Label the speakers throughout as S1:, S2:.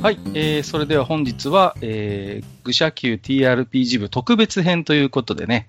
S1: はい、えー、それでは本日は、えー、愚者級 TRPG 部特別編ということでね、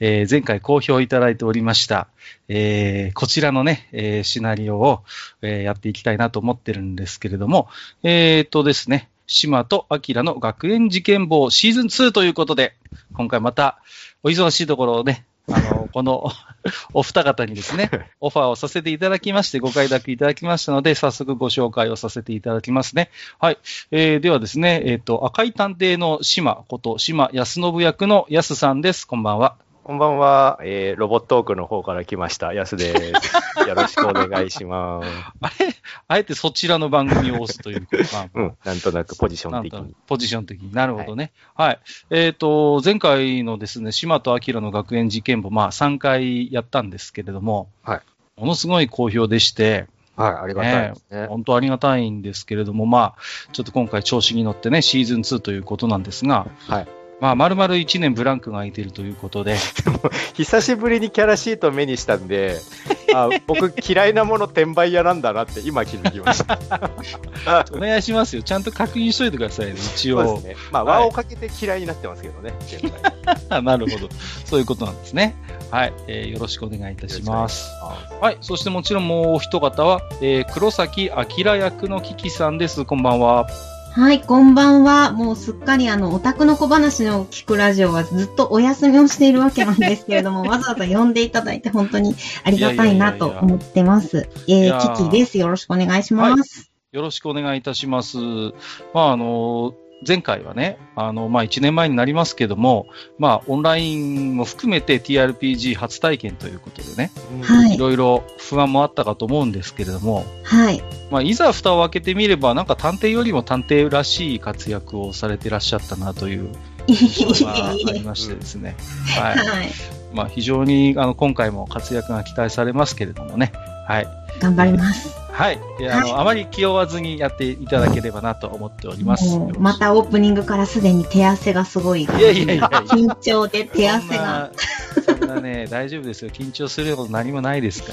S1: えー、前回好評いただいておりました、えー、こちらのね、えー、シナリオを、えー、やっていきたいなと思ってるんですけれども、えー、とですね、島と明の学園事件簿シーズン2ということで、今回またお忙しいところをね、あの、この お二方にですね、オファーをさせていただきまして、ご快諾いただきましたので、早速ご紹介をさせていただきますね。はい。えー、ではですね、えっ、ー、と、赤い探偵の島こと島安信役の安さんです。こんばんは。
S2: こんばんは、えー、ロボットークの方から来ました、やすです。よろしくお願いします。
S1: あれ？あえてそちらの番組を押すという
S2: まあ、うん、なんとなくポジション的に。
S1: ポジション的に。なるほどね。はい。はい、えっ、ー、と、前回のですね、島と明の学園事件簿、まあ3回やったんですけれども、はい。ものすごい好評でして、
S2: はい、ありがたいですね。
S1: 本当ありがたいんですけれども、まあ、ちょっと今回調子に乗ってね、シーズン2ということなんですが、はい。まあ、丸々1年ブランクが空いているということで。でも、
S2: 久しぶりにキャラシートを目にしたんで、あ僕、嫌いなもの転売屋なんだなって今気づきました。
S1: お願いしますよ。ちゃんと確認しといてくださいね、一応。そうですね。
S2: まあ、輪をかけて嫌いになってますけどね、
S1: なるほど。そういうことなんですね。はい、えー。よろしくお願いいたします。はい。そしてもちろんもう一方は、えー、黒崎明役のキキさんです。こんばんは。
S3: はい、こんばんは。もうすっかりあの、オタクの小話の聞くラジオはずっとお休みをしているわけなんですけれども、わざわざ呼んでいただいて本当にありがたいなと思ってます。えー、キキです。よろしくお願いします、
S1: はい。よろしくお願いいたします。まあ、あの前回はね、あの、まあ、1年前になりますけども、まあ、オンラインも含めて TRPG 初体験ということでね、はい。いろいろ不安もあったかと思うんですけれども、はい。まあ、いざ蓋を開けてみれば、なんか探偵よりも探偵らしい活躍をされてらっしゃったなという印象がありましてですね。はい。はい、まあ、非常に、あの、今回も活躍が期待されますけれどもね。はい。
S3: 頑張ります。
S1: はい。あの、はい、あまり気負わずにやっていただければなと思っております。
S3: またオープニングからすでに手汗がすごい。いやいやいや緊張で手汗が。
S1: そんなね、大丈夫ですよ。緊張すること何もないですか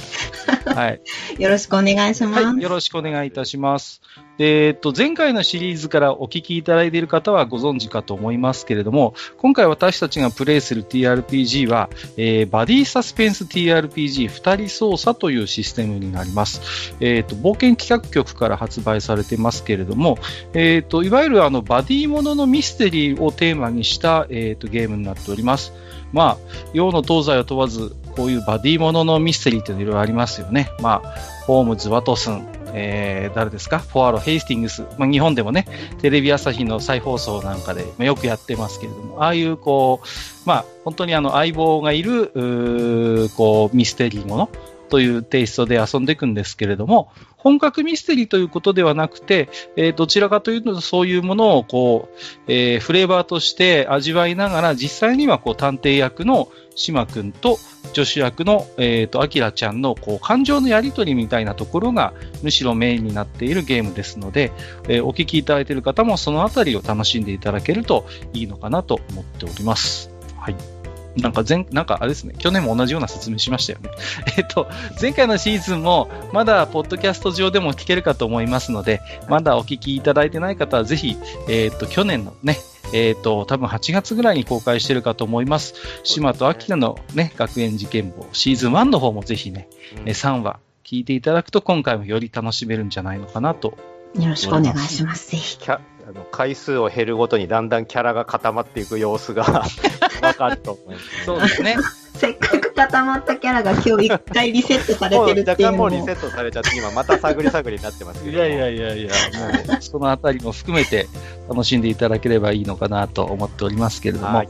S1: ら。はい。
S3: よろしくお願いします。は
S1: い。よろしくお願いいたします。えっと、前回のシリーズからお聞きいただいている方はご存知かと思いますけれども、今回私たちがプレイする TRPG は、えー、バディサスペンス TRPG 二人操作というシステムになります。えっ、と、冒険企画局から発売されてますけれども、えっ、と、いわゆるあの、バディもののミステリーをテーマにした、えっ、と、ゲームになっております。まあ、洋の東西を問わず、こういうバディもののミステリーっていうのいろいろありますよね。まあ、ホームズ・ワトソン、えー、誰ですか？フォアロ・ヘイスティングス。まあ、日本でもね、テレビ朝日の再放送なんかで、まあ、よくやってますけれども、ああいうこう、まあ、本当にあの相棒がいる、うこう、ミステリーものというテイストで遊んでいくんですけれども、本格ミステリーということではなくて、えー、どちらかというとそういうものをこう、えー、フレーバーとして味わいながら、実際にはこう探偵役の島君と女子役の、え、ー、と、アキラちゃんのこう感情のやりとりみたいなところがむしろメインになっているゲームですので、えー、お聞きいただいている方もそのあたりを楽しんでいただけるといいのかなと思っております。はい。なんか前、なんかあれですね、去年も同じような説明しましたよね。えっと、前回のシーズンも、まだ、ポッドキャスト上でも聞けるかと思いますので、まだお聞きいただいてない方は、ぜひ、えっと、去年のね、えっ、と、多分8月ぐらいに公開してるかと思います。島と秋田のね、学園事件簿、シーズン1の方もぜひね、うん、3話聞いていただくと、今回もより楽しめるんじゃないのかなと。
S3: よろしくお願いします。ぜひ。
S2: あの回数を減るごとにだんだんキャラが固まっていく様子が わかると思います。
S1: そうですね。
S3: せっかく固まったキャラが今日一回リセットされてるっていう
S2: のも。もうリセットされちゃって、今また探り探りになってますけど。
S1: いやいやいやいや、もうそのあたりも含めて楽しんでいただければいいのかなと思っておりますけれども。はい。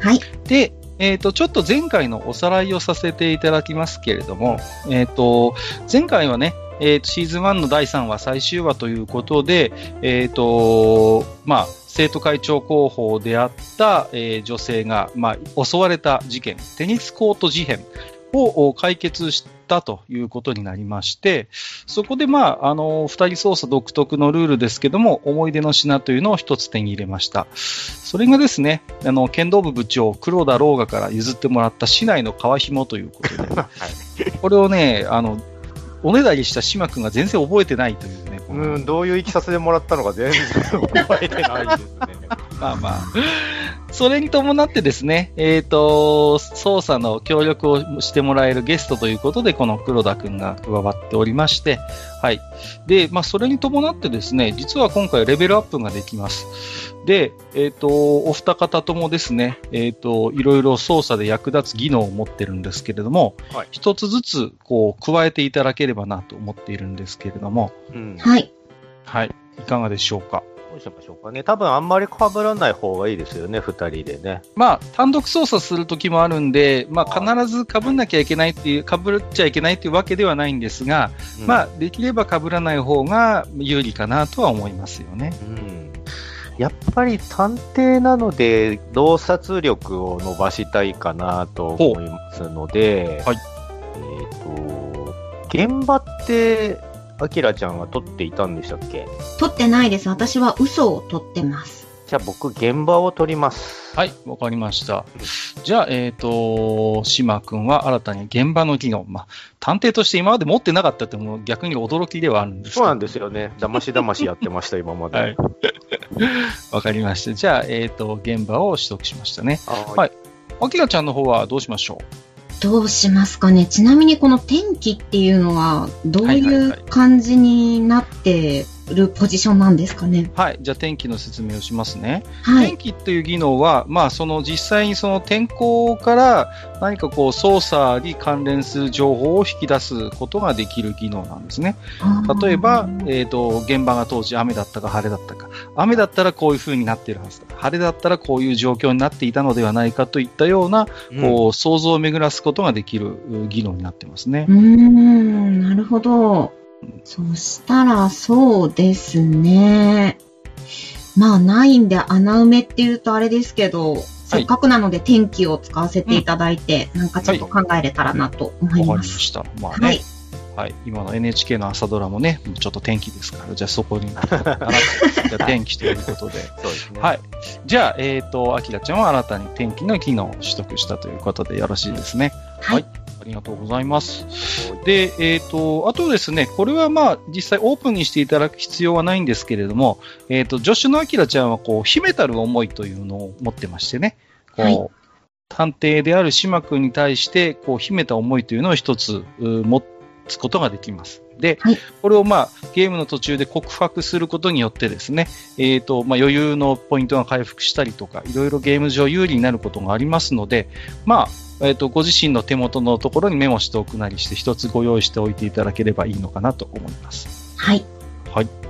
S1: はい、で、え、ー、と、ちょっと前回のおさらいをさせていただきますけれども、え、ー、と、前回はね、えー、シーズン1の第3話最終話ということで、え、ー、と、まあ、生徒会長候補であった、えー、女性が、まあ、襲われた事件、テニスコート事変を解決してたということになりまして、そこで、まあ、あの、二人操作独特のルールですけども、思い出の品というのを一つ手に入れました。それがですね、あの、剣道部部長、黒田老河から譲ってもらった市内の川紐ということで、はい、これをね、あの、おねだりした島君が全然覚えてないというね、
S2: うん、どういういきさつでもらったのか全然覚えてないですね。
S1: まあまあ。それに伴ってですね、えっ、と、操作の協力をしてもらえるゲストということで、この黒田くんが加わっておりまして、はい。で、まあ、それに伴ってですね、実は今回レベルアップができます。で、えっ、と、お二方ともですね、えっ、と、いろいろ操作で役立つ技能を持ってるんですけれども、
S2: はい
S1: 一つずつ、こう、加えていただければなと思っているんですけれども、
S2: うん。
S3: はい。
S1: はい。いかがでしょうか？
S2: どうしましょうかね。多分あんまり被らない方がいいですよね、二人でね。
S1: まあ、単独操作するときもあるんで、まあ、必ず被んなきゃいけないっていう、被っちゃいけないっていうわけではないんですが、まあ、できれば被らない方が有利かなとは思いますよね。
S2: うんやっぱり探偵なので、洞察力を伸ばしたいかなと思いますので、
S1: はい
S2: えっ、と、現場って、アキラちゃんは撮っていたんでしたっけ？
S3: 取ってないです。私は嘘を取ってます。
S2: じゃあ僕、現場を撮ります。
S1: はい、わかりました。じゃあ、えっ、と、島君は新たに現場の技能、まあ、探偵として今まで持ってなかったってもう逆に驚きではあるんです。
S2: そうなんですよね。だましだましやってました、今まで。
S1: はい。わかりました。じゃあ、えっ、と、現場を取得しましたね。
S2: は
S1: はいあきらちゃんの方はどうしましょ
S3: どうしますかね。ちなみにこの天気っていうのは、どう
S1: はいうはい。
S3: 感じになってるポジションなんですかね
S1: うはい。じゃあ、天気の説明をしますね。
S3: はい。
S1: 天気っていう技能は、まあ、その実際にその天候から何かこう操作に関連する情報を引き出すことができる技能なんですね。例えば、えっ、と、現場が当時雨だったか晴れだったか。雨だったらこういう風になっているはずだ。晴れだったらこういう状況になっていたのではないかといったような、
S2: い。
S1: こう、想像を巡らすことができるう技能になってますね
S3: うー。ん、なるほど。そしたら、そうですね。まあ、ないんで穴埋めって言うとあれですけど、せっかくなので天気を使わせていただいて、なんかちょっと考えれたらなと思います。
S1: りました。まあね。
S3: はい。
S1: はい。今の NHK の朝ドラもね、ちょっと天気ですから、じゃあそこに、あなた じゃあ天気ということで。
S2: そうですね。
S1: はい。じゃあ、えっ、と、あきらちゃんは新たに天気の機能を取得したということでよろしいですね。
S3: はい。
S1: ありがとうございます。で、えっ、と、あとですね、これはまあ、実際オープンにしていただく必要はないんですけれども、えっ、と、助手のあきらちゃんは、こう、秘めたる思いというのを持ってましてね、こう、
S3: はい
S1: 探偵である島君に対して、こう、秘めた思いというのを一つ、う持つことができます。で、
S3: はい
S1: これをまあ、ゲームの途中で告白することによってですね、えっ、と、まあ、余裕のポイントが回復したりとか、いろいろゲーム上有利になることがありますので、まあ、えっ、と、ご自身の手元のところにメモしておくなりして、一つご用意しておいていただければいいのかなと思います。
S3: はい。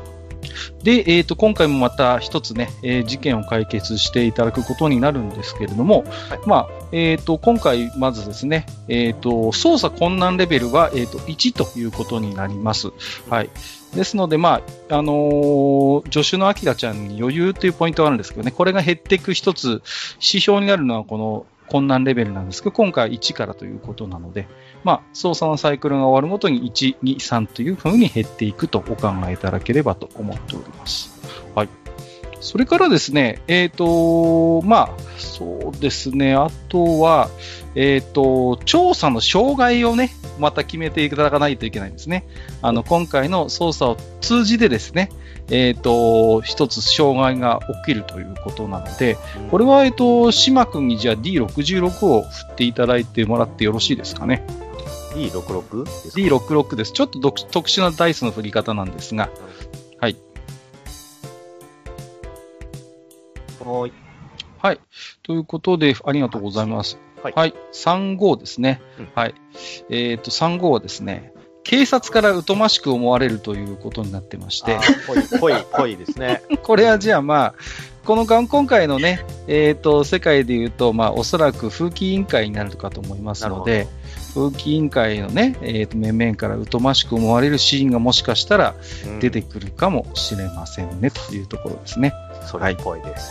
S1: で、えっ、と、今回もまた一つね、えー事件を解決していただくことになるんですけれども、
S2: はい
S1: まあ、えっ、と、今回まずですね、えっ、と、操作困難レベルは、えっ、と、1ということになります。はい。ですので、まあ、あのー助手のアキラちゃんに余裕というポイントがあるんですけどね、これが減っていく一つ、指標になるのはこの困難レベルなんですけど、今回1からということなので、まあ、操作のサイクルが終わるごとに1、2、3というふうに減っていくとお考えいただければと思っております。はい。それからですね、えっ、と、まあ、そうですね、あとは、えっ、と、調査の障害をね、また決めていただかないといけないんですね。あの、今回の操作を通じてですね、えっ、と、一つ障害が起きるということなので、これは、えっ、と、島君にじゃあ D66 を振っていただいてもらってよろしいですかね。
S2: D66 ですか
S1: ？D66 です。ちょっと独特殊なダイスの振り方なんですが、はい。
S2: はい。
S1: はい。ということで、ありがとうございます。
S2: はい
S1: はい。35ですね。
S2: うん
S1: はい。えっ、と、35はですね、警察から疎ましく思われるということになってまして
S2: あ、ー濃い、濃い、濃いですね。
S1: これはじゃあまあ、このがん今回のね、えっ、と、世界で言うと、まあ、おそらく風紀委員会になるかと思いますので、風紀委員会のね、えっ、と、面々から疎ましく思われるシーンがもしかしたら
S2: うん
S1: 出てくるかもしれませんね、というところですね。
S2: それっぽいです。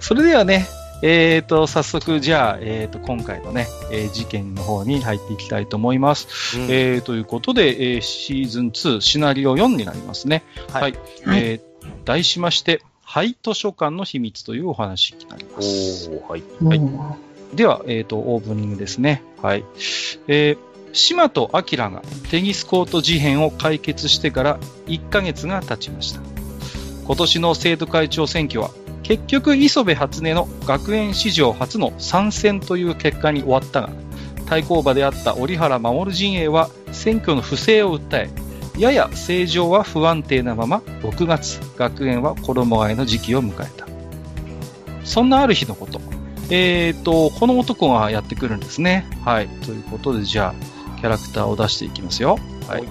S1: それではね、えっ、と、早速、じゃあ、えっ、と、今回のね、えー事件の方に入っていきたいと思います。
S2: うん
S1: えーということで、えーシーズン2、シナリオ4になりますね。
S2: はい
S1: はい。
S3: はい
S1: えー題しまして、廃図書館の秘密というお話になります。
S2: はい。
S1: はいでは、えっ、と、オープニングですね。はい。えー島と明がテニスコート事変を解決してから1ヶ月が経ちました。今年の生徒会長選挙は結局磯部初音の学園史上初の参戦という結果に終わったが、対抗馬であった折原守陣営は選挙の不正を訴え、やや正常は不安定なまま6月、学園は衣替えの時期を迎えた。そんなある日のこと。えっ、と、この男がやってくるんですね。はい。ということで、じゃあ、キャラクターを出していきますよ。はい。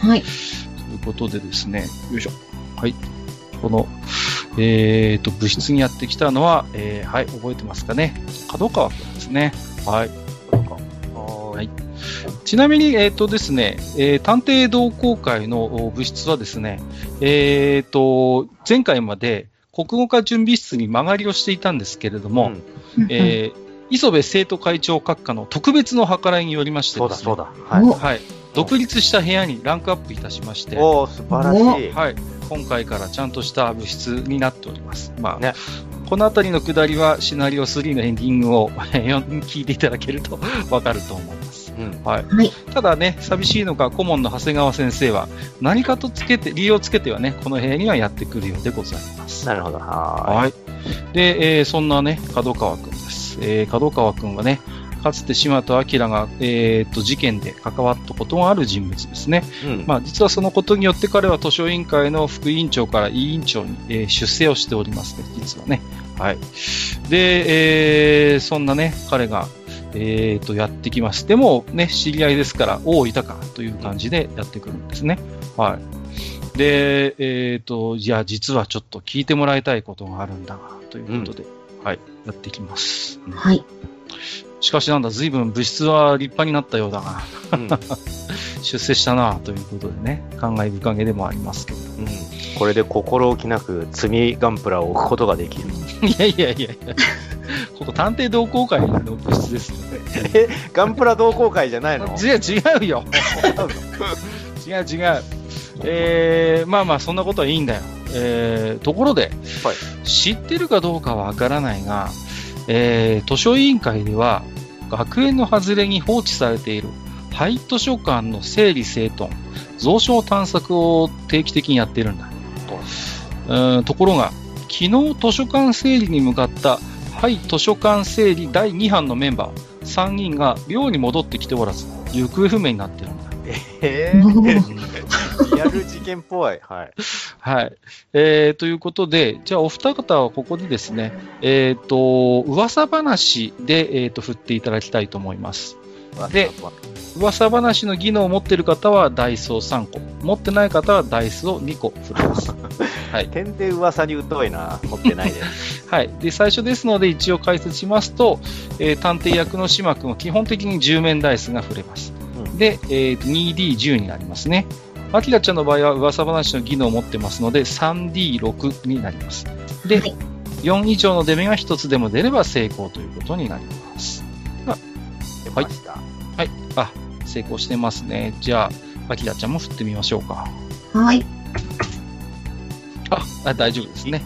S3: はい。
S1: ということでですね、よいしょ。はい。この、えっ、と、物質にやってきたのは、えーはい、覚えてますかね。角川くんですね。はい。はい。ちなみに、えっ、とですね、えー探偵同好会のお物質はですね、えっ、と、前回まで国語科準備室に曲がりをしていたんですけれども、
S2: うん
S1: えー磯部生徒会長閣下の特別の計らいによりまして
S2: そうだ。はい。
S3: お
S1: はい。独立した部屋にランクアップいたしまして、
S2: おお素晴らしい。
S1: はい。今回からちゃんとした物質になっております。まあ、
S2: ね
S1: このあたりのくだりはシナリオ3のエンディングを 聞いていただけるとわかると思います。
S2: うん。
S1: はい。
S3: はい。
S1: ただね、寂しいのが顧問の長谷川先生は何かとつけて、理由をつけてはね、この部屋にはやってくるようでございます。
S2: なるほど。は
S1: はい。で、えーそんなね、角川くんです。えー角川くんはね、かつて島と明が、えー、と事件で関わったことがある人物ですね。
S2: うん。
S1: まあ、実はそのことによって彼は図書委員会の副委員長から委員長に、えー出世をしておりますね、実はね。はい。で、えーそんなね、彼が、えーと、やってきます。でも、ね、知り合いですから、大分かという感じでやってくるんですね。はい。で、えーと、じゃあ実はちょっと聞いてもらいたいことがあるんだが、ということで、はい、やっていきます。うん
S3: はい。
S1: しかしなんだ、随分物質は立派になったようだが、
S2: うん
S1: 出世したなということでね、感慨深げでもありますけど。
S2: うんこれで心置きなく積みガンプラを置くことができる。
S1: いやいやいやいや、ここ探偵同好会の物質ですよね。
S2: え、ガンプラ同好会じゃないの？
S1: 違う、違うよ。違う違う。えー、まあまあ、そんなことはいいんだよ。えー、ところで、
S2: はい
S1: 知ってるかどうかはわからないが、えー、図書委員会では、学園の外れに放置されている廃図書館の整理整頓、蔵書探索を定期的にやっているんだ。うんところが、昨日図書館整理に向かった廃図書館整理第2班のメンバー3人が寮に戻ってきておらず、行方不明になってるんだ。
S2: えー、リアル事件っぽい。はい。
S1: はい。えー、ということで、じゃあお二方はここでですね、えっ、と、噂話で、えっ、と、振っていただきたいと思います。で噂話の技能を持っている方はダイスを3個、持ってない方はダイスを2個振ります。はい。
S2: 点で噂に疎いな。持ってないです。
S1: はい。で、最初ですので一応解説しますと、えー探偵役の島君は基本的に10面ダイスが振れます。
S2: うん
S1: で、えーと 2D10 になりますね。アキラちゃんの場合は噂話の技能を持ってますので 3D6 になります。で、
S3: はい
S1: 4以上の出目が1つでも出れば成功ということになります。
S2: 出ました。
S1: はい。あ、成功してますね。じゃあ、アキラちゃんも振ってみましょうか。
S3: はい。
S1: あ、あ大丈夫ですね。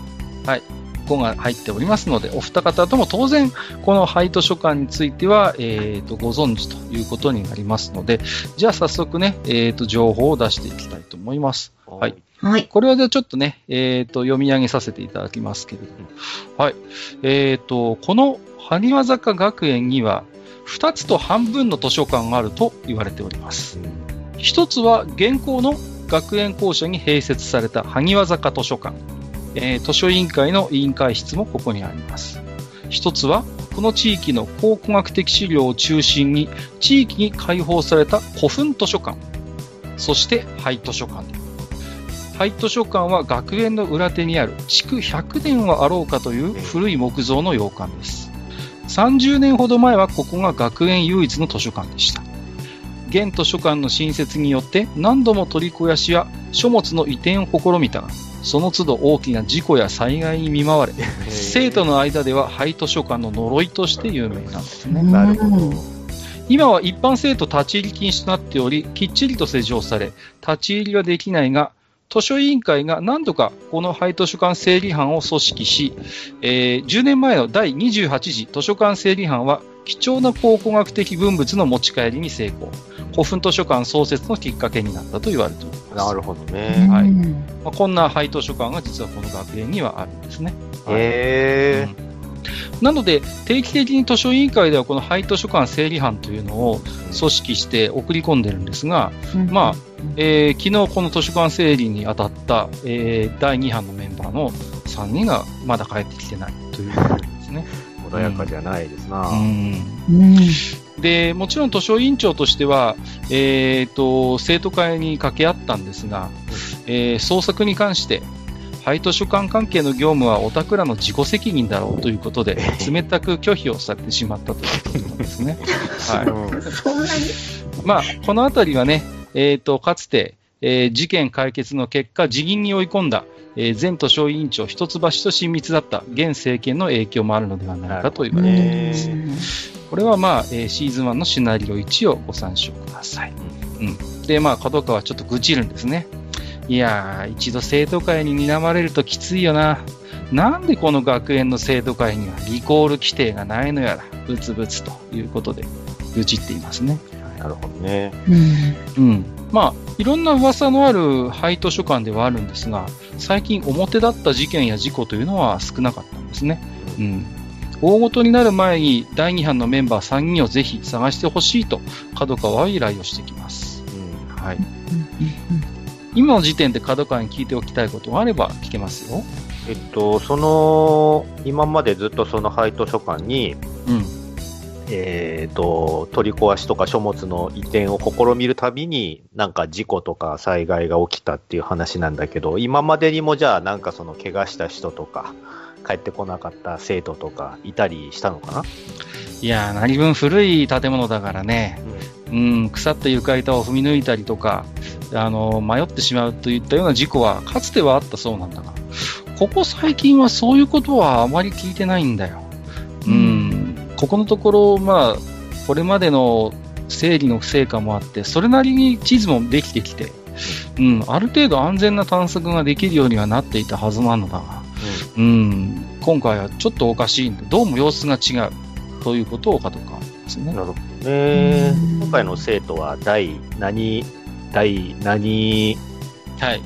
S1: はい。5が入っておりますので、お二方とも当然、この廃図書館については、えー、とご存知ということになりますので、じゃあ早速ね、えー、と情報を出していきたいと思います。はい。
S3: はい。
S1: これはじゃあちょっとね、えー、と読み上げさせていただきますけれども、はい。えー、と、この埴輪坂学園には、2つと半分の図書館があると言われております。一つは現行の学園校舎に併設された埴輪坂図書館、えー図書委員会の委員会室もここにあります。一つはこの地域の考古学的資料を中心に地域に開放された古墳図書館、そして廃図書館。廃図書館は学園の裏手にある築100年はあろうかという古い木造の洋館です。30年ほど前はここが学園唯一の図書館でした。現図書館の新設によって何度も取り肥やしや書物の移転を試みたが、その都度大きな事故や災害に見舞われ、生徒の間では廃図書館の呪いとして有名なんですね。
S2: なるほど。
S1: 今は一般生徒立ち入り禁止となっており、きっちりと施錠され、立ち入りはできないが、図書委員会が何度かこの廃図書館整理班を組織し、えー10年前の第28次図書館整理班は貴重な考古学的文物の持ち帰りに成功。古墳図書館創設のきっかけになったと言われております。
S2: なるほどね。
S1: はい
S3: うん
S1: まあ、こんな廃図書館が実はこの学園にはあるんですね。
S2: へえ。
S1: うんなので、定期的に図書委員会ではこの廃図書館整理班というのを組織して送り込んでるんですが、まあ、えー昨日この図書館整理に当たった、えー第2班のメンバーの3人がまだ帰ってきてないということですね。
S2: 穏やかじゃないですな。
S1: で、もちろん図書委員長としては、えーと、生徒会に掛け合ったんですが、えー創作に関して、廃図書館関係の業務はお宅らの自己責任だろうということで、冷たく拒否をされてしまったということなんですね。はい。
S2: うん
S3: そんなに
S1: まあ、このあたりはね、えーと、かつて、えー事件解決の結果、辞任に追い込んだ、えー前図書委員長一橋と親密だった現政権の影響もあるのではないかと言われております。これはまあ、えーシーズン1のシナリオ1をご参照ください。うん。で、まあ、角川はちょっと愚痴るんですね。いやー、一度生徒会に睨まれるときついよな。なんでこの学園の生徒会にはリコール規定がないのやら、ブツブツということで、愚痴っていますね。
S2: なるほどね。
S3: うん
S1: うん。まあ、いろんな噂のある廃図書館ではあるんですが、最近表だった事件や事故というのは少なかったんですね。うん。大事になる前に第2班のメンバー3人をぜひ探してほしいと、角川は依頼をしてきます。
S2: うん
S1: はい。今の時点で角川に聞いておきたいことがあれば聞けますよ。
S2: えっと、その、今までずっとその廃図書館に、
S1: うん。
S2: えっと、取り壊しとか書物の移転を試みるたびに、なんか事故とか災害が起きたっていう話なんだけど、今までにもじゃあなんかその怪我した人とか、帰ってこなかった生徒とかいたりしたのかな？い
S1: やー、何分古い建物だからね、うん、腐った床板を踏み抜いたりとか、あの、迷ってしまうといったような事故は、かつてはあったそうなんだが、ここ最近はそういうことはあまり聞いてないんだよ。うん、ここのところ、まあ、これまでの整理の成果もあって、それなりに地図もできてきて、うん、ある程度安全な探索ができるようにはなっていたはずなのだが、うん、今回はちょっとおかしいんで、どうも様子が違うということを角川は言いますね。
S2: なるほどね
S3: うん。
S2: 今回の生徒は第何、第何、
S1: はい。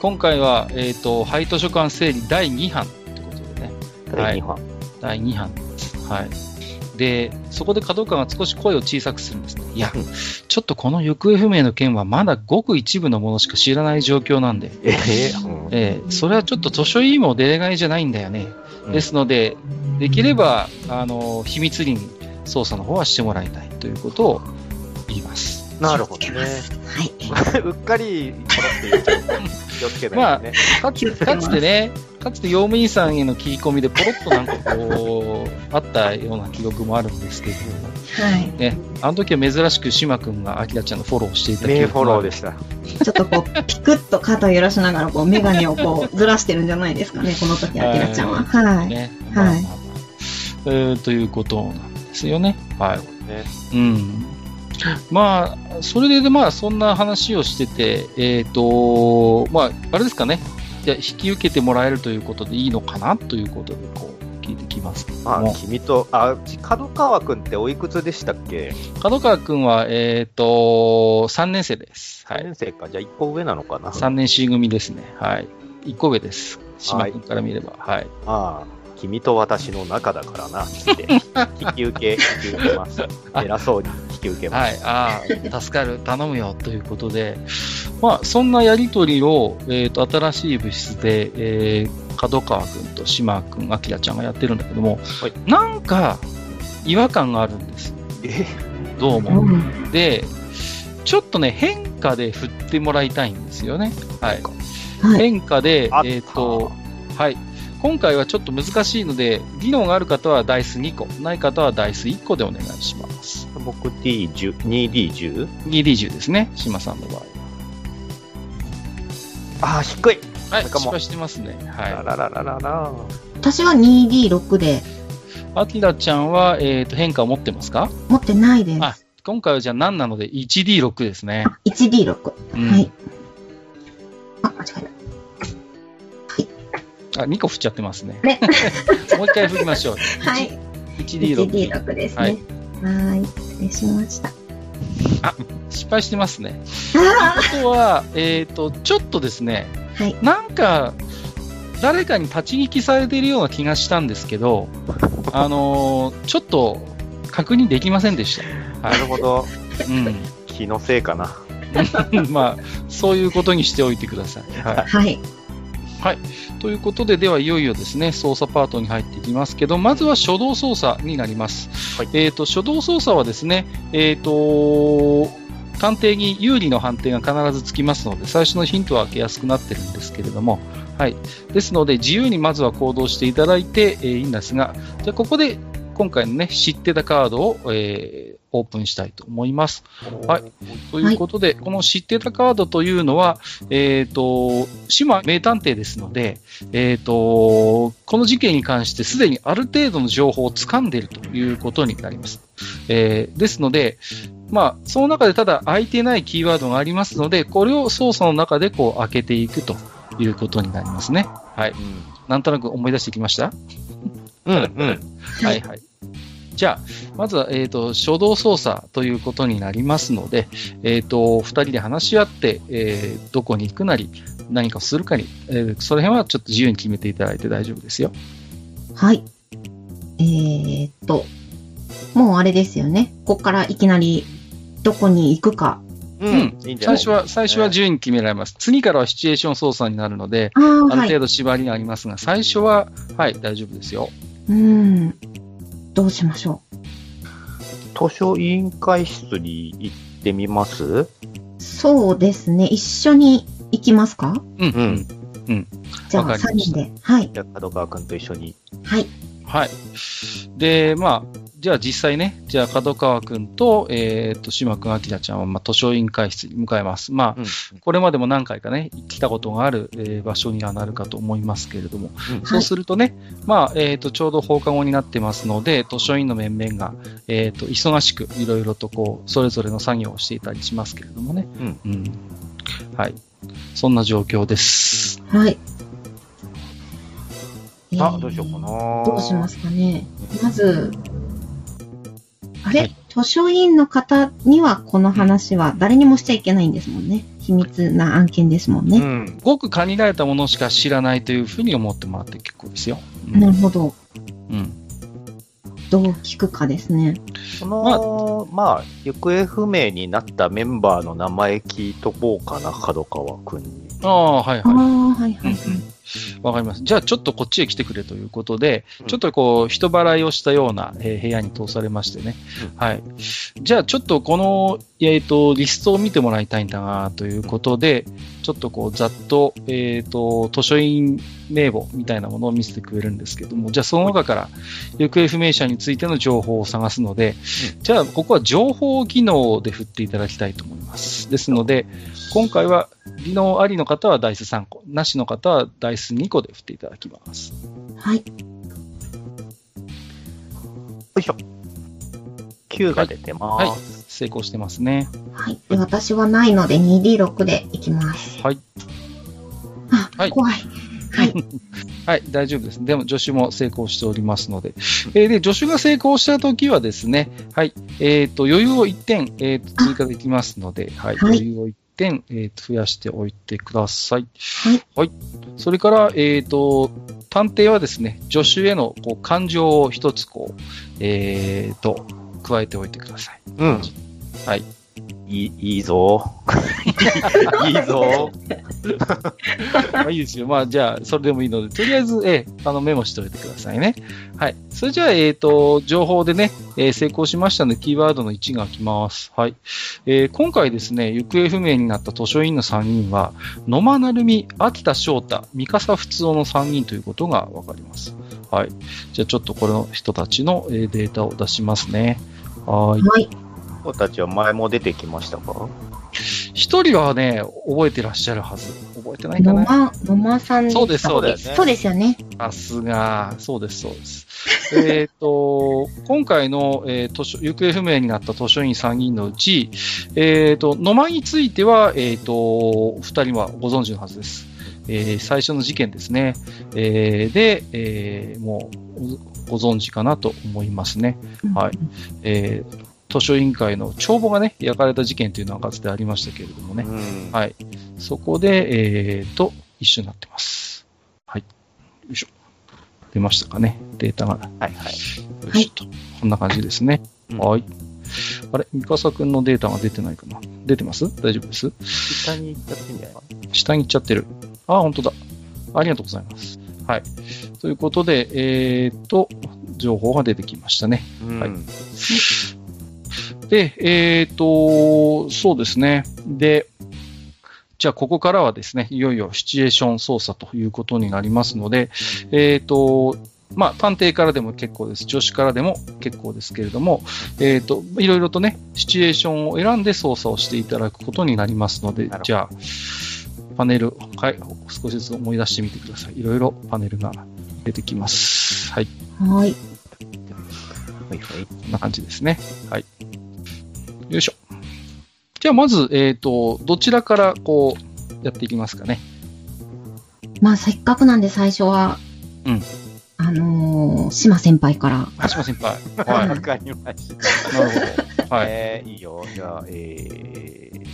S1: 今回は、えっ、と、廃図書館整理第2版ってことでね。
S2: 第2班。
S1: 第2版です。はい。で、そこで角川が少し声を小さくするんですね。いや
S2: うん、
S1: ちょっとこの行方不明の件はまだごく一部のものしか知らない状況なんで、
S2: えーうん
S1: えーそれはちょっと図書委員も出がいじゃないんだよね。
S2: うん
S1: ですので、できれば、あの、秘密裏に捜査の方はしてもらいたいということを言います。
S2: なるほどね。
S3: はい。
S2: うっかり、ポロって言っちゃう。気をつけないとね。
S1: かつかつてね、かつて用務員さんへの聞き込みでポロッとなんかこう、あったような記憶もあるんですけれども、
S3: はい。
S1: ね、あの時は珍しく島君がアキラちゃんのフォローをしていた記
S2: 名フォローでした。
S3: ちょっとこう、ピクッと肩を揺らしながら、こう、メガネをこう、ずらしてるんじゃないですかね、この時、あきらちゃんは。はい。
S1: ね。
S3: はい
S1: まあまあまあえーということなんですよね。はい。
S2: ね。
S1: うん。まあ、それで、まあ、そんな話をしてて、えっ、と、まあ、あれですかね。じゃあ引き受けてもらえるということでいいのかなということで、こう、聞いてきます。
S2: あ、君と、あ、角川くんっておいくつでしたっけ？
S1: 角川くんは、えっ、と、3年生です。は
S2: ?3
S1: い。
S2: 年生か。じゃあ1個上なのかな
S1: ？3年 C 組ですね。はい。1個上です。島
S2: はい
S1: 君から見れば。はい。
S2: ああ、君と私の仲だからな、って。引き受け、引き受けます。偉そうに引き受けます。
S1: はい。ああ、助かる。頼むよ。ということで、まあ、そんなやりとりを、えっ、と、新しい部室で、えー、角川くんと島くん、あきらちゃんがやってるんだけども、
S2: はい
S1: なんか、違和感があるんです。
S2: え？
S1: どうも。
S3: う？ん
S1: で、ちょっとね、変化で振ってもらいたいんですよね。はい。
S3: はい。
S1: 変化でえっ、と、はい。今回はちょっと難しいので、技能がある方はダイス2個、ない方はダイス1個でお願いします。
S2: 僕 D10、2D10?
S1: 2D10 ですね、島さんの場合
S2: ああ、低い。
S1: は。はい、失敗してますね。
S2: ら
S1: は
S2: ららららら。
S3: 私は 2D6 で
S1: い。アキラちゃんは、えっ、と、変化を持ってますか？
S3: 持ってないです。
S1: あ今回はじゃあ何なので？1D6 ですね。
S3: 1D6。
S1: うん
S3: はい。あ、間違え
S1: あ、2個振っちゃってますね。
S3: ね
S1: もう一回振りましょう。
S3: た。はい。
S1: 1D6。
S3: 1D6 です
S1: はい
S3: ね。はい、失礼しました。
S1: 失敗してますね。
S3: あ
S1: あとは、えっ、と、ちょっとですね、
S3: ーはい。
S1: なんか、誰かに立ち聞きされているような気がしたんですけど、あのーちょっと確認できませんでした。
S2: なるほど。
S1: うん。
S2: 気のせいかな。
S1: まあ、そういうことにしておいてください。は
S3: はい。
S1: い。ということで、では、いよいよですね、操作パートに入っていきますけど、まずは初動操作になります。
S2: はい
S1: えっ、と、初動操作はですね、えっ、と、鑑定に有利の判定が必ずつきますので、最初のヒントは開けやすくなってるんですけれども、はい。ですので、自由にまずは行動していただいて、えーいいんですが、じゃあ、ここで、今回のね、知ってたカードを、えーオープンしたいと思います。はい。ということで、この知ってたカードというのは、えっ、と、島名探偵ですので、えっ、と、この事件に関してすでにある程度の情報を掴んでいるということになります。えーですので、まあ、その中でただ空いてないキーワードがありますので、これを操作の中でこう開けていくということになりますね。はい。なんとなく思い出してきました？
S2: うん。うん。う ん。
S1: はいはい。じゃあ、まずは、えっ、と、初動操作ということになりますので、えっ、と、二人で話し合って、えーどこに行くなり、何かをするかに、えーその辺はちょっと自由に決めていただいて大丈夫ですよ。
S3: はい。えーっと、もうあれですよね。ここからいきなりどこに行くか。
S2: うん。
S1: 最初は、最初は自由に決められます。次からはシチュエーション操作になるので、
S3: ああ、
S1: ある
S3: はい。
S1: 程度縛りがありますが、最初は、はい、大丈夫ですよ。
S3: うーん。どうしましょ
S2: 図書委員会室に行ってみます？
S3: う。そうですね。一緒に行きますか？
S1: うん、うん。
S3: じゃあ、
S1: わかりま
S3: 3
S1: した
S3: 人で。はい。
S2: じゃあ、角川くんと一緒に。
S3: はい。
S1: はい。で、まあ、じゃあ実際ね、じゃあ角川くんと、えっ、と、島くん、あきらちゃんは、まあ、図書委員会室に向かいます。まあ、
S2: うん。
S1: これまでも何回かね、来たことがある、えー場所にはなるかと思いますけれども、
S2: うん
S1: そうするとね、まあ、えっ、と、ちょうど放課後になってますので、図書委員の面々が、えっ、と、忙しく、いろいろとこう、それぞれの作業をしていたりしますけれどもね。
S2: うん。
S1: うん。はい。そんな状況です。
S3: はい。
S2: あ、どうしようかな。
S3: どうしますかね。まず、あれ、
S1: はい
S3: 図書委員の方にはこの話は誰にもしちゃいけないんですもんね。秘密な案件ですもんね。
S2: うん。
S1: ごく限られたものしか知らないというふうに思ってもらって結構ですよ。うん
S3: なるほど。
S1: うん。
S3: どう聞くかですね。
S2: その、まあ、行方不明になったメンバーの名前聞いとこうかな、角川くんに。
S1: ああ、はい
S3: ああ、
S1: はい。
S3: はいはいはい。
S1: わかります。じゃあちょっとこっちへ来てくれということで、
S2: うん
S1: ちょっとこう、人払いをしたような、えー部屋に通されましてね。はい。じゃあちょっとこの、えっ、と、リストを見てもらいたいんだなということで、ちょっとこう、ざっと、えっ、と、図書院名簿みたいなものを見せてくれるんですけども、じゃあその中から、行方不明者についての情報を探すので、じゃあここは情報技能で振っていただきたいと思います。ですので、今回は、技能ありの方はダイス3個、なしの方はダイス2個で振っていただきます。
S3: はい。
S2: よいしょ。9が出て
S1: はい
S2: ます。
S1: 成功してますね。
S3: はい。で、私はないので 2D6 でいきます。
S1: はい。
S3: あ、
S1: はい
S3: 怖い。はい。
S1: はい、大丈夫です。でも助手も成功しておりますので。えーで、助手が成功したときはですね、はい、えっ、と、余裕を1点、えーと追加できますので、はい、
S3: はい
S1: 余裕を1点、えーと増やしておいてください。
S3: はい。
S1: それから、えっ、と、探偵はですね、助手へのこう感情を一つこう、えっ、と、加えておいてください。
S2: うん。
S1: はい。
S2: いい、いいぞ。いいぞ。
S1: まあいいですよ。まあ、じゃあ、それでもいいので、とりあえず、ええあの、メモしておいてくださいね。はい。それじゃあ、えっ、と、情報でね、えー成功しましたので、キーワードの1が来ます。はい。えー今回ですね、行方不明になった図書委員の3人は、野間成美、秋田翔太、三笠普夫の3人ということがわかります。はい。じゃあ、ちょっとこの人たちの、えーデータを出しますね。はい。
S3: はい。
S2: 子たちは前も出てきましたか？
S1: 一人はね、覚えてらっしゃるはず。覚えてないかな
S3: 野間、野間さんですか？
S1: そうですそうです
S3: そうですよね。
S1: さすが、そうです、そうです。えっと、今回の、えー図書、行方不明になった図書委員3人のうち、えっ、と、野間については、えっ、と、二人はご存知のはずです。えー最初の事件ですね。えーで、えーもう、ご存知かなと思いますね。はい。えー、図書委員会の帳簿がね、焼かれた事件というのはかつてありましたけれどもね。
S2: うん
S1: はい。そこで、えーと、一緒になってます。はい。よいしょ。出ましたかね。データが。よ
S2: はいはい。
S1: いしょと。こんな感じですね。
S2: うん
S1: はい。あれ三笠くんのデータが出てないかな出てます？大丈夫です？
S2: 下に行っちゃってんじゃない？か
S1: 下に行っちゃってる。あ、本当だ。ありがとうございます。はい。ということで、えーと、情報が出てきましたね。
S2: な。
S1: はい
S2: うん
S1: で、えーと、そうですね。で、じゃあ、ここからはですね、いよいよシチュエーション操作ということになりますので、えーと、まあ、探偵からでも結構です。助手からでも結構ですけれども、えーと、いろいろとね、シチュエーションを選んで操作をしていただくことになりますのでじゃあ、パネル、はい、少しずつ思い出してみてください。いろいろパネルが出てきます。はい。
S3: はい。
S2: はいはい
S1: こんな感じですね。はい。よいしょ。じゃあ、まず、えっ、と、どちらから、こう、やっていきますかね。
S3: まあ、せっかくなんで最初は、
S1: うん
S3: あのー、島先輩から。
S1: 橋本先輩。は
S2: わかりました。
S1: い。なるほど。はい。
S2: えーいいよ。じゃあ、えー、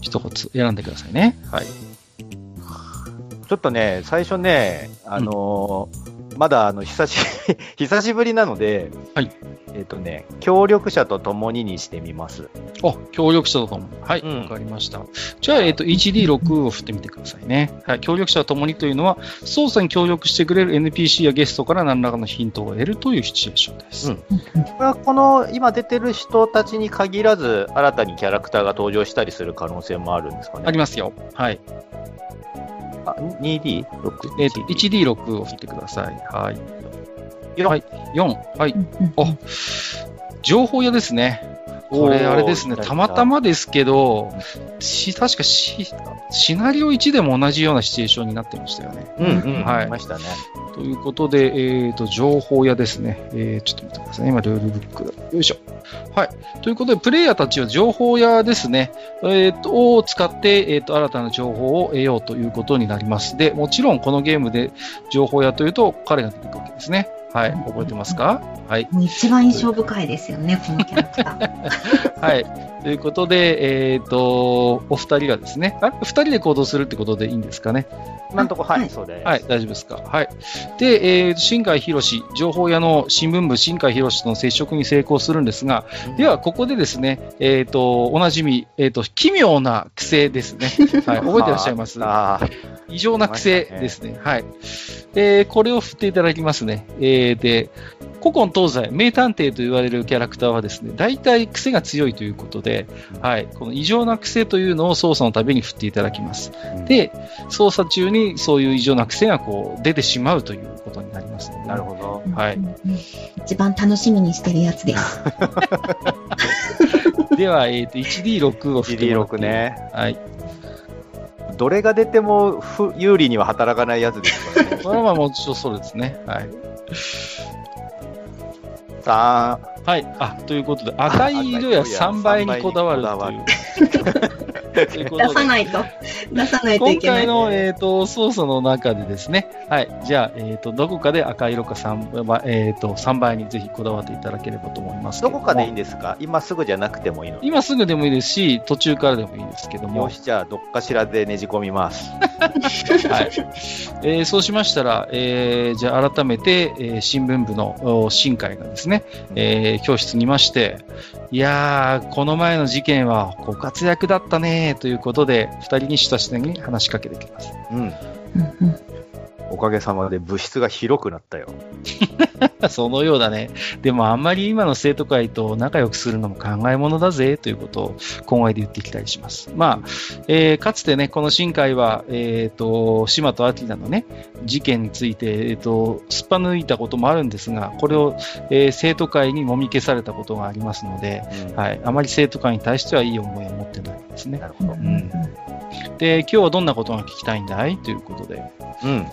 S1: 一言選んでくださいね。はい。
S2: ちょっとね、最初ね、あのーまだあの久し 久しぶりなので、
S1: はい
S2: えっ、とね、協力者と共ににしてみます。
S1: お、協力者とともに。はい。わ、
S2: うん
S1: かりました。じゃあ、えっ、と、1D6 を振ってみてくださいね。はい。協力者と共にというのは、操作に協力してくれる NPC やゲストから何らかのヒントを得るというシチュエーションです。
S2: うんこれはこの今出てる人たちに限らず、新たにキャラクターが登場したりする可能性もあるんですかね。
S1: ありますよ。はい。
S2: あ 2D?6?
S1: えっ、と、1D6 を振ってください。はい。
S2: よ
S1: はい。4。はい。
S3: うんうん
S1: お情報屋ですね。これ、あれですね。
S2: た
S1: またまですけど、し、確かし、シナリオ1でも同じようなシチュエーションになってましたよね。
S2: うんうん、
S1: はい
S2: いましたね。
S1: ということで、えっ、と、情報屋ですね。えー、ちょっと待ってくださいね。今、ルールブックだ。よいしょ。はい。ということで、プレイヤーたちは情報屋ですね。えっ、と、を使って、えっ、と、新たな情報を得ようということになります。で、もちろん、このゲームで情報屋というと、彼が出てくるわけですね。はい。覚えてますか？はい。
S3: もう一番印象深いですよね、このキャラクター。
S1: はい。ということで、えっ、と、お二人がですね、あ二人で行動するってことでいいんですかね？
S2: 今のところ、はい、
S3: はい
S2: そうです。
S1: はい、大丈夫ですか？はい。で、えー、新海博士、情報屋の新聞部新海博士との接触に成功するんですが、では、ここでですね、えっ、と、おなじみ、えっ、と、奇妙な癖ですね。はい、覚えてらっしゃいます？
S2: あー
S1: 異常な癖ですね。はい。で、これを振っていただきますね。えー、で、古今東西、名探偵と言われるキャラクターはですね、大体癖が強いということで、はい、この異常な癖というのを操作のたびに振っていただきます。で、操作中にそういう異常な癖がこう出てしまうということになりますので、
S2: なるほど。
S1: はい
S3: 一番楽しみにしてるやつです。
S1: では、えっ、と、1D6 を振ってもらって
S2: 1D6 ね。
S1: はい。
S2: どれが出ても不有利には働かないやつですからね。
S1: これはもちろんそうですね。はい。
S2: 3、
S1: はい。あ、ということで、赤い色や3倍にこだわるという。
S3: 出さないと、出さないとい
S1: 今
S3: けない。
S1: 回の、えっ、と、操作の中でですね、はい。じゃあ、えっ、と、どこかで赤色か3倍、えっ、と、3倍にぜひこだわっていただければと思いますども。
S2: どこかでいいんですか？今すぐじゃなくてもいいの
S1: 今すぐでもいいですし、途中からでもいいですけども
S2: よ。し、じゃあ、どっかしらでねじ込みます。
S1: はい。えーそうしましたら、えーじゃあ改めて、えー新聞部のお新会がですね、えー教室にいまして、いやー、この前の事件はご活躍だったねということで、二人に親しげに話しかけてきます。
S3: うん。
S2: おかげさまで物質が広くなったよ。
S1: そのようだね。でもあんまり今の生徒会と仲良くするのも考え物だぜということを今後で言ってきたりします。まあ、えーかつてね、この新会は、えっ、と、島と明のね、事件について、えっ、と、すっぱ抜いたこともあるんですが、これを、えー生徒会にもみ消されたことがありますので、
S2: うん
S1: はい。あまり生徒会に対してはいい思いを持ってないですね
S2: な。るほど。
S3: うんうん
S1: で、今日はどんなことが聞きたいんだい？ということで。
S2: うん。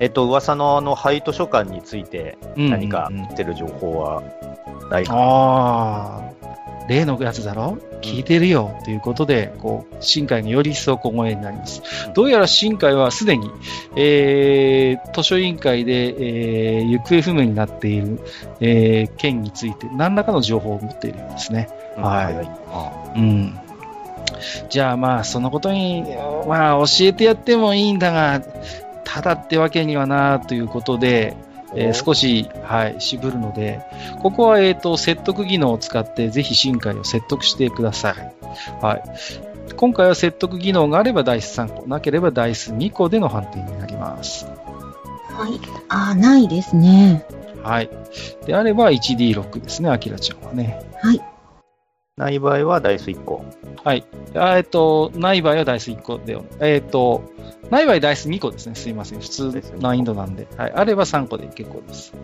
S2: えっと、噂のあの、廃図書館について
S1: うん
S2: 何か
S1: うんうん
S2: 知ってる情報はないか、
S1: ああ。例のやつだろ？聞いてるよ、ということで、こう、新海がより一層小声になります。どうやら新海はすでに、えー、図書委員会で、えー、行方不明になっている、えー、件について何らかの情報を持っているようですね。はい。うん。じゃあまあ、そのことに、まあ、教えてやってもいいんだが、ただってわけにはな、ということで、えー、少し、はい、渋るので、ここは、えっ、ー、と、説得技能を使って、ぜひ新海を説得してください。はい。今回は説得技能があればダイス3個、なければダイス2個での判定になります。
S3: はい。あ、ないですね。
S1: はい。であれば 1D6 ですね、アキラちゃんはね。
S3: はい。
S2: ない場合はダイス1個。
S1: はい。えっと、ない場合はダイス1個で、えっと、ない場合ダイス2個ですね。すいません。普通難易度なんで。はい。あれば3個で結構です。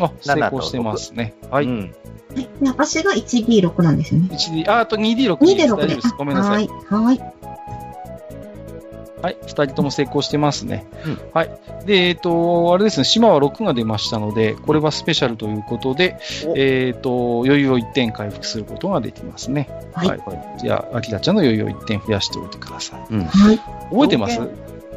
S1: あ、成功してますね。はい。うん、
S3: え私が 1D6 なんですよね。
S1: 1D、あ、あと 2D6
S3: 2D6 で。
S1: ごめんなさい。
S3: はい。はい。
S1: はい、二人とも成功してますね。うん、はい。で、えっ、ー、と、あれですね、島は6が出ましたので、これはスペシャルということで、えっ、ー、と、余裕を1点回復することができますね。
S3: はい。
S1: はい、じゃあ、アキラちゃんの余裕を1点増やしておいてください。
S3: うん、はい。
S1: 覚えてます？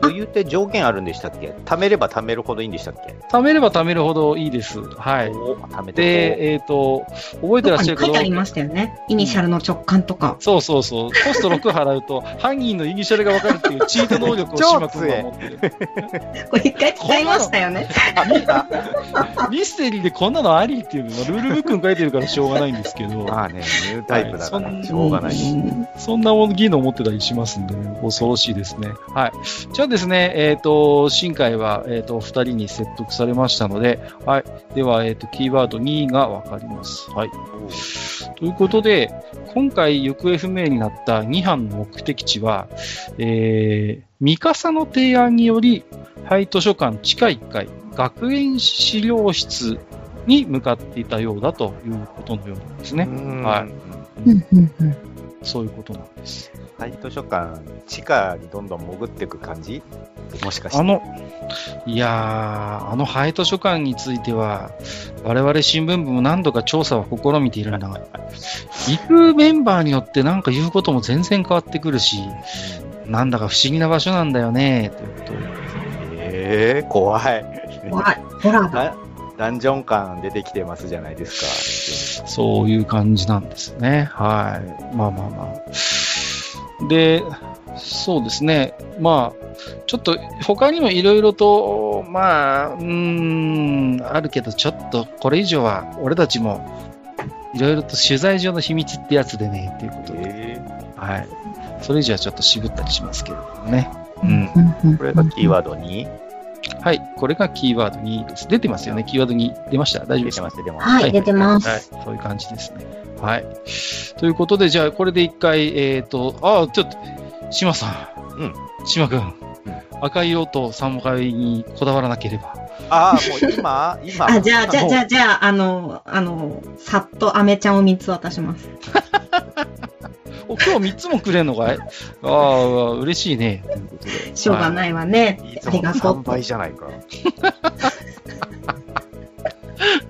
S2: 余裕って上限あるんでしたっけ？貯めれば貯めるほどいいんでしたっけ？
S1: 貯めれば貯めるほどいいです。はい。
S2: 貯め
S1: で、えっ、ー、と、覚えてらっしゃる
S3: 書いてありましたよね。イニシャルの直感とか。
S1: そうそうそう。コスト6払うと、犯人のイニシャルがわかるっていうチート能力を島君が持ってる。
S3: これ一回使いましたよね。
S1: ミステリーでこんなのありっていうのはルールブックに書いてるからしょうがないんですけど。
S2: まあね、ニュータイプだからしょうがない。
S1: そんなもの技能持ってたりしますんでね、恐ろしいですね。はい。じゃあですね、えっ、ー、と、新海は、えっ、ー、と、二人に説得されましたので、はい。では、えっ、ー、と、キーワード2がわかります。はい。ということで、今回行方不明になった2班の目的地は、えー、ミカサの提案により、廃図書館地下1階、学園資料室に向かっていたようだということのようなんですね。はい。そういうことなんです。
S2: 廃図書館、地下にどんどん潜っていく感じ？もしかして。
S1: あの、いやー、あの廃図書館については、我々新聞部も何度か調査を試みているんだが、行くメンバーによってなんか言うことも全然変わってくるし、なんだか不思議な場所なんだよね、ということ
S2: ええー、怖い。
S3: 怖い。ホラーだ。
S2: ダンジョン感出てきてますじゃないです
S1: か。そういう感じなんですね。はい。まあまあまあ。で、そうですね。まあ、ちょっと他にもいろいろと、まあ、うーん、あるけど、ちょっとこれ以上は俺たちもいろいろと取材上の秘密ってやつでね、っていうことで。はい。それ以上はちょっと渋ったりしますけれどもね。
S2: うん。これがキーワードに？
S1: はい。これがキーワード2です。出てますよね。キーワード2出ました大丈夫です
S2: か？出てます、
S3: はい、出てます。
S1: はい。そういう感じですね。はい。ということで、じゃあ、これで一回、えっ、ー、と、あ、ちょっと、島さ
S2: ん。うん。
S1: 島くん。うん、赤色と3階にこだわらなければ。
S2: ああ、もう今、今？
S3: あ、じゃあ、じゃあ、じゃあ、じゃあ、あの、あの、さっとアメちゃんを3つ渡します。
S1: お今日3つもくれんのかい？ああ、嬉しいね。ということで。
S3: しょうがないわね。ありがとう。
S2: 3倍じゃないか。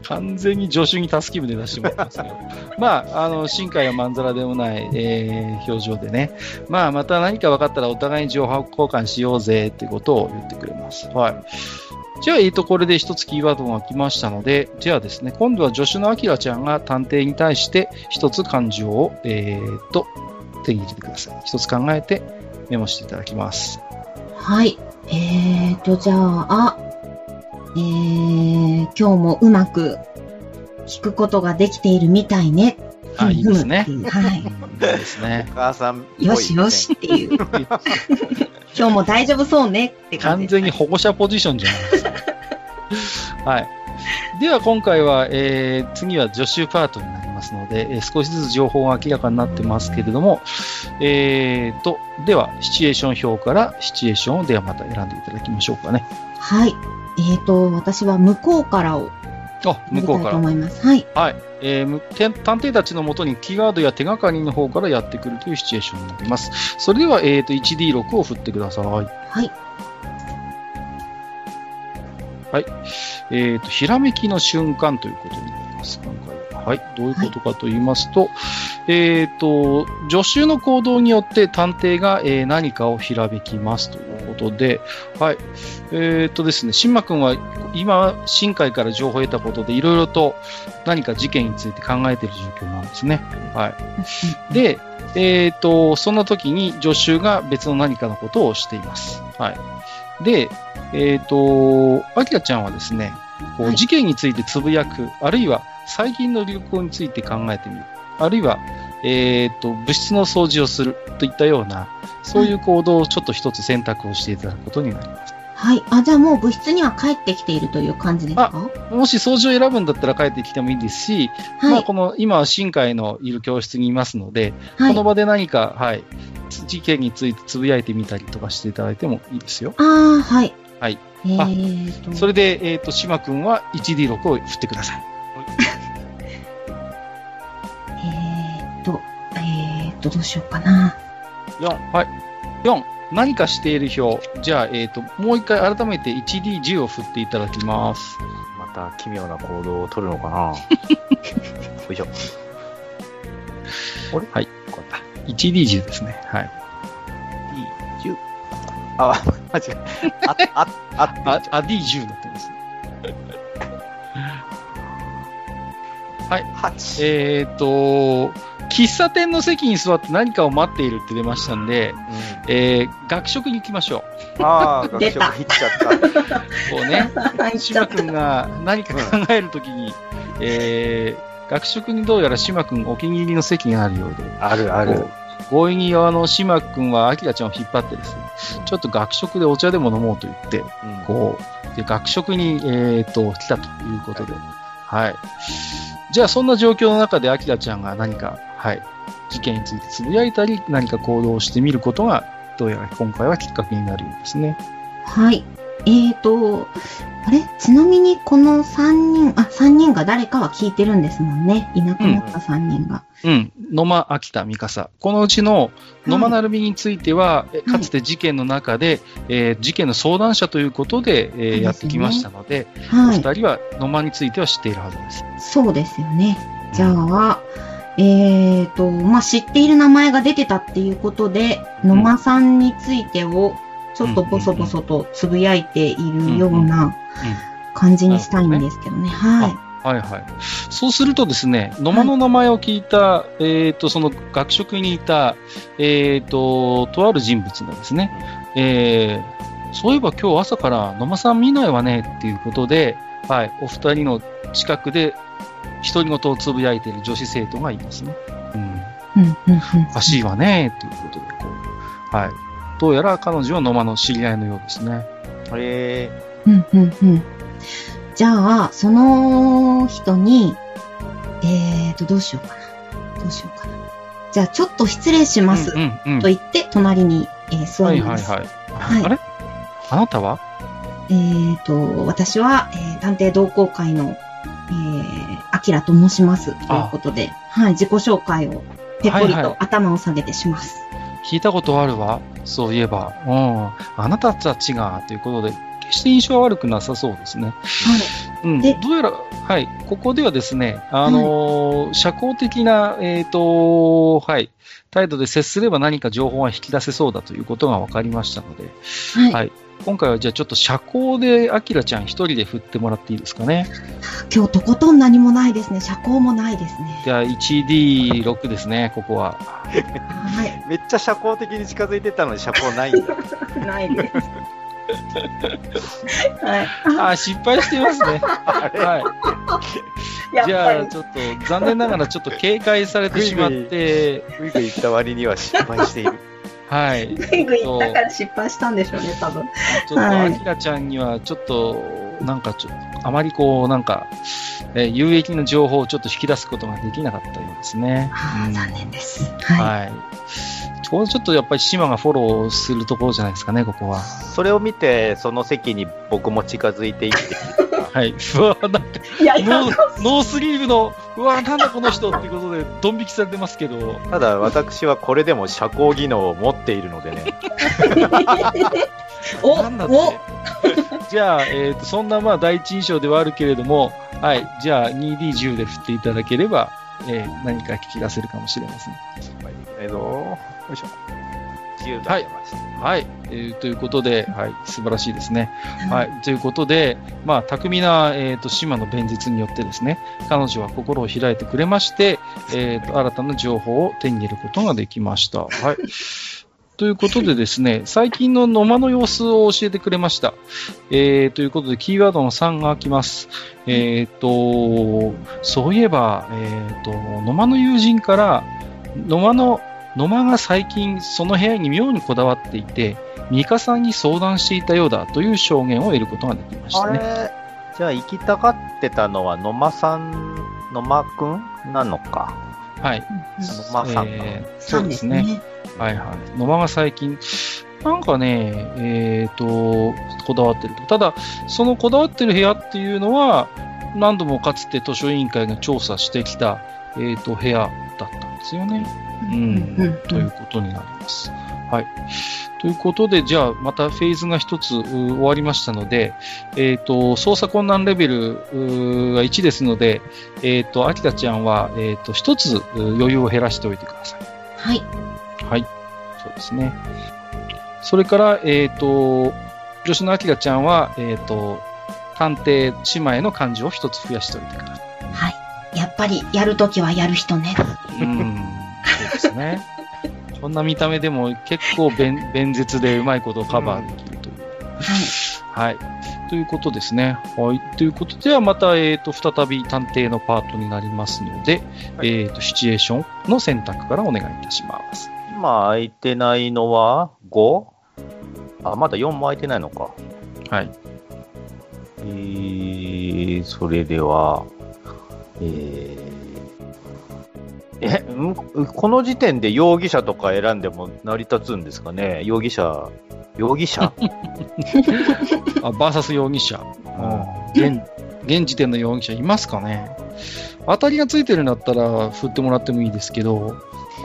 S1: 完全に助手に助け舟出してもらってますけど。まあ、あの、新海はまんざらでもない、えー、表情でね。まあ、また何か分かったらお互いに情報交換しようぜってことを言ってくれます。はい。じゃあ、えっと、これで一つキーワードが来ましたので、じゃあですね、今度は助手のアキラちゃんが探偵に対して一つ漢字を、えー、っと、手に入れてください。一つ考えてメモしていただきます。
S3: はい。えーと、じゃあ、えー、今日もうまく聞くことができているみたいね。
S1: あ、いいですね。
S3: はい。
S1: いいですね。
S2: お母さん、
S3: よしよしっていう。今日も大丈夫そうねって感じ。
S1: 完全に保護者ポジションじゃないですか。はい。では今回は、えー、次は助手パートになりますので、えー、少しずつ情報が明らかになってますけれども、えーと、では、シチュエーション表からシチュエーションをではまた選んでいただきましょうかね。
S3: はい。えーと、私は向こうからを
S1: あ、向こうから。
S3: と思います。はい。
S1: はい。えー、探偵たちのもとにキーワードや手がかりの方からやってくるというシチュエーションになります。それでは、えーと、1D6 を振ってください。
S3: はい。
S1: はい。えっ、ー、と、ひらめきの瞬間ということになります、今回は。はい。どういうことかと言いますと、えっ、と、助手の行動によって探偵が、えー何かをひらめきますということで、はい。えっ、とですね、新馬くんは今、新海から情報を得たことで、いろいろと何か事件について考えている状況なんですね。はい。で、えっ、と、そんな時に助手が別の何かのことをしています。はい。で、えっ、と、アキラちゃんはですね、こ
S3: はい
S1: う事件についてつぶやく、あるいは最近の流行について考えてみる、あるいは、えっ、と、物質の掃除をするといったような、そういう行動をちょっと一つ選択をしていただくことになります。
S3: はい。あ、じゃあもう部室には帰ってきているという感じですか？
S1: もし掃除を選ぶんだったら帰ってきてもいいですし、まあ、
S3: はい。
S1: この、今は新海のいる教室にいますので、
S3: はい
S1: この。場で何か、はい、事件についてつぶやいてみたりとかしていただいてもいいですよ。
S3: ああ、はい。
S1: はい。それで、えっ、と、島くんは 1D6 を振ってください。
S3: えーと、えーと、どうしようかな。
S1: 4。はい。4。何かしている表。じゃあ、えっ、と、もう一回改めて 1D10 を振っていただきます。
S2: また奇妙な行動を取るのかな よいしょ。
S1: はい。
S2: こうやっ
S1: 1D10 ですね。はい。
S2: た。10。あ、間違えた。あ、あ、あ、
S1: あ、あ D10 になってます。はい。
S2: 8。
S1: えっ、と、喫茶店の席に座って何かを待っているって出ましたんで、えー、学食に行きましょ
S2: ああ、学
S3: 出た
S2: 食行っちゃった。
S1: う。こうね。島くんが何か考えるときに、えー、学食にどうやら島くんお気に入りの席があるようで、
S2: あるある
S1: 強引にあの島くんはアキラちゃんを引っ張ってですね、ちょっと学食でお茶でも飲もうと言って、
S2: うん
S1: こう、で学食に、えー、と来たということで、はい。じゃあ、そんな状況の中で、アキラちゃんが何か、はい、事件についてつぶやいたり、何か行動をしてみることが、どうやら今回はきっかけになるようですね。
S3: はい。えーと、あれ？ちなみにこの3人、あ、3人が誰かは聞いてるんですもんね。いなくなった3人が。
S1: うん。野間、秋田、三笠。このうちの野間成美については、えかつて事件の中で、えー事件の相談者ということで、えーやってきましたので、
S3: はい。
S1: お二人は野間については知っているはずです。
S3: そうですよね。じゃあ、えーと、まあ、知っている名前が出てたっていうことで、野間さんについてを、ちょっとボソボソとつぶやいているような感じにしたいんですけどね。はい。
S1: はいはい。そうするとですね、野間の名前を聞いた、えっ、と、その学食にいた、えっ、と、とある人物がですね、えー、そういえば今日朝から野間さん見ないわねっていうことで、はい、お二人の近くで独り言をつぶやいている女子生徒がいますね。うん。
S3: うん、うん、うん。
S1: おかしいわねっていうことで、こう、はい。どうやら彼女は野間の知り合いのようですね。
S2: え
S3: うん、うん、うん。じゃあ、その人に、えーと、どうしようかな。どうしようかな。じゃあ、ちょっと失礼します。
S1: うんうんうん。
S3: と言って、隣に、えー座
S1: はい
S3: ります。
S1: はいはい。
S3: はい
S1: あれ？あなたは？
S3: えーと、私は、えー探偵同好会の、えー、アキラと申します。ということで、はい、自己紹介を、ぺっこり
S1: はいはい
S3: と頭を下げてします。
S1: 聞いたことあるわ。そういえば。うん。あなたたちが、ということで、決して印象は悪くなさそうですね。
S3: はい。
S1: うん。
S3: で
S1: どうやら、はい。ここではですね、あのー社交的な、えっ、と、はい。態度で接すれば何か情報が引き出せそうだということが分かりましたので、
S3: はい。
S1: はい今回はじゃあちょっと社交で、アキラちゃん一人で振ってもらっていいですかね。
S3: 今日とことん何もないですね。社交もないですね。
S1: じゃあ 1D6 ですね、ここは。
S3: はい。
S2: ー、めっちゃ社交的に近づいてったのに社交ないんだ。
S3: ないです。はい。
S1: あー、失敗してますね。はい。じゃあ。ちょっと、残念ながらちょっと警戒されてしまって、
S2: ぐいぐい行った割には失敗している。
S1: はい。
S3: ぐいぐい行ったから失敗したんでしょうね、多分。
S1: ちょっと、
S3: はい
S1: アキラちゃんには、ちょっと、なんかちょっと、あまりこう、なんか、えー有益な情報をちょっと引き出すことができなかったようですね。
S3: ああ、
S1: うん
S3: 残念です。はい。
S1: はい。これちょっとやっぱり島がフォローするところじゃないですかね、ここは。
S2: それを見て、その席に僕も近づいていって、
S1: はい。うわなノー、ノースリーブの、うわなんだこの人っていうことで、ドン引きされてますけど、
S2: ただ私はこれでも社交技能を持っているのでね、
S3: お
S1: なんだって
S3: お。
S1: じゃあ、えっ、と、そんなまあ第一印象ではあるけれども、はい。じゃあ、2D10 で振っていただければ、えー何か聞き出せるかもしれません。
S2: 失敗できないぞ。よいしょ。10が出ました。
S1: はい。えーということで、はい。素晴らしいですね。はい。ということで、まあ、巧みな、えっ、と、島の弁舌によってですね、彼女は心を開いてくれまして、えっ、と、新たな情報を手に入れることができました。はい。ということでですね、最近の野間の様子を教えてくれました。えー、ということで、キーワードの3が開きます。えっ、と、そういえば、えっ、と、野間の友人から、野間の、野間が最近その部屋に妙にこだわっていて、ミカさんに相談していたようだという証言を得ることができましたね。
S2: じゃあ行きたがってたのは野間さん、野間くんなのか。
S1: はい。
S2: 野間さんか。
S1: えー
S3: そ
S1: そううですね。はいはい。野間が最近、なんかね、えっ、と、こだわってると。ただ、そのこだわってる部屋っていうのは、何度もかつて図書委員会が調査してきた、えっ、と、部屋だったんですよね。うん、ということになります。はい。ということで、じゃあ、またフェーズが一つう終わりましたので、えっ、と、操作困難レベルうは1ですので、えっ、と、秋田ちゃんは、えっ、と、一つう余裕を減らしておいてください。
S3: はい。
S1: はい。そうですね。それから、えっ、と、女子の秋田ちゃんは、えっ、と、探偵姉妹の漢字を一つ増やしておいてください。
S3: はい。やっぱり、やるときはやる人ね。
S1: うん、ですね。こんな見た目でも結構弁弁舌でうまいことをカバーできるという。
S3: はい。
S1: はい。ということですね。はい。ということではまた、えっ、と、再び探偵のパートになりますので、
S2: はい
S1: えっ、と、シチュエーションの選択からお願いいたします。
S2: 今空いてないのは 5? あ、まだ4も空いてないのか。
S1: はい。
S2: えー、それでは、えー、え、んこの時点で容疑者とか選んでも成り立つんですかね？容疑者、容疑者？
S1: あ、バーサス容疑者。現、現時点の容疑者いますかね？当たりがついてるんだったら振ってもらってもいいですけど、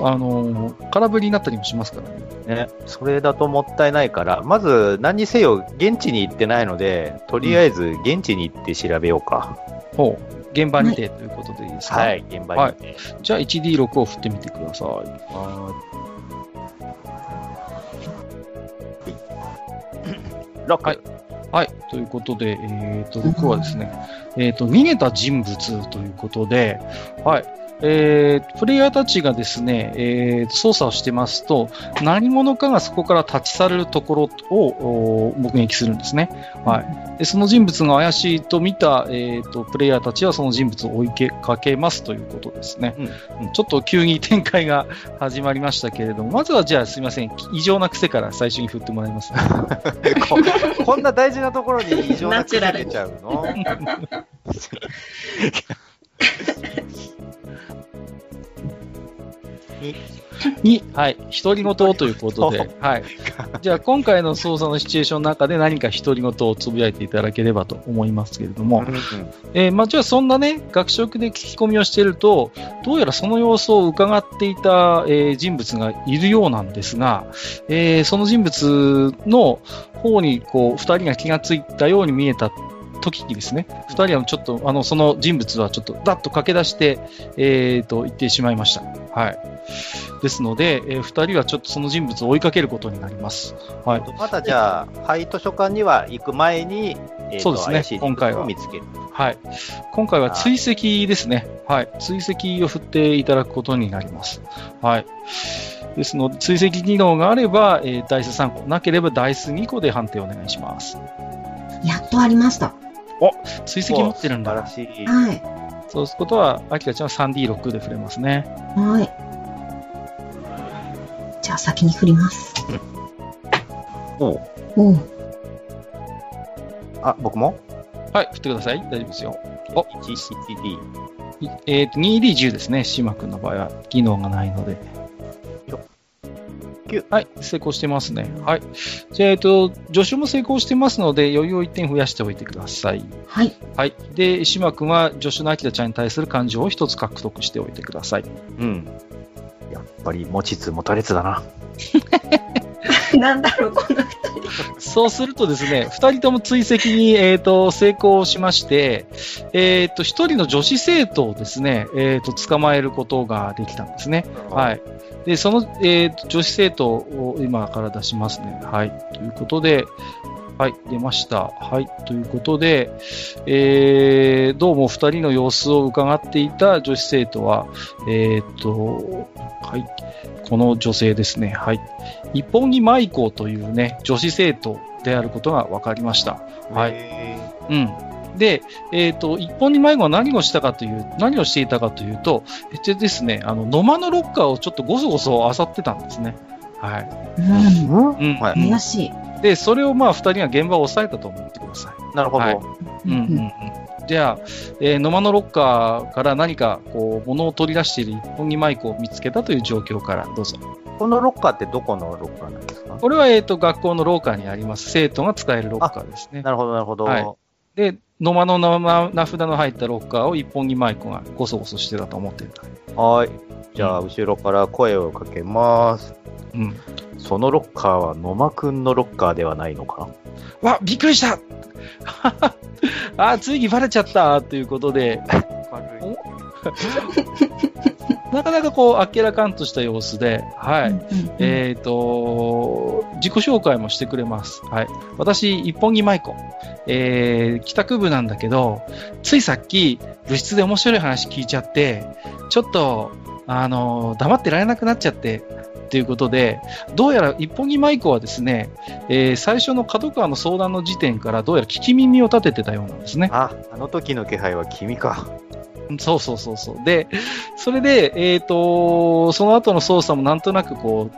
S1: あの、空振りになったりもしますからね。
S2: ね、それだともったいないから、まず何にせよ現地に行ってないので、とりあえず現地に行って調べようか。
S1: ほう。現場にてということでいいですか？
S2: はい、現場にて。
S1: じゃあ 1D6 を振ってみてください。
S2: ロック。
S1: はいはい。ということで、えっ、と、僕はですね、えっ、と、逃げた人物ということで、はい。えー、プレイヤーたちがですね、えー、操作をしてますと、何者かがそこから立ち去るところをお目撃するんですね。はい。で、その人物が怪しいと見た、えー、と、プレイヤーたちはその人物を追いかけますということですね。うんちょっと急に展開が始まりましたけれども、まずはじゃあすいません、異常な癖から最初に振ってもらいます、ね。
S2: ここんな大事なところに異常な癖出ちゃうの？
S1: に、はい、独り言ということで、はい。じゃあ今回の操作のシチュエーションの中で何か独り言をつぶやいていただければと思いますけれども、えーまあ、じゃあそんなね、学食で聞き込みをしていると、どうやらその様子を伺っていた、えー人物がいるようなんですが、えーその人物の方にこう、二人が気がついたように見えた時にですね、二人はちょっと、あの、その人物はちょっと、ダッと駆け出して、えーと、言ってしまいました。はい。ですので、えー二人はちょっとその人物を追いかけることになります。はい。
S2: まだじゃあ、廃図書館には行く前に、えーと
S1: そうですね今回は
S2: を見つける。
S1: はい。今回は追跡ですね。はい。追跡を振っていただくことになります。はい。ですので、追跡技能があれば、えーダイス3個、なければダイス2個で判定お願いします。
S3: やっとありました。
S1: 追跡持ってるんだ
S2: 素晴ら。しい。
S3: はい。
S1: そうすることは、アキラちゃんは 3D6 で振れますね。
S3: はい。じゃあ先に振ります。
S2: おう
S3: おう。
S2: あ、僕も？
S1: はい、振ってください。大丈夫ですよ。お
S2: ?1、1D。
S1: いえっ、と、2D10 ですね。島君の場合は、技能がないのではい、成功してますね。はい。じゃあ、えっと、助手も成功してますので、余裕を1点増やしておいてください。
S3: はい。
S1: はい。で、島君は助手の秋田ちゃんに対する感情を1つ獲得しておいてください。
S2: うん。やっぱり持ちつ持たれつだな。
S3: なんだろう、この人。
S1: そうするとですね、2人とも追跡に、えーと、成功しまして、えーと、と1人の女子生徒をですね、えー、と捕まえることができたんですね。はい、で、その、えーと女子生徒を今から出しますね。はい。ということで、はい、出ました。はい。ということで、えー、どうも二人の様子を伺っていた女子生徒は、えーと、はい。この女性ですね。はい。一本木舞子というね、女子生徒であることが分かりました。はい。
S2: へ
S1: うん。で、えっ、と、一本に迷子は何をしたかという、何をしていたかというと、えっとですね、あの、野間のロッカーをちょっとごそごそ漁ってたんですね。はい。
S3: うん。
S2: ー
S1: うん。
S2: はい
S3: 怪しい。
S1: で、それをまあ、二人が現場を抑えたと思ってください。
S2: なるほど。
S1: はいうんうんうん。じゃあ、えー野間のロッカーから何か、こう、物を取り出している一本木舞子を見つけたという状況から、どうぞ。
S2: このロッカーってどこのロッカーなんですか？
S1: これは、えっ、と、学校の廊下にあります、生徒が使えるロッカーですね。
S2: なるほど、なるほど。
S1: はいで、野間の名名札の入ったロッカーを一本木舞子がごそごそしてたと思っていた。
S2: はい。じゃあ、後ろから声をかけます。
S1: うん。
S2: そのロッカーは野間くんのロッカーではないのか？
S1: わ、びっくりした あ、ついにバレちゃったということで、なかなかこう、あっけらかんとした様子で、はい。えっ、と、自己紹介もしてくれます。はい。私、一本木舞子。えー、帰宅部なんだけど、ついさっき、部室で面白い話聞いちゃって、ちょっと、あの、黙ってられなくなっちゃって、ということで、どうやら一本木舞子はですね、えー最初の角川の相談の時点からどうやら聞き耳を立ててたようなんですね。
S2: あ、あの時の気配は君か。
S1: そうそうそうそう。で、それで、えっ、と、その後の捜査もなんとなくこう、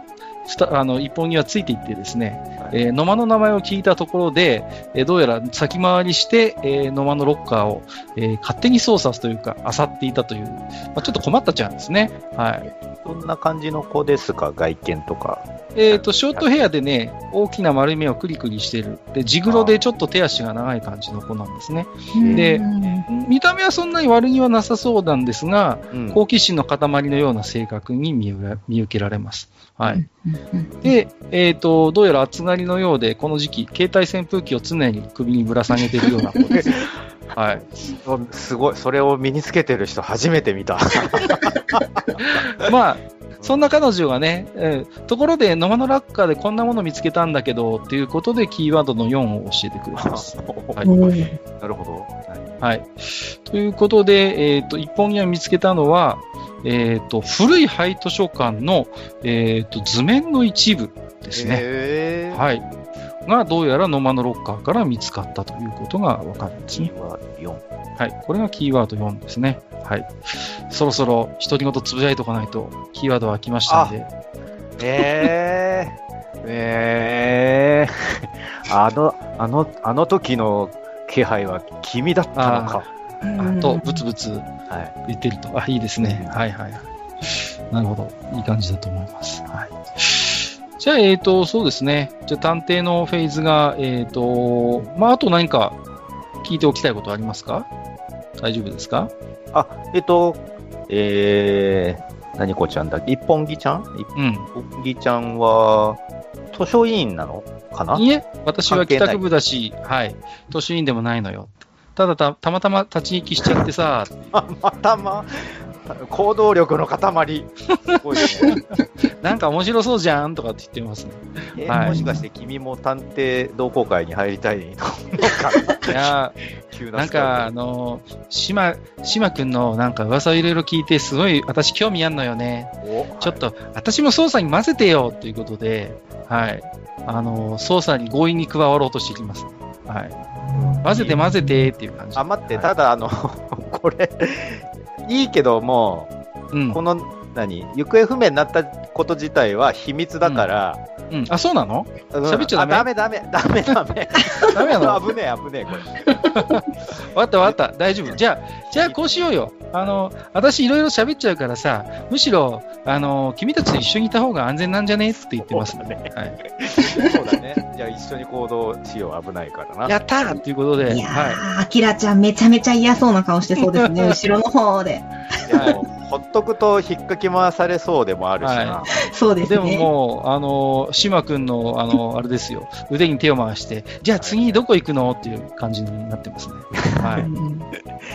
S1: あの、一本にはついていってですね、
S2: はい
S1: えー野間の名前を聞いたところで、えーどうやら先回りして、えー野間のロッカーを、えー勝手に操作というか、漁っていたという、まあ、ちょっと困ったちゃんですね。はい。
S2: どんな感じの子ですか？外見とか。
S1: えっ、と、ショートヘアでね、大きな丸い目をクリクリしてる。で、ジグロでちょっと手足が長い感じの子なんですね。で
S3: うん
S1: 見た目はそんなに悪気はなさそうなんですが、
S2: うん
S1: 好奇心の塊のような性格に見受けられます。はい。
S3: うん
S1: で、えっ、と、どうやら暑がりのようで、この時期、携帯扇風機を常に首にぶら下げているような子です。はい。
S2: すごい、それを身につけてる人初めて見た。
S1: まあ、そんな彼女がね、えーところで、野間のラッカーでこんなもの見つけたんだけど、っていうことで、キーワードの4を教えてくれます。はい
S3: うん
S2: なるほど。
S1: はい。ということで、えっ、と、一本には見つけたのは、えっ、と、古い廃図書館の、えっ、と、図面の一部ですね。
S2: へー
S1: はい。が、どうやら野間のロッカーから見つかったということがわかるんですね。
S2: は4。
S1: はい。これがキーワード4ですね。はい。そろそろ、独り言つぶやいとかないと、キーワードは来ましたんで。
S2: えー、えー、あの、あの、あの時の気配は君だったのか。
S1: あと、ブツブツ
S2: はい。
S1: 言ってると。あ、いいですね。はいはいはい。なるほど。いい感じだと思います。はい。じゃあ、えっ、と、そうですね。じゃあ、探偵のフェーズが、えっ、と、まあ、あと何か聞いておきたいことありますか？大丈夫ですか？
S2: あ、えっと、えー、何子ちゃんだっけ？一本木ちゃん？一
S1: うん。
S2: 本木ちゃんは、図書委員なのかな？い
S1: いえ、私は帰宅部だし、はい。図書委員でもないのよ。ただた、たまたま立ち行きしちゃってさ、
S2: あ、またま、行動力の塊。すごいね。
S1: なんか面白そうじゃんとかって言ってますね。
S2: え
S1: はい
S2: もしかして君も探偵同好会に入りたいの？か
S1: いや
S2: 急
S1: ー、なんか、あのー、島、島くんのなんか噂をいろいろ聞いて、すごい私興味あんのよね。
S2: お
S1: ちょっと、私も捜査に混ぜてよということで、はい。あのー、捜査に強引に加わろうとしてきます。はい。混ぜて混ぜてっていう感じ。
S2: あ、待って、
S1: はい
S2: ただ、あの、これ、いいけども、
S1: うん
S2: こ。の、何行方不明になったこと自体は秘密だから、
S1: うん。あ、そうなの？
S2: うん
S1: 喋っちゃダメ？
S2: あダメダメ、ダメダメ。
S1: ダメ なの？
S2: 危ねえ危ねえ、これ。
S1: わかったわかった。大丈夫。じゃあ、じゃあこうしようよ。あの、私いろいろ喋っちゃうからさ、むしろ、あの、君たちと一緒にいた方が安全なんじゃね？って言ってますねはい。
S2: そうだね。一緒に行動しよう、危ないからな。
S1: やったーっていうことで、
S3: いや
S1: は
S3: ー、アキラちゃんめちゃめちゃ嫌そうな顔してそうですね、後ろの方で。
S2: でも、ほっとくと引っかき回されそうでもあるしな。
S1: は
S3: そうですね。
S1: でももう、あの、島くんの、あの、あれですよ、腕に手を回して、じゃあ次どこ行くのっていう感じになってますね。はい。
S3: う ん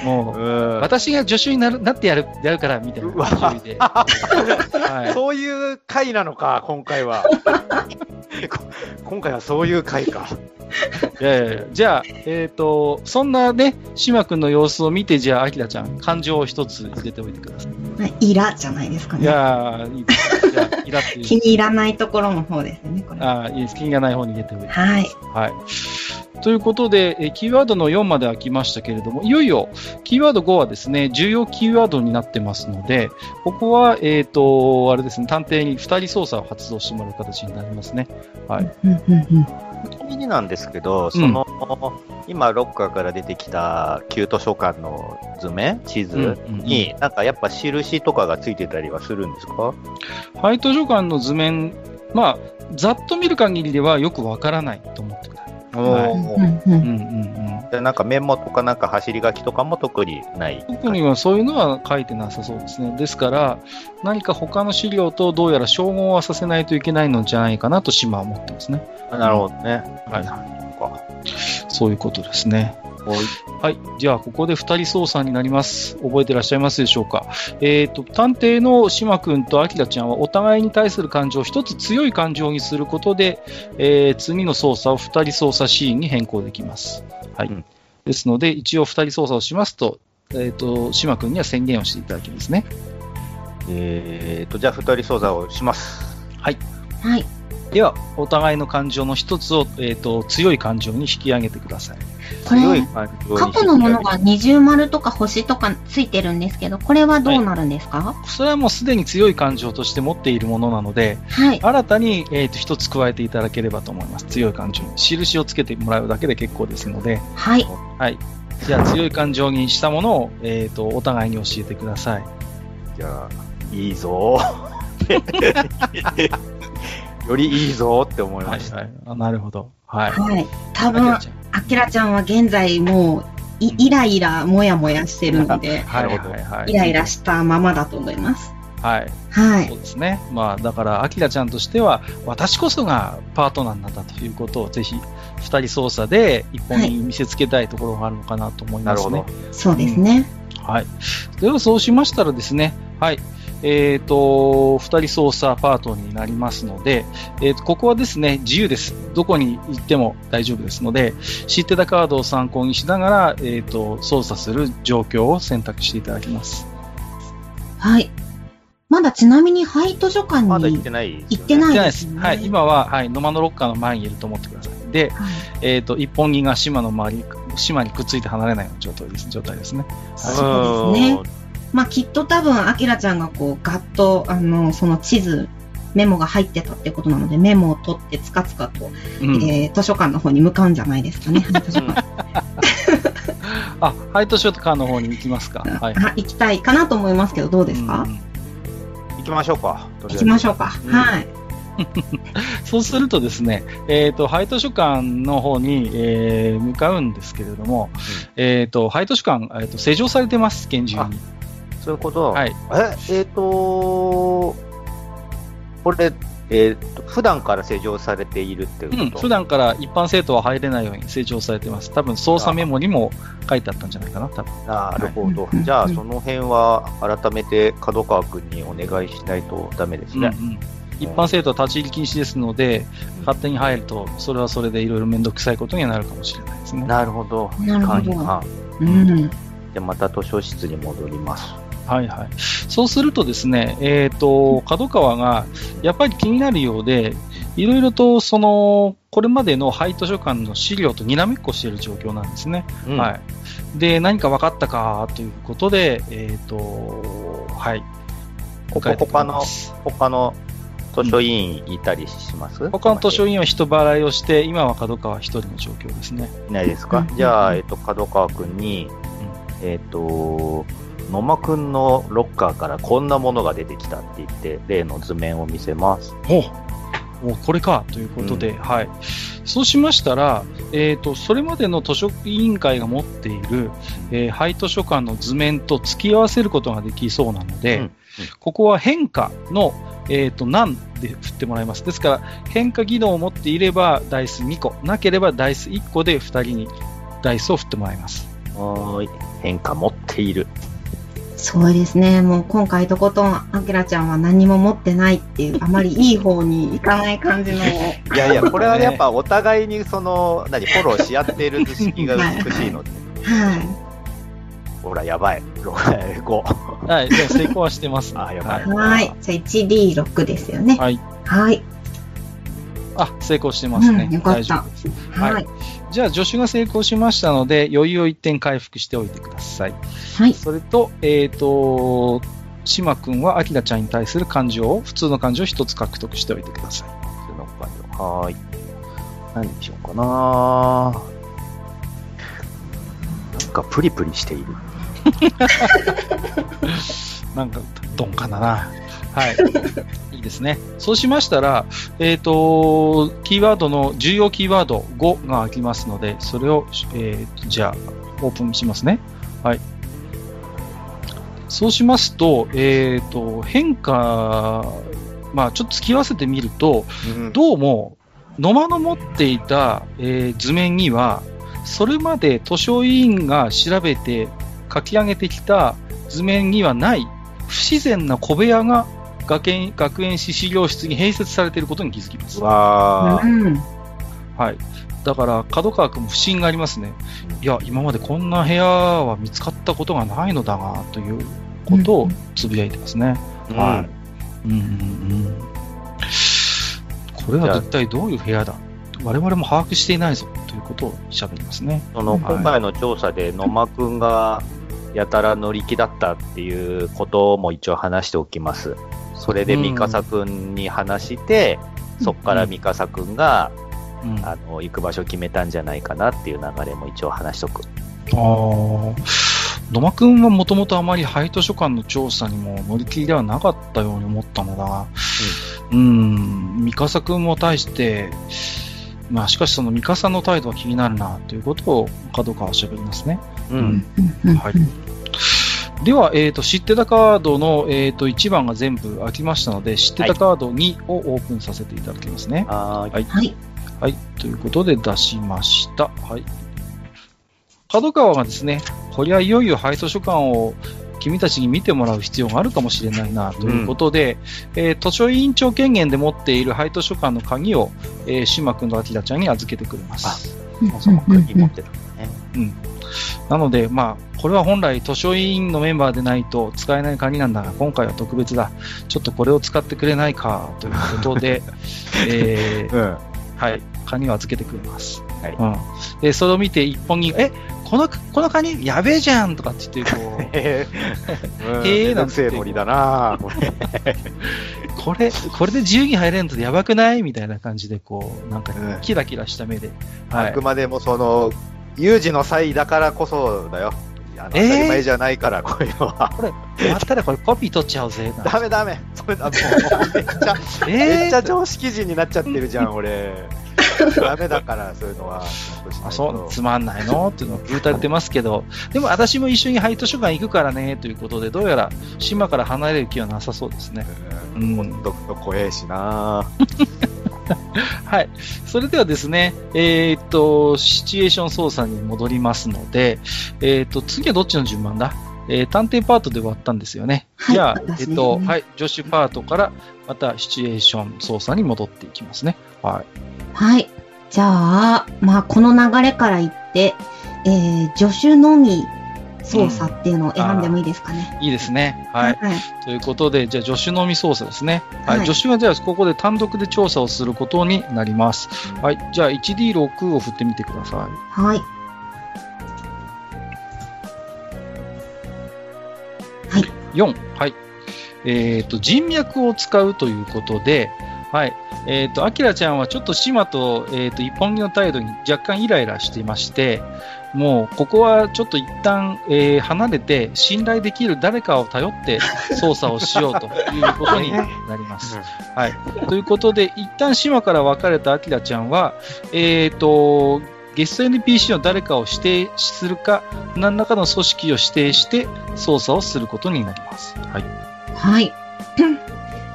S1: もう、
S2: うん
S1: 私が助手になるなってやるやるからみたいな感じで、はい、
S2: そういう回なのか、今回は。こ今回はそういう回か。
S1: いやいやいやじゃあ、えっ、と、そんなね、島くんの様子を見て、じゃあ、あきらちゃん、感情を一つ入れておいてください。
S3: まあイラじゃないですか
S1: い
S3: ね。
S1: やー、いいですじゃあ、イラって。
S3: 気に入らないところの方ですよね、これ。
S1: あーいいです。気がない方に入れておいて。
S3: はい。
S1: はい。ということで、えーキーワードの4までは来ましたけれども、いよいよ、キーワード5はですね、重要キーワードになってますので、ここは、えっ、と、あれですね、探偵に2人操作を発動してもらう形になりますね。はい。
S3: うんうんうん
S2: ちなみになんですけど、その、今、ロッカーから出てきた旧図書館の図面、地図に、なんかやっぱ印とかがついてたりはするんですか？
S1: はい、図書館の図面、まあ、ざっと見る限りではよくわからないと思ってください。はい
S3: うんうんう
S1: うんんうんうん。
S2: でなんかメモとかなんか走り書きとかも特にない。
S1: 特にはそういうのは書いてなさそうですね。ですから、何か他の資料とどうやら照合はさせないといけないのじゃないかなと島は思ってますね。
S2: あなるほどね。
S1: はい
S2: そ
S1: ういうことですね。はい。じゃあ、ここで二人操作になります。覚えてらっしゃいますでしょうか。えっ、と、探偵の島くんとアキラちゃんはお互いに対する感情を一つ強い感情にすることで、えー次の操作を二人操作シーンに変更できます。はい。
S2: うん
S1: ですので、一応二人操作をしますと、えっ、と、島くんには宣言をしていただきますね。
S2: えーと、じゃあ二人操作をします。
S3: はい。
S1: では、お互いの感情の一つを、えっ、と、強い感情に引き上げてください。
S3: これ
S2: 強い感情に
S3: 過去のものが二重丸とか星とかついてるんですけど、これはどうなるんですか？
S1: それはもうすでに強い感情として持っているものなので、
S3: はい。
S1: 新たに、えー、と一つ加えていただければと思います。強い感情に。印をつけてもらうだけで結構ですので、
S3: はい。
S1: はい。じゃあ強い感情にしたものを、えー、とお互いに教えてください。
S2: じゃあ、いいぞ よりいいぞって思いました。
S1: はい。あなるほど。はい。
S3: はい。多
S1: あきら
S3: 分、あきらちゃんは現在もう、いイライラ、もやもやしてるので、
S1: はいはいはい。
S3: イライラしたままだと思います。
S1: はい。
S3: はい
S1: そう。ですね。まあ、だから、アキラちゃんとしては、私こそがパートナーなんだということを、ぜひ、二人操作で一本に見せつけたいところがあるのかなと思いますね。
S2: なるほど。
S3: そうですね。
S1: はい。では、そうしましたらですね、はい。えっ、と、二人操作パートになりますので、えーと、ここはですね、自由です。どこに行っても大丈夫ですので、知ってたカードを参考にしながら、えっ、と、操作する状況を選択していただきます。
S3: はい。まだちなみに廃図書館に
S2: まだ行ってないね
S3: 行ってない
S1: です。
S3: ね。
S1: はい。今は、はい、ノマのロッカーの前にいると思ってください。で、
S3: はい
S1: えっ、と、一本木が島の周り、島にくっついて離れないような状態です状態ですね。
S3: そうですねまあきっと多分、アキラちゃんがこう、ガッと、あの、その地図、メモが入ってたってことなので、メモを取ってつかつかと、
S1: うん。
S3: えー図書館の方に向かうんじゃないですかね。廃 図書館。
S1: あ、ハイトショットカーの方に行きますか。はい。
S3: あ行きたいかなと思いますけど、どうですか、
S1: うん
S2: 行きましょうか。
S3: 行きましょうか。
S2: うん
S3: はい。
S1: そうするとですね、えっ、と、廃図書館の方に、えー向かうんですけれども、えっ、と、廃図書館、えっ、と、施錠されてます、厳重に。
S2: そういうこと？
S1: はい。
S2: え、えっ、とこれ、えっ、と、普段から施錠されているっていう
S1: うん、
S2: こと、
S1: 普段から一般生徒は入れないように施錠されてます。多分、操作メモにも書いてあったんじゃないかな、多分。
S2: なるほど。
S3: はい
S2: じゃあ、
S3: うん
S2: その辺は改めて角川くんにお願いしないとダメですね。
S1: うんうん一般生徒は立ち入り禁止ですので、勝手に入ると、それはそれでいろいろめんどくさいことにはなるかもしれないですね。
S2: なるほど。
S3: なるほうん。
S2: で、また図書室に戻ります。
S1: はいはい。そうするとですね、えっ、と、角川がやっぱり気になるようで、いろいろとその、これまでの廃図書館の資料とにらめっこしている状況なんですね。
S2: うん
S1: はい。で、何か分かったかということで、えっ、と、はい。
S2: ここ他の、他の図書委員いたりします？
S1: 他の図書
S2: 委員
S1: は人払いをして、今は角川一人の状況ですね。
S2: いないですか、
S3: うん
S2: じゃあ、えっ、と、角川くんに、えっ、と、野間くんのロッカーからこんなものが出てきたって言って、例の図面を見せます。
S1: おおこれかということで、はい。そうしましたら、えっ、と、それまでの図書委員会が持っている、えー廃図書館の図面と付き合わせることができそうなので、
S2: うんうん
S1: ここは変化の、えっ、と、何で振ってもらいます。ですから、変化技能を持っていれば、ダイス2個、なければダイス1個で2人にダイスを振ってもらいます。
S2: はーい。変化持っている。
S3: そうですね。もう今回とことん、あきらちゃんは何も持ってないっていう、あまりいい方にいかない感じの。
S2: いやいや、これはね、やっぱお互いにその、何、フォローし合っている図式が美しいので。
S3: はい。
S2: ほら、やばい。5。
S1: はい。では成功はしてます、
S2: あやばい
S3: はい。じゃあ 1D6 ですよね。
S1: はい。
S3: はい。
S1: あ、成功してますね。
S3: うんよかった
S1: 大丈夫です。はい
S3: はい。
S1: じゃあ、助手が成功しましたので、余裕を一点回復しておいてください。
S3: はい。
S1: それと、えっ、と、島くんは、アキラちゃんに対する感情を、普通の感情を一つ獲得しておいてください。
S2: 普通の感情。はーい。何にしようかななんかプリプリしている。
S1: なんか、ドンかなな。はい。いいですね。そうしましたら、えっ、と、キーワードの、重要キーワード5が開きますので、それを、えーとじゃあ、オープンしますね。はい。そうしますと、えっ、と、変化、まあ、ちょっと付き合わせてみると、どうも、野間の持っていた、えー図面には、それまで図書委員が調べて書き上げてきた図面にはない不自然な小部屋が学園学園史資料室に併設されていることに気づきます。
S2: わー。
S3: うん。
S1: はい。だから、角川君も不審がありますね。いや、今までこんな部屋は見つかったことがないのだが、ということをつぶやいてますね。はい。うんうんうん。これは一体どういう部屋だ？我々も把握していないぞということを喋りますね。
S2: その、
S3: はい
S2: 今回の調査で野間くんがやたら乗り気だったっていうことも一応話しておきます。それで
S1: うん
S2: 三笠くんに話して、そっから三笠くんが、
S1: うん、あ
S2: あの、行く場所決めたんじゃないかなっていう流れも一応話しとく。
S1: あー。野間くんはもともとあまり廃図書館の調査にも乗り切りではなかったように思ったのだが、うん、三笠くんも対して、まあしかしその三笠の態度は気になるなということを角川は喋りますね。
S2: う。
S1: うんん
S3: うん
S1: はい。では、えっ、と、知ってたカードの、えっ、と、1番が全部開きましたので、知ってたカード2をオープンさせていただきますね。
S2: はーい。
S1: はい。
S3: はい。
S1: はい。ということで出しました。はい。角川がですね、こりゃいよいよ廃図書館を君たちに見てもらう必要があるかもしれないな、ということで、えー図書委員長権限で持っている廃図書館の鍵を、えー、島君と明ちゃんに預けてくれます。
S2: あその鍵持ってたね。
S1: うん。なので、まあ、これは本来図書委員のメンバーでないと使えない鍵なんだが、今回は特別だ。ちょっとこれを使ってくれないか、ということで、えー
S2: うん。
S1: はい、鍵を預けてくれます。
S2: はい
S1: うん。で、それを見て一本木が、え、この、このカニやべえじゃんとかって言って、こう、
S2: へえ。めんどくせえノリだなこれ。
S1: これ、これで自由に入れるのってやばくない？みたいな感じで、こう、なんか
S2: うん、
S1: キラキラした目で。はい
S2: あく。までもその、有事の際だからこそだよ。あの当
S1: えー？
S2: たり前じゃないから、こういうのは。
S1: これ、終わったらこれコピー取っちゃおうぜ。
S2: ダメダメ。それだ、もう、めっちゃ、め
S1: えー？
S2: っちゃ常識人になっちゃってるじゃん、俺。ダメだから、そういうのは。
S1: あ、そう、つまんないの？っていうのを言うたれてますけど、でも私も一緒に廃図書館行くからね、ということで、どうやら島から離れる気はなさそうですね。
S2: う
S1: うん
S2: ん。ほんとくと怖えしな
S1: はい。それではですね、えーっと、シチュエーション操作に戻りますので、えーっと、次はどっちの順番だ？えー探偵パートで終わったんですよね。
S3: はい
S1: じゃあ、
S3: ね
S1: えっと、はい、助手パートから、またシチュエーション操作に戻っていきますね。はい。
S3: はい。じゃあ、まあ、この流れから言って、えー、助手のみ操作っていうのを選んでもいいですかね。
S1: いいですね。はい。ということで、じゃあ助手のみ操作ですね。はい。
S3: はい
S1: 助手はじゃあここで単独で調査をすることになります。はい。じゃあ 1D6 を振ってみてください。
S3: はい。はい。
S1: 4。はい。えっ、と、人脈を使うということで、はい。えっ、と、アキラちゃんはちょっと島と、えっ、と、一本木の態度に若干イライラしていまして、もう、ここはちょっと一旦、えー離れて、信頼できる誰かを頼って 操作をしようということになります。はい。ということで、一旦島から別れたアキラちゃんは、えっ、と、ゲスト NPC の誰かを指定するか、何らかの組織を指定して操作をすることになります。はい。
S3: はい。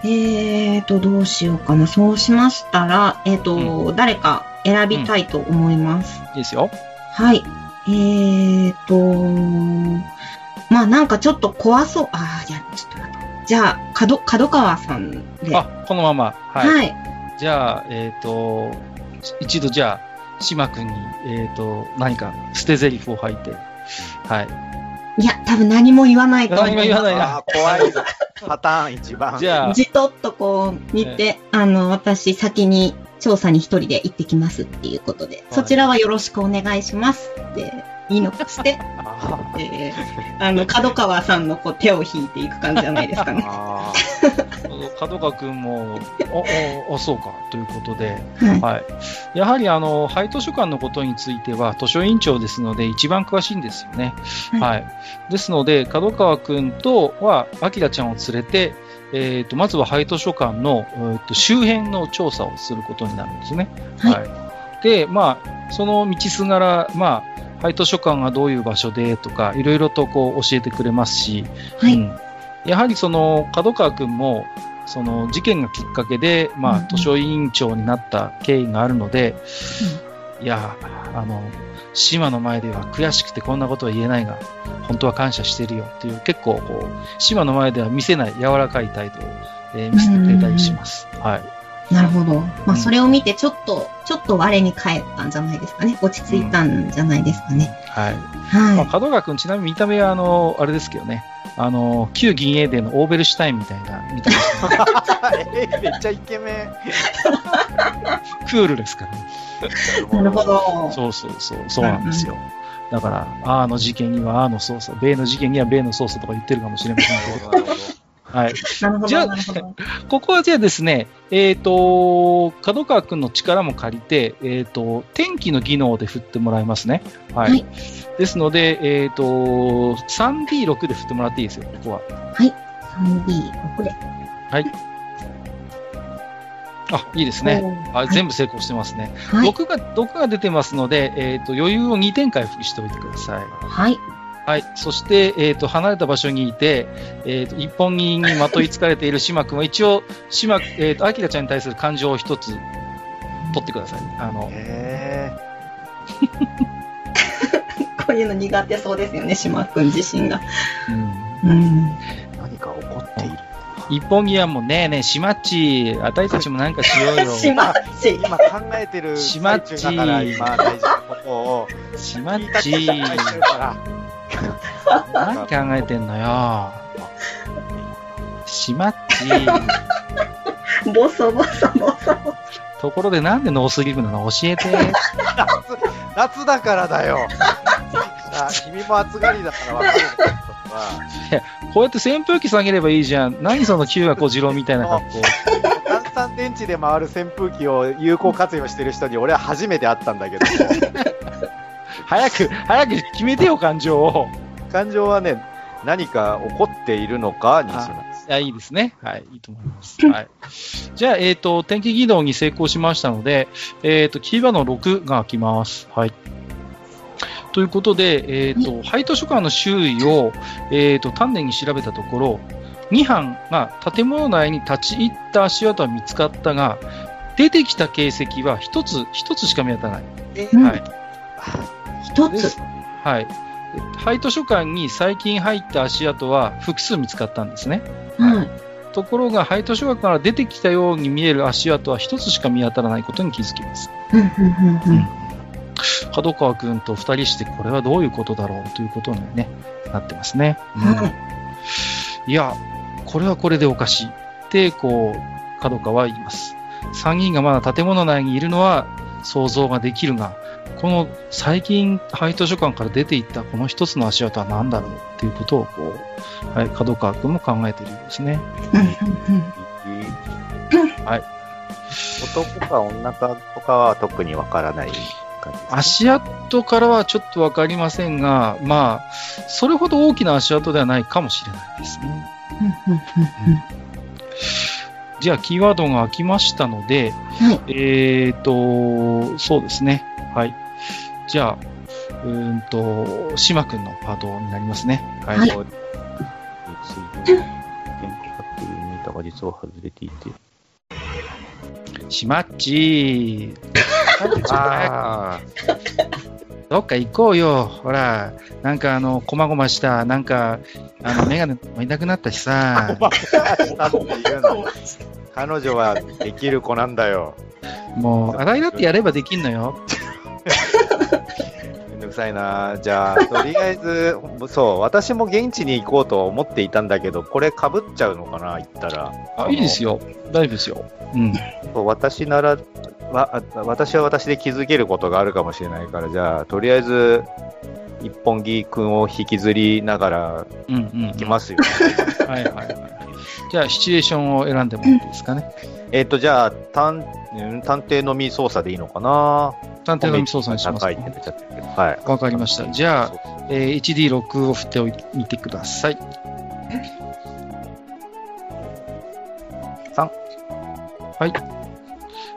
S3: えーと、どうしようかな。そうしましたら、えーと、誰か選びたいと思います。
S1: いいですよ。
S3: はい。えーと、まあなんかちょっと怖そう。あー、じゃあ、ちょっと待って。じゃあ、角、角川さんで。
S1: あ、このまま。はい。
S3: はい。
S1: じゃあ、えっ、と、一度じゃあ、島君に、えっ、と、何か捨て台詞を吐いて。はい。
S3: いや、多分何も言わないと思う。
S1: 何も言わないな。
S2: ああ、怖いパターン一番。
S1: じゃあ、
S3: じとっとこう見て、あの、私先に調査に一人で行ってきますっていうことで、そちらはよろしくお願いしますっていいのかして、
S2: あ
S3: えー、あの、角川さんのこう手を引いていく感じじゃないですかね。
S2: あ
S1: 角川君も、お、お、お、そうか、ということで、
S3: はい。
S1: はい。やはり、あの、廃図書館のことについては、図書委員長ですので、一番詳しいんですよね。
S3: はい
S1: はい。ですので、角川君とは、アキラちゃんを連れて、えっ、と、まずは廃図書館の、えーと周辺の調査をすることになるんですね。
S3: はい。
S1: で、まあ、その道すがら、まあ、廃図書館がどういう場所でとか、いろいろとこう教えてくれますし、
S3: はい。
S1: うん。やはりその角川君もその事件がきっかけで、まあ、
S3: うんうん。
S1: 図書委員長になった経緯があるので、いや、あの、島の前では悔しくてこんなことは言えないが、本当は感謝してるよっていう、結構こう、島の前では見せない柔らかい態度を、えー見せてくれたりします。はい。
S3: なるほど。まあ、
S1: うん
S3: それを見て、ちょっと、ちょっと我に返ったんじゃないですかね。落ち着いたんじゃないですかね。
S1: はい。まあ、
S3: は
S1: 角川君、ちなみに見た目は、あの、あれですけどね、あの、旧銀英伝のオーベルシュタインみたいな見た目ですね
S2: えめっちゃイケメン。
S1: クールですからね。
S3: い。なるほど。
S1: そうそうそう、そうなんですよ。だから、あーの事件にはあーの捜査、米の事件には米の捜査とか言ってるかもしれませんけど、はい。
S3: なるほど。
S1: じゃあ。ここはじゃあですね、えっ、と、角川くんの力も借りて、えっ、と、天気の技能で振ってもらいますね。はい。
S3: はい
S1: ですので、えっ、と、3D6 で振ってもらっていいですよ、ここは。
S3: 3D6 で。
S1: あ、いいですね。
S3: おー。
S1: あ全部成功してますね。
S3: はい。
S1: 毒が、毒が出てますので、えっ、と、余裕を2点回復しておいてください。
S3: はい。
S1: はい。そして、えっ、と、離れた場所にいて、えっ、と、一本木にまといつかれている島君は一応、島、えっ、と、アキラちゃんに対する感情を一つ取ってください。あの、
S2: へ
S3: こういうの苦手そうですよね、島くん自身が。
S1: うん。
S3: うん。
S2: ー何か起こっている。
S1: 一本木はもうねえねえ、しまっち、あたいたちもなんかしようよ。
S3: 島っち。
S2: 今考えてる
S1: しまっち
S2: 最中だから、今大事なことを。
S1: しまっち。何考えてんのよ。しまっち、
S3: ボソボソボソ。
S1: ところでなんでノースリーブなの？教えて。
S2: 夏、夏だからだよ。あ君も暑がりだから分かるけどさ
S1: こうやって扇風機下げればいいじゃん。何その旧が小次郎みたいな格好。
S2: 炭酸電池で回る扇風機を有効活用してる人に俺は初めて会ったんだけど、
S1: 早く、早く決めてよ、感情を。
S2: 感情はね、何か起こっているのかにします。
S1: いや、いいですね。はい、いいと思います。はい。じゃあ、えっ、と、天気技能に成功しましたので、えっ、と、キーワードの6が開きます。はい。ということで、えっ、と、廃図書館の周囲を、えっ、と、丹念に調べたところ、2班が建物内に立ち入った足跡は見つかったが、出てきた形跡は一つ、一つしか見当たらない。
S3: うん
S1: はい。
S3: 一つ
S1: です。はい。廃図書館に最近入った足跡は複数見つかったんですね。
S3: はい。
S1: ところが、廃図書館から出てきたように見える足跡は一つしか見当たらないことに気づきます。
S3: うん、うん、うん、うん。
S1: 角川くんと二人してこれはどういうことだろうということにね、なってますね。
S3: はい
S1: いや、これはこれでおかしい。って、こう、角川は言います。3人がまだ建物内にいるのは想像ができるが、この最近廃図書館から出ていったこの一つの足跡は何だろうっていうことを、こう、はい、角川くんも考えているようですね。
S3: うん、うん、うん。
S2: 男か女かとかは特にわからない。感じですね。
S1: 足跡からはちょっとわかりませんが、まあ、それほど大きな足跡ではないかもしれないですね。じゃあ、キーワードが空きましたので、
S3: はい
S1: えーと、そうですね。はい。じゃあ、うーんと、島くんのパートになりますね。はい。
S3: はい
S2: について、原価っていうメーターが実は外れていて。
S1: しまっちー。
S2: あ
S1: どっか行こうよ。ほら、なんかあの、こまごました、なんか、あの、メガネもいなくなったしさ。
S2: 彼女はできる子なんだよ。
S1: もう、洗いだってやればできんのよ。
S2: めんどくさいな。じゃあ、とりあえず、そう、私も現地に行こうとは思っていたんだけど、これ被っちゃうのかな、行ったら。
S1: あ、いいですよ。大丈夫ですよ。うん。
S2: そう私なら、わあ私は私で気づけることがあるかもしれないから、じゃあ、とりあえず、一本木くんを引きずりながら
S1: うんうん。
S2: 行きますよ。
S1: はいはいはい。じゃあ、シチュエーションを選んでもいいですかね。
S2: えっと、じゃあ、探うん探偵のみ操作でいいのかな？
S1: 探偵のみ操作にします
S2: 高いって出ちゃってるけど。はい。
S1: わかりました。じゃあ、えー 1D6 を振っておいみてください。
S2: 3。
S1: はい。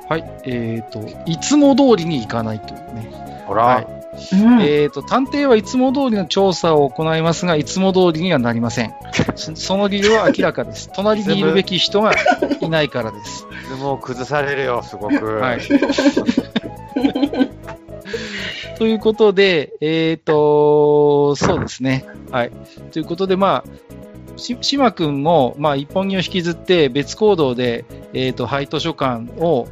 S1: はい。えっ、と、いつも通りに行かないというね。
S2: ほら、
S1: はい
S3: うん
S1: えっ、と、探偵はいつも通りの調査を行いますが、いつも通りにはなりません。そ その理由は明らかです。隣にいるべき人が いないからです。
S2: リズムを崩されるよ、すごく。
S1: はい。ということで、えっ、と、そうですね。はい。ということで、まあ、し島くんも、まあ、一本木を引きずって別行動で、えっ、と、廃図書館を、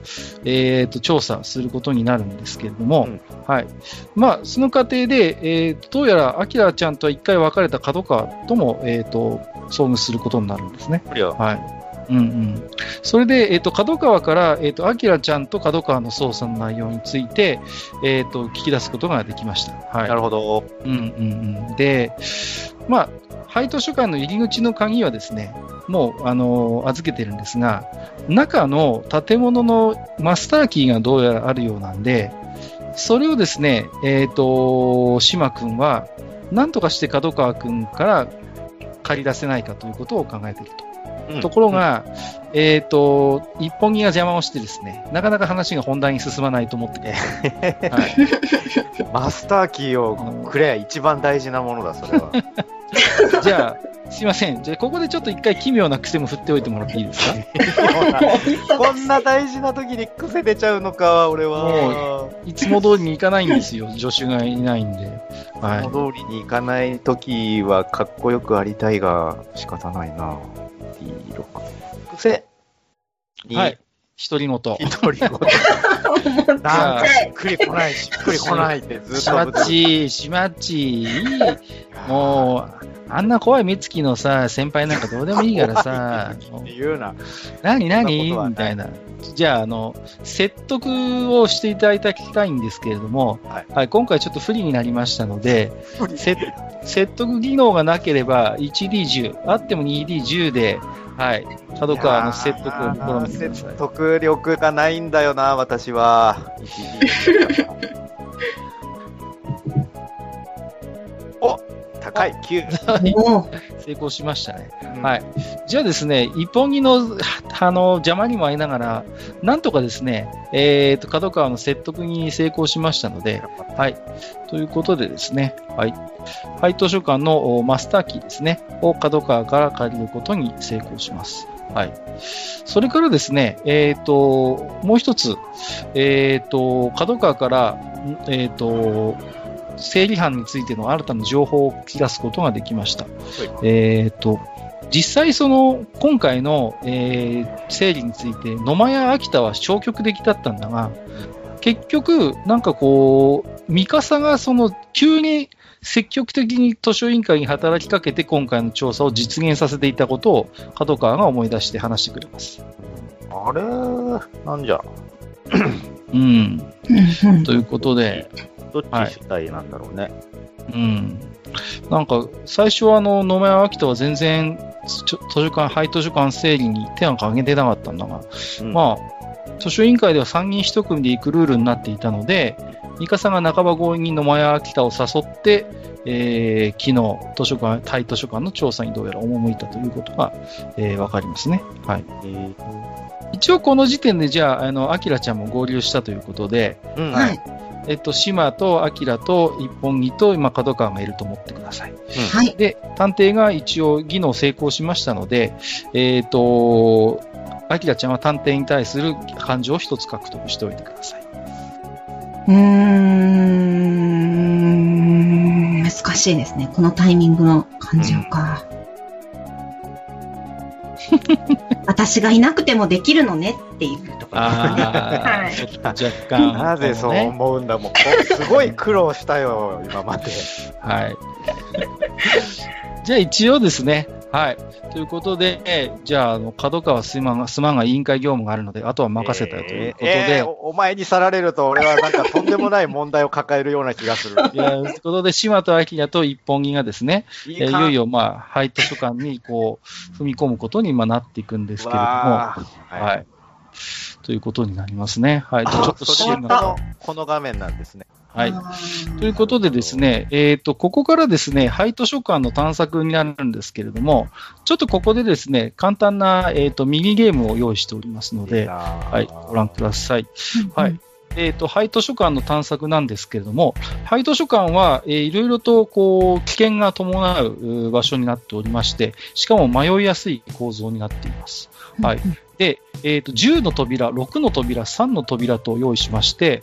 S1: えっ、と、調査することになるんですけれども、
S2: うん
S1: はい。まあ、その過程で、えーと、どうやら、アキラちゃんとは一回別れた角川とも、えっ、と、遭遇することになるんですね。
S2: は
S1: はい。うんうん。それで、えっ、と、角川から、えっ、と、アキラちゃんと角川の捜査の内容について、えっ、と、聞き出すことができました。はい。
S2: なるほど。
S1: うんうんうん。で、まあ、配図書館の入り口の鍵はですね、もう、あの預けてるんですが、中の建物のマスターキーがどうやらあるようなんで、それをですね、えっ、と、島君は、なんとかして角川君から借り出せないかということを考えていると。ところが、えっ、と、一本木が邪魔をしてですね、なかなか話が本題に進まないと思ってて、はい、
S2: うん、マスターキーをくれ、一番大事なものだ、それは。
S1: じゃあ、すいません。じゃあ、ここでちょっと一回奇妙な癖も振っておいてもらっていいですか？
S2: こんな大事な時に癖出ちゃうのか、俺は。
S1: いつも通りに行かないんですよ。助手がいないんで。はい
S2: いつ。も通りに行かない時はかっこよくありたいが、仕方ないな。D6。癖に
S1: はい。独り言。
S2: 一人ごと。なんかしっくりこない、しっくりこないってずっ
S1: しま
S2: と
S1: っち、しまっち、いい。もう、あんな怖い目つきのさ、先輩なんかどうでもいいからさ、
S2: 言うな。
S1: 何何みたいな。じゃあ、あの、説得をしていただきたいんですけれども、
S2: はい
S1: 今回ちょっと不利になりましたので、せ説得技能がなければ 1D10、あっても 2D10 で、はい、角川の説得を試みてください
S2: 説。得力がないんだよな、私は。高い、9。
S3: お
S1: 成功しましたね。
S2: うん
S1: はい。じゃあですね、一本木の、あの、邪魔にも遭いながら、なんとかですね、えっ、と、角川の説得に成功しましたので、はい。ということでですね、はい。廃図書館のおマスターキーですね、を角川から借りることに成功します。はい。それからですね、えっ、と、もう一つ、えっ、と、角川から、んえっ、と、整理班についての新たな情報を聞き出すことができました。えっ、と、実際その、今回の、えー整理について、野間や秋田は消極的だったんだが、結局、なんかこう、三笠がその、急に積極的に図書委員会に働きかけて今回の調査を実現させていたことを、角川が思い出して話してくれます。
S2: あれ？なんじゃ？
S1: うん。ということで、
S2: どっち主体なんだろうね。
S1: うん。なんか、最初はあの、野間や秋田は全然、図書館、廃図書館整理に手が挙げてなかったんだが、
S2: うん
S1: まあ、図書委員会では3人1組で行くルールになっていたので、ミカさんが半ば強引に野間や秋田を誘って、えー昨日、図書館、タイ図書館の調査にどうやら赴いたということが、えーわかりますね。はい。一応この時点でじゃあ、あの、アキラちゃんも合流したということで、
S2: うん。
S3: はい。
S1: えっと、島とアキラと一本木と今角川がいると思ってください。
S3: はい。
S1: で、探偵が一応技能成功しましたので、えっ、と、アキラちゃんは探偵に対する感情を一つ獲得しておいてください。
S3: うーん、難しいですね。このタイミングの感情か。私がいなくてもできるのねっていうところですかね。
S1: ああ、
S3: はい
S1: 若干。
S2: なぜそう
S1: ね。
S2: 思うんだもん。こすごい苦労したよ、今まで。
S1: はい。じゃあ一応ですね、はい。ということで、えーじゃあ、あの、角川すまんが、すまんが委員会業務があるので、あとは任せたよということで、
S2: えーえーおお前に去られると俺はなんかとんでもない問題を抱えるような気がする。
S1: いや、ということで、島と明と一本木がですね、
S2: い
S1: えーいよいよ、まあ、ハイ図書館に、こう、踏み込むことに、まあ、なっていくんですけれども、はい、
S2: はい。
S1: ということになりますね。はい。ちょっと
S2: それ
S1: CM が。
S2: はこのこの画面なんですね。
S1: はい。ということでですね、えっ、と、ここからですね、ハイ図書館の探索になるんですけれども、ちょっとここでですね、簡単な、えっ、と、ミニゲームを用意しておりますので、は、
S2: はい
S1: ご覧ください。はい。えっ、と、ハイ図書館の探索なんですけれども、ハイ図書館は、えーいろいろと、こう、危険が伴う場所になっておりまして、しかも迷いやすい構造になっています。はい。で、えっ、と、10の扉、6の扉、3の扉と用意しまして、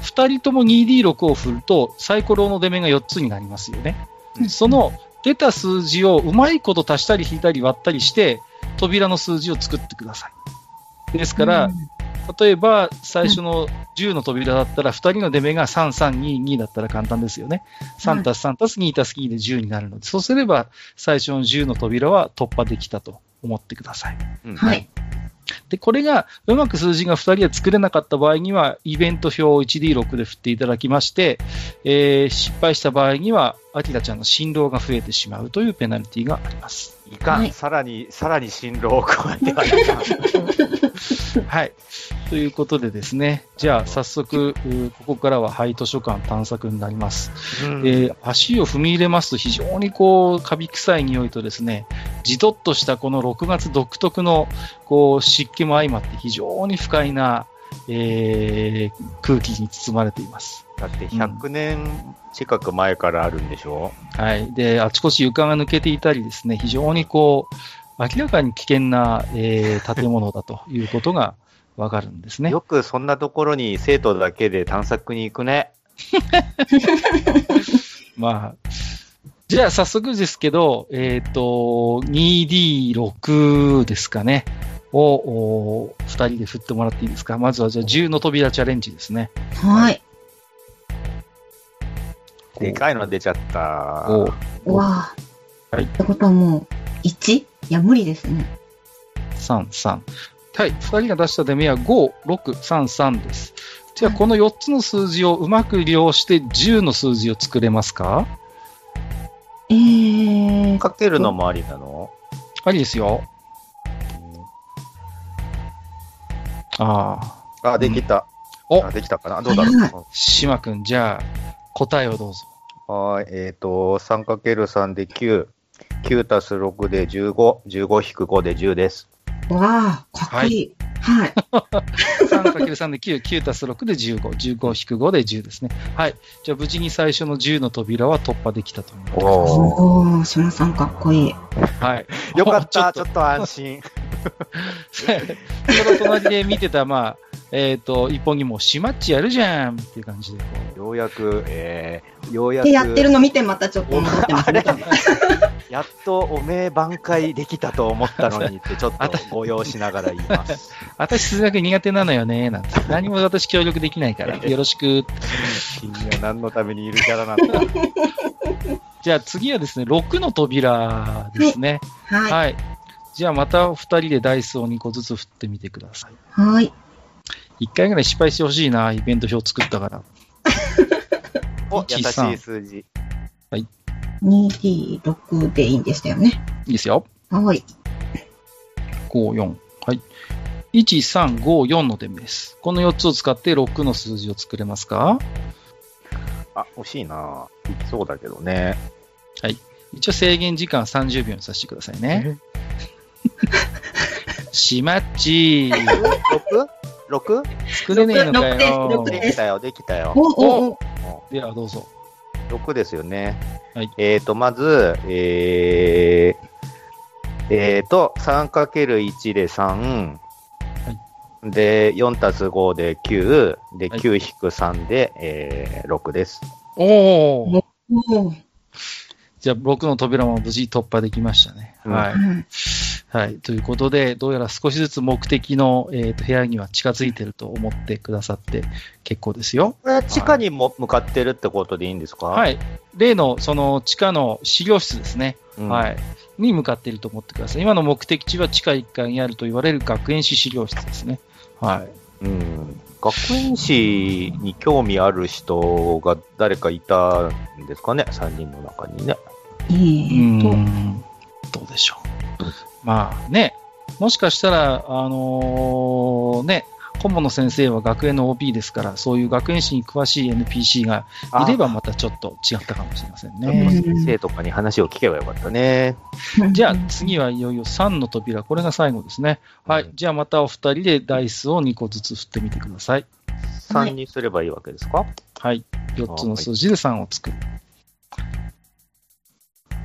S1: 2人とも 2D6 を振ると、サイコロの出目が4つになりますよね。
S3: うん
S1: その出た数字をうまいこと足したり引いたり割ったりして、扉の数字を作ってください。ですから、例えば、最初の10の扉だったら、2人の出目が3、3、2、2だったら簡単ですよね。3たす3たす2たす2で10になるので、そうすれば、最初の10の扉は突破できたと思ってください。
S2: うん
S3: はい。
S1: で、これがうまく数字が2人は作れなかった場合には、イベント表を 1D6 で振っていただきまして、えー失敗した場合には、アキラちゃんの振動が増えてしまうというペナルティがあります。
S2: いかん、
S3: はい
S2: さらに、さらに辛労を加えてはいかん。
S1: はい。ということでですね、じゃあ早速、ここからは廃図書館探索になります。
S2: うん
S1: えー足を踏み入れますと非常にこう、カビ臭い匂いとですね、じとっとしたこの6月独特のこう湿気も相まって非常に不快な、えー空気に包まれています。
S2: だって100年近く前からあるんでしょ、
S1: はい。で、あちこち床が抜けていたりですね、非常にこう、明らかに危険な、えー建物だということがわかるんですね。
S2: よくそんなところに生徒だけで探索に行くね。
S1: まあ、じゃあ早速ですけど、えっ、と、2D6 ですかね。を、お二人で振ってもらっていいですか？まずはじゃあ10の扉チャレンジですね。
S3: はい。
S2: でかいの出ちゃった。
S1: お
S3: うわあ。
S1: はい
S3: ってことはもう、1? いや、無理ですね。
S1: 3、3。はい。二人が出した出目は5、6、3、3です。じゃあこの4つの数字をうまく利用して10の数字を作れますか？
S3: えー、
S2: かけるのもありなの？
S1: ありですよ。ああ。
S2: あ、できた。
S1: お
S2: あ、できたかな？どうだろ
S3: は
S2: う
S1: 島くん、じゃあ、答えをどうぞ。
S2: はい、えっ、と、3×3 で9。9たす6で15。15-5で10です。
S3: わあ、かっこいい。はい。
S1: 3×3 で9、9たす6で15、15引く5で10ですね。はい。じゃあ無事に最初の10の扉は突破できたと思います。
S2: お
S3: おー、島さんかっこいい。
S1: はい。
S2: よかった、
S1: ちょっ
S2: と安心。
S1: と、その隣で見てた、まあ、えっ、と、一本にも、しまっちやるじゃんっていう感じで、こう、
S2: ようやく、えー、ようやく、
S3: で、やってるの見てまたちょっと戻ってますね。
S2: やっとおめえ挽回できたと思ったのにって、ちょっとご用しながら言います。
S1: 私数学苦手なのよね、なんて。何も私協力できないから、よろしく。
S2: 君は何のためにいるキャラなんだ？
S1: じゃあ次はですね、6の扉ですね。
S3: はい。
S1: はい。じゃあまた2人でダイスを2個ずつ振ってみてください。
S3: はい。
S1: 1回ぐらい失敗してほしいな、イベント表作ったから。
S2: お、優し
S1: 1
S2: い数字。
S3: 2D6 でいいんでしたよね。
S1: いいですよ。
S3: はい。
S1: 5、4。はい。1、3、5、4の点です。この4つを使って6の数字を作れますか？
S2: あ、惜しいなそうだけどね。
S1: 一応制限時間30秒にさせてくださいね。しまっちー。
S2: 6?6?
S1: 作れねえのかよ
S3: 六。です
S2: できたよ、できたよ。
S3: おおお
S1: ではどうぞ。
S2: 6ですよね。
S1: はい
S2: えーと、まず、えー、えーと、3×1 で3、で、4たす5で9、で、
S1: はい
S2: 9引く3で、えー、6です。
S1: おお。
S3: お
S1: じゃあ、僕の扉も無事突破できましたね。
S2: うん
S1: はい。
S3: うん
S1: はい。ということで、どうやら少しずつ目的の、えーと部屋には近づいてると思ってくださって結構ですよ。
S2: これは地下にも向かってるってことでいいんですか？
S1: はいい。例の、その地下の資料室ですね。
S2: うん
S1: はい。に向かっていると思ってください。今の目的地は地下1階にあると言われる学園史資料室ですね。はい。
S2: うん。学園史に興味ある人が誰かいたんですかね、3人の中にね。
S1: う
S3: えーと、
S1: ん。どうでしょう。まあね、もしかしたら、あのね、顧問の先生は学園の OB ですから、そういう学園史に詳しい NPC がいればまたちょっと違ったかもしれません
S2: あ
S1: ね。
S2: 先生とかに話を聞けばよかったね。
S1: じゃあ次はいよいよ3の扉、これが最後ですね。はい。じゃあまたお二人でダイスを2個ずつ振ってみてください。
S2: 3にすればいいわけですか、
S1: はい。4つの数字で3を作る。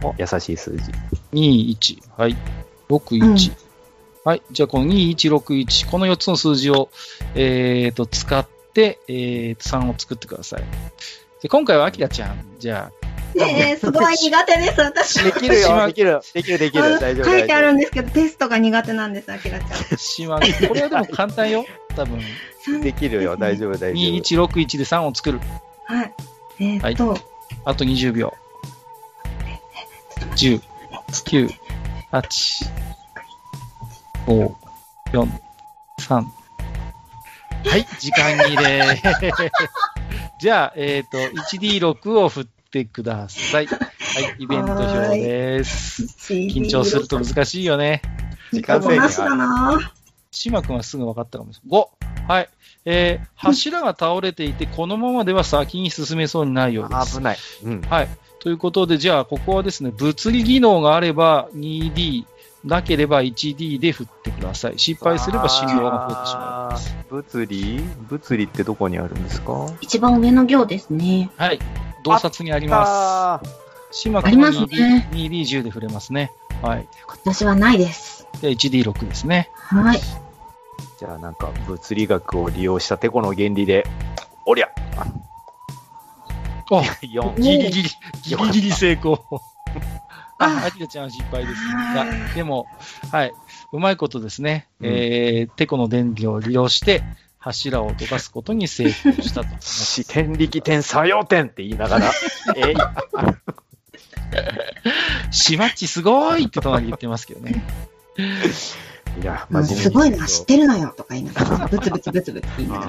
S2: お優しい数字。
S1: 2、1。はい。6、1。はい。じゃあ、この2、1、6、1。この4つの数字を、えー、と、使って、えー、と、3を作ってください。で今回はアキラちゃん、じゃ
S3: えーすごい苦手です、私。
S2: できる
S1: 島
S2: よ、できる、できる、できる、大丈夫。
S3: 書いてあるん
S2: で
S3: ですけど、テストが苦手なんです、あきらちゃん。
S1: あ、島、これはでも簡単よ。多分。
S2: できるよ、大丈夫、大丈
S1: 2、
S2: 夫。
S1: 1、6、1で3を作る。
S3: はい。えーっと、
S1: あと20秒。10、9、8、5、4、3。はい、時間切れ。じゃあ、えっ、と、1D6 を振ってください。はい、イベント表です。緊張すると難しいよね。
S2: 時間制限
S3: なしだな
S1: 島君はすぐ分かったかもしれない。5! はい。えー、柱が倒れていて、このままでは先に進めそうにないようです
S2: 危。ない。うん。
S1: はい。ということで、じゃあ、ここはですね、物理技能があれば 2D、なければ 1D で振ってください。失敗すれば振動が増えてしまいます。
S2: 物理？物理ってどこにあるんですか？
S3: 一番上の行ですね。
S1: はい。洞察にあります。
S2: あ
S1: 島君は
S3: ありますね
S1: 2D、2D10 で振れますね。はい。
S3: 私はないです。
S1: で、1D6 ですね。
S3: はい。
S2: ーじゃあなんか物理学を利用したてこの原理で、おりゃ
S1: お
S2: !4。
S1: ギリギリ、ギリギリ成功。あ、
S3: あ
S1: アキラちゃんは失敗ですでも、はい。うまいことですね。えー、テコの電気を利用して、柱を飛ばすことに成功したと。
S2: 視点力点作用点って言いながら、え？ー
S1: しまっちすごいって隣言ってますけどね。
S2: いや、
S3: うん
S2: 真面目に
S3: すごいな、知ってるのよ、とか言いながら、ブツブツブツブツ言いなが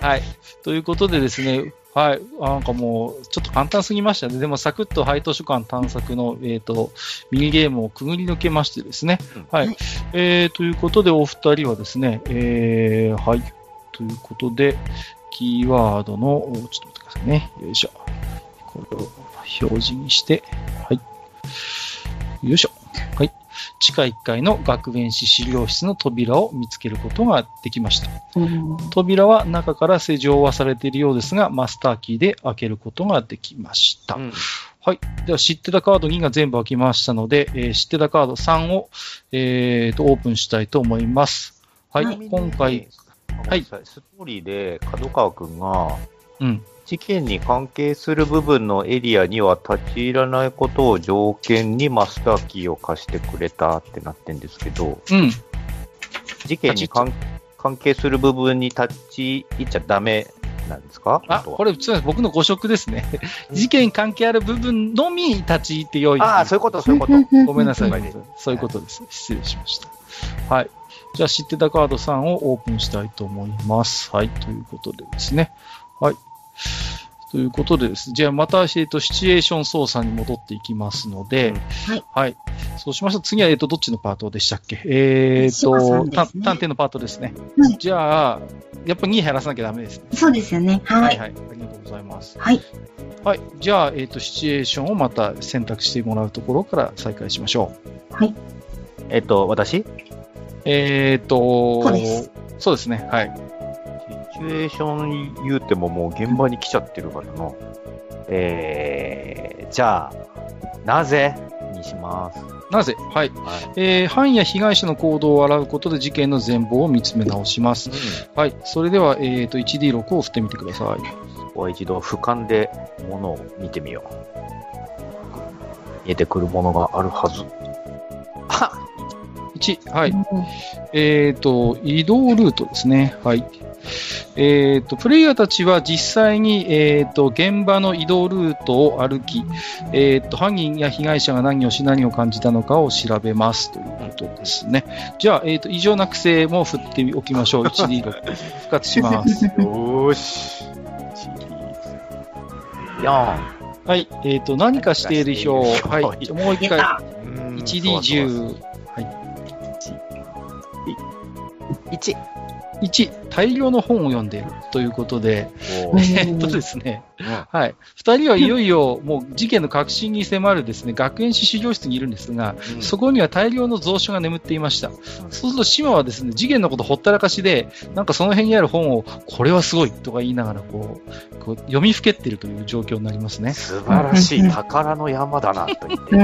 S3: ら。
S1: はい。ということでですね、はい。あなんかもう、ちょっと簡単すぎましたね。でも、サクッと廃図書館探索の、えっ、と、ミニゲームをくぐり抜けましてですね。
S2: うん
S1: はい。
S3: はい
S1: えー、ということで、お二人はですね、えー、はい。ということで、キーワードの、おちょっと待ってくださいね。よいしょ。これを表示にして、はい。よいしょ。はい。地下1階の学園史資料室の扉を見つけることができました。
S3: うん
S1: 扉は中から施錠はされているようですが、マスターキーで開けることができました。
S2: うん
S1: はい。では、知ってたカード2が全部開きましたので、えー知ってたカード3を、えーと、オープンしたいと思います。はい。
S3: はい
S1: 今回、、はい
S2: ストーリーで角川くんが、
S1: うん。
S2: 事件に関係する部分のエリアには立ち入らないことを条件にマスターキーを貸してくれたってなってんですけど、
S1: うん。
S2: 事件に関関係する部分に立ち入っちゃダメなんですか？
S1: あ、これ、僕の誤植ですね。事件関係ある部分のみ立ち入ってよい。
S2: ああ、そういうこと、そういうこと。
S1: ごめんなさい。そういうことです。失礼しました。はい。じゃあ、知ってたカード3をオープンしたいと思います。はい。ということでですね。はい。ということでですね、じゃあまた、えっと、シチュエーション操作に戻っていきますので、
S3: はい。
S1: はい。そうしましたら次は、えっと、どっちのパートでしたっけ？えっ
S3: 島さ
S1: と、
S3: ね
S1: た探偵のパートですね。
S3: はい
S1: じゃあ、やっぱ2減らさなきゃダメですね。
S3: そうですよね。は。
S1: はいいはい。ありがとうございます。
S3: はい。
S1: はい。じゃあ、えっ、と、シチュエーションをまた選択してもらうところから再開しましょう。
S3: はい。
S2: えっと、私？
S1: えっ、と
S3: そうです
S1: そうですね。はい。
S2: シチュエーション言うてももう現場に来ちゃってるからな。えー、じゃあ、なぜにします？
S1: なぜ？はい。
S2: はい。
S1: えー、犯や被害者の行動を洗うことで事件の全貌を見つめ直します。はい。それでは、えっ、と、1D6 を振ってみてください。
S2: ここは一度俯瞰でものを見てみよう。見えてくるものがあるはず。あ
S1: 1。はい。
S3: うん
S1: えっ、と、移動ルートですね。はい。えっ、と、プレイヤーたちは実際に、えっ、と、現場の移動ルートを歩き、えっ、と、犯人や被害者が何をし何を感じたのかを調べますということですね。じゃあ、えっ、と、異常な癖も振っておきましょう。1D6。復活します。
S2: よーし。1、4。
S1: はい。えっ、と、何かしている表。はい。
S2: はい
S1: もう一回。
S3: 出た。
S1: 1D10。
S2: 1。
S1: 1。大量の本を読んでいるということで、
S3: うん
S1: えっとですね、はい。二人はいよいよもう事件の核心に迫るですね、学園史資料室にいるんですが、そこには大量の蔵書が眠っていました。そうすると島はですね、事件のことほったらかしで、なんかその辺にある本を、これはすごいとか言いながらこう、こう読みふけっているという状況になりますね。
S2: 素晴らしい宝の山だな、と言って。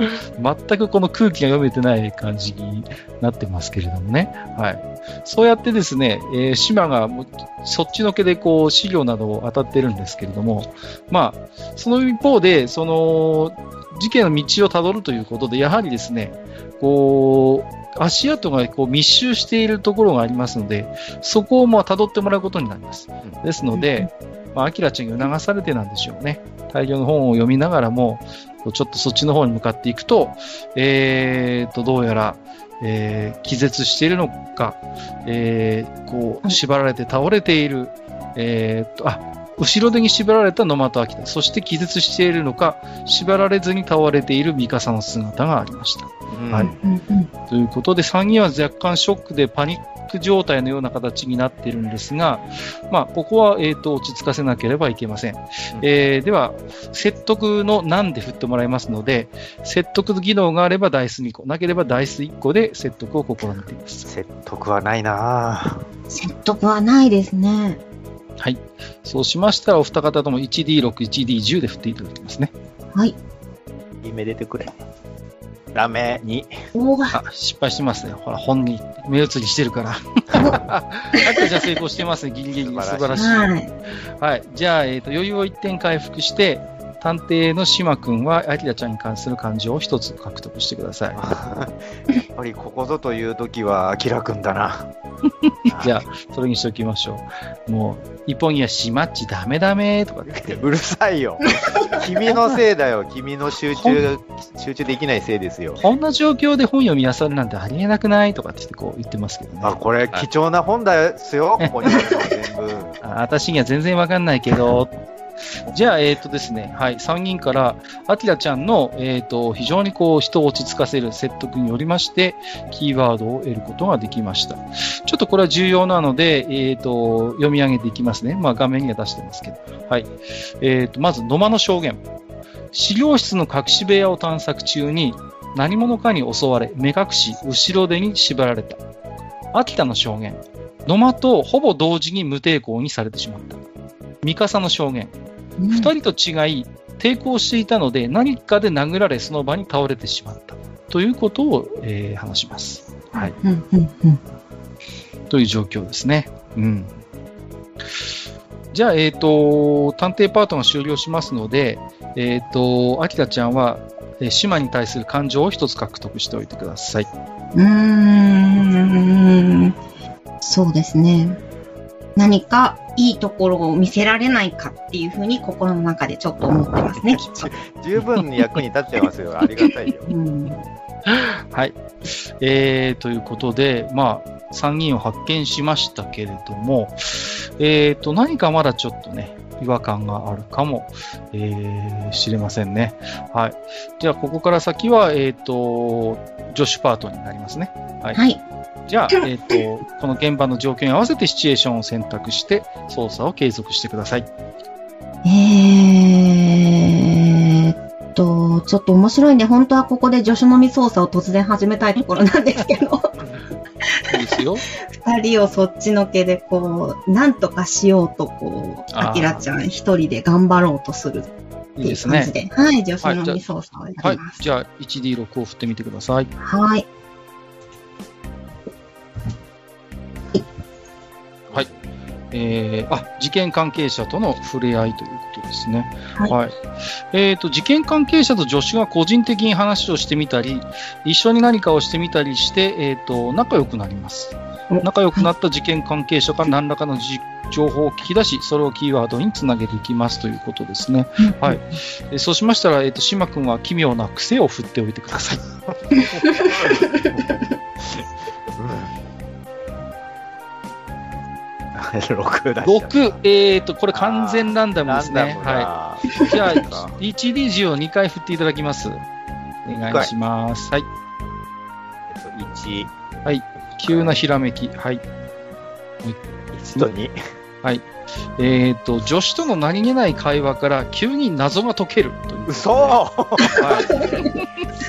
S1: 全くこの空気が読めてない感じになってますけれどもね。はい。そうやってですね、えー島がそっちのけでこう資料などを当たってるんですけれども、まあ、その一方で、その、事件の道をたどるということで、やはりですね、こう、足跡がこう密集しているところがありますので、そこをまあ辿ってもらうことになります。ですので、まあ、アキラちゃんが促されてなんでしょうね。大量の本を読みながらも、ちょっとそっちの方に向かっていくと、えーと、どうやら、えー気絶しているのか、えーこう、縛られて倒れている、えーと、あ、後ろ手に縛られた野又明、そして気絶しているのか、縛られずに倒れているミカサの姿がありました。はい
S3: うんうん
S1: ということで、3人は若干ショックでパニック状態のような形になっているんですが、まあ、ここは、えーと、落ち着かせなければいけません。えーでは、説得の難で振ってもらいますので、説得技能があればダイス2個、なければダイス1個で説得を試みています。
S2: 説得はないな
S3: 説得はないですね。
S1: はい。そうしましたら、お二方とも 1D6、1D10 で振っていただきますね。
S3: はい。
S2: 夢出てくれ。ダメ、2。
S3: おー
S1: あ、失敗してますね。ほら、本に目移りしてるから。あ、じゃあ成功してますね。ギリギリ。素
S2: 素晴らしい
S1: 晴らしい。
S3: はい。
S1: はい。じゃあ、えっ、と、余裕を1点回復して、探偵の島くんは、アキラちゃんに関する感情を一つ獲得してください。
S2: やっぱりここぞという時は、アキラくんだな。
S1: じゃあ、それにしておきましょう。もう、一本にはしまっちダメダメとかって言って。
S2: うるさいよ。君のせいだよ。君の集中、集中できないせいですよ。
S1: こんな状況で本読み漁るなんてありえなくないとかって言ってこう言ってますけどね。
S2: あ、これ貴重な本ですよ。ここに全部。
S1: あ私には全然わかんないけど、じゃあ、えっ、とですね、はい、3人から、アキラちゃんの、えっ、と、非常にこう、人を落ち着かせる説得によりまして、キーワードを得ることができました。ちょっとこれは重要なので、えっ、と、読み上げていきますね。まあ、画面には出してますけど。はい。えっ、と、まず、野間の証言。資料室の隠し部屋を探索中に、何者かに襲われ、目隠し、後ろ手に縛られた。秋田の証言。野間とほぼ同時に無抵抗にされてしまった。三笠の証言。
S3: うん
S1: 二人と違い、抵抗していたので何かで殴られその場に倒れてしまった。ということを、えー話します。はい。
S3: うんうんうん。
S1: という状況ですね。うん。じゃあ、えっ、と、探偵パートが終了しますので、えっ、と、秋田ちゃんは、えー島に対する感情を一つ獲得しておいてください。
S3: うーん。そうですね。何かいいところを見せられないかっていうふうに心の中でちょっと思ってますね、きっと。
S2: 十分に役に立ってますよ。ありがたいよ。
S3: うん。
S1: はい。えー、ということで、まあ、3人を発見しましたけれども、えっ、と、何かまだちょっとね、違和感があるかも、えー、知れませんね。はい。じゃあ、ここから先は、えっ、と、助手パートになりますね。はい。
S3: はい。
S1: じゃあ、えっ、と、この現場の状況に合わせてシチュエーションを選択して、操作を継続してください。
S3: えーっと、ちょっと面白いんで、本当はここで助手のみ操作を突然始めたいところなんですけど、
S1: いいですよ。
S3: 二人をそっちのけで、こう、なんとかしようと、こう、
S1: あー
S3: アキラちゃん一人で頑張ろうとするって
S1: い
S3: う感じ
S1: ね。
S3: で、はい、助手のみ操作をや
S1: はい
S3: ります。。
S1: じゃあ、1D6 を振ってみてください。
S3: はい。
S1: えー、あ、事件関係者との触れ合いということですね。
S3: はい
S1: えっ、と、事件関係者と助手が個人的に話をしてみたり、一緒に何かをしてみたりして、えっ、と、仲良くなります
S3: お。
S1: 仲良くなった事件関係者から何らかのじ情報を聞き出し、それをキーワードにつなげていきますということですね。はい。えーそうしましたら、えっ、と、島君は奇妙な癖を振っておいてください。
S2: 6だ
S1: 6、えっ、と、これ完全ランダムですね。は
S2: はい。
S1: い。じゃあ、
S2: い。
S1: 1D10 を2回振っていただきます。お願いします。はい。
S2: えっと、1、
S1: 急なひらめき。はい。
S2: 1と2。
S1: えっ、と、助手との何気ない会話から急に謎が解けるという。
S2: 嘘
S1: は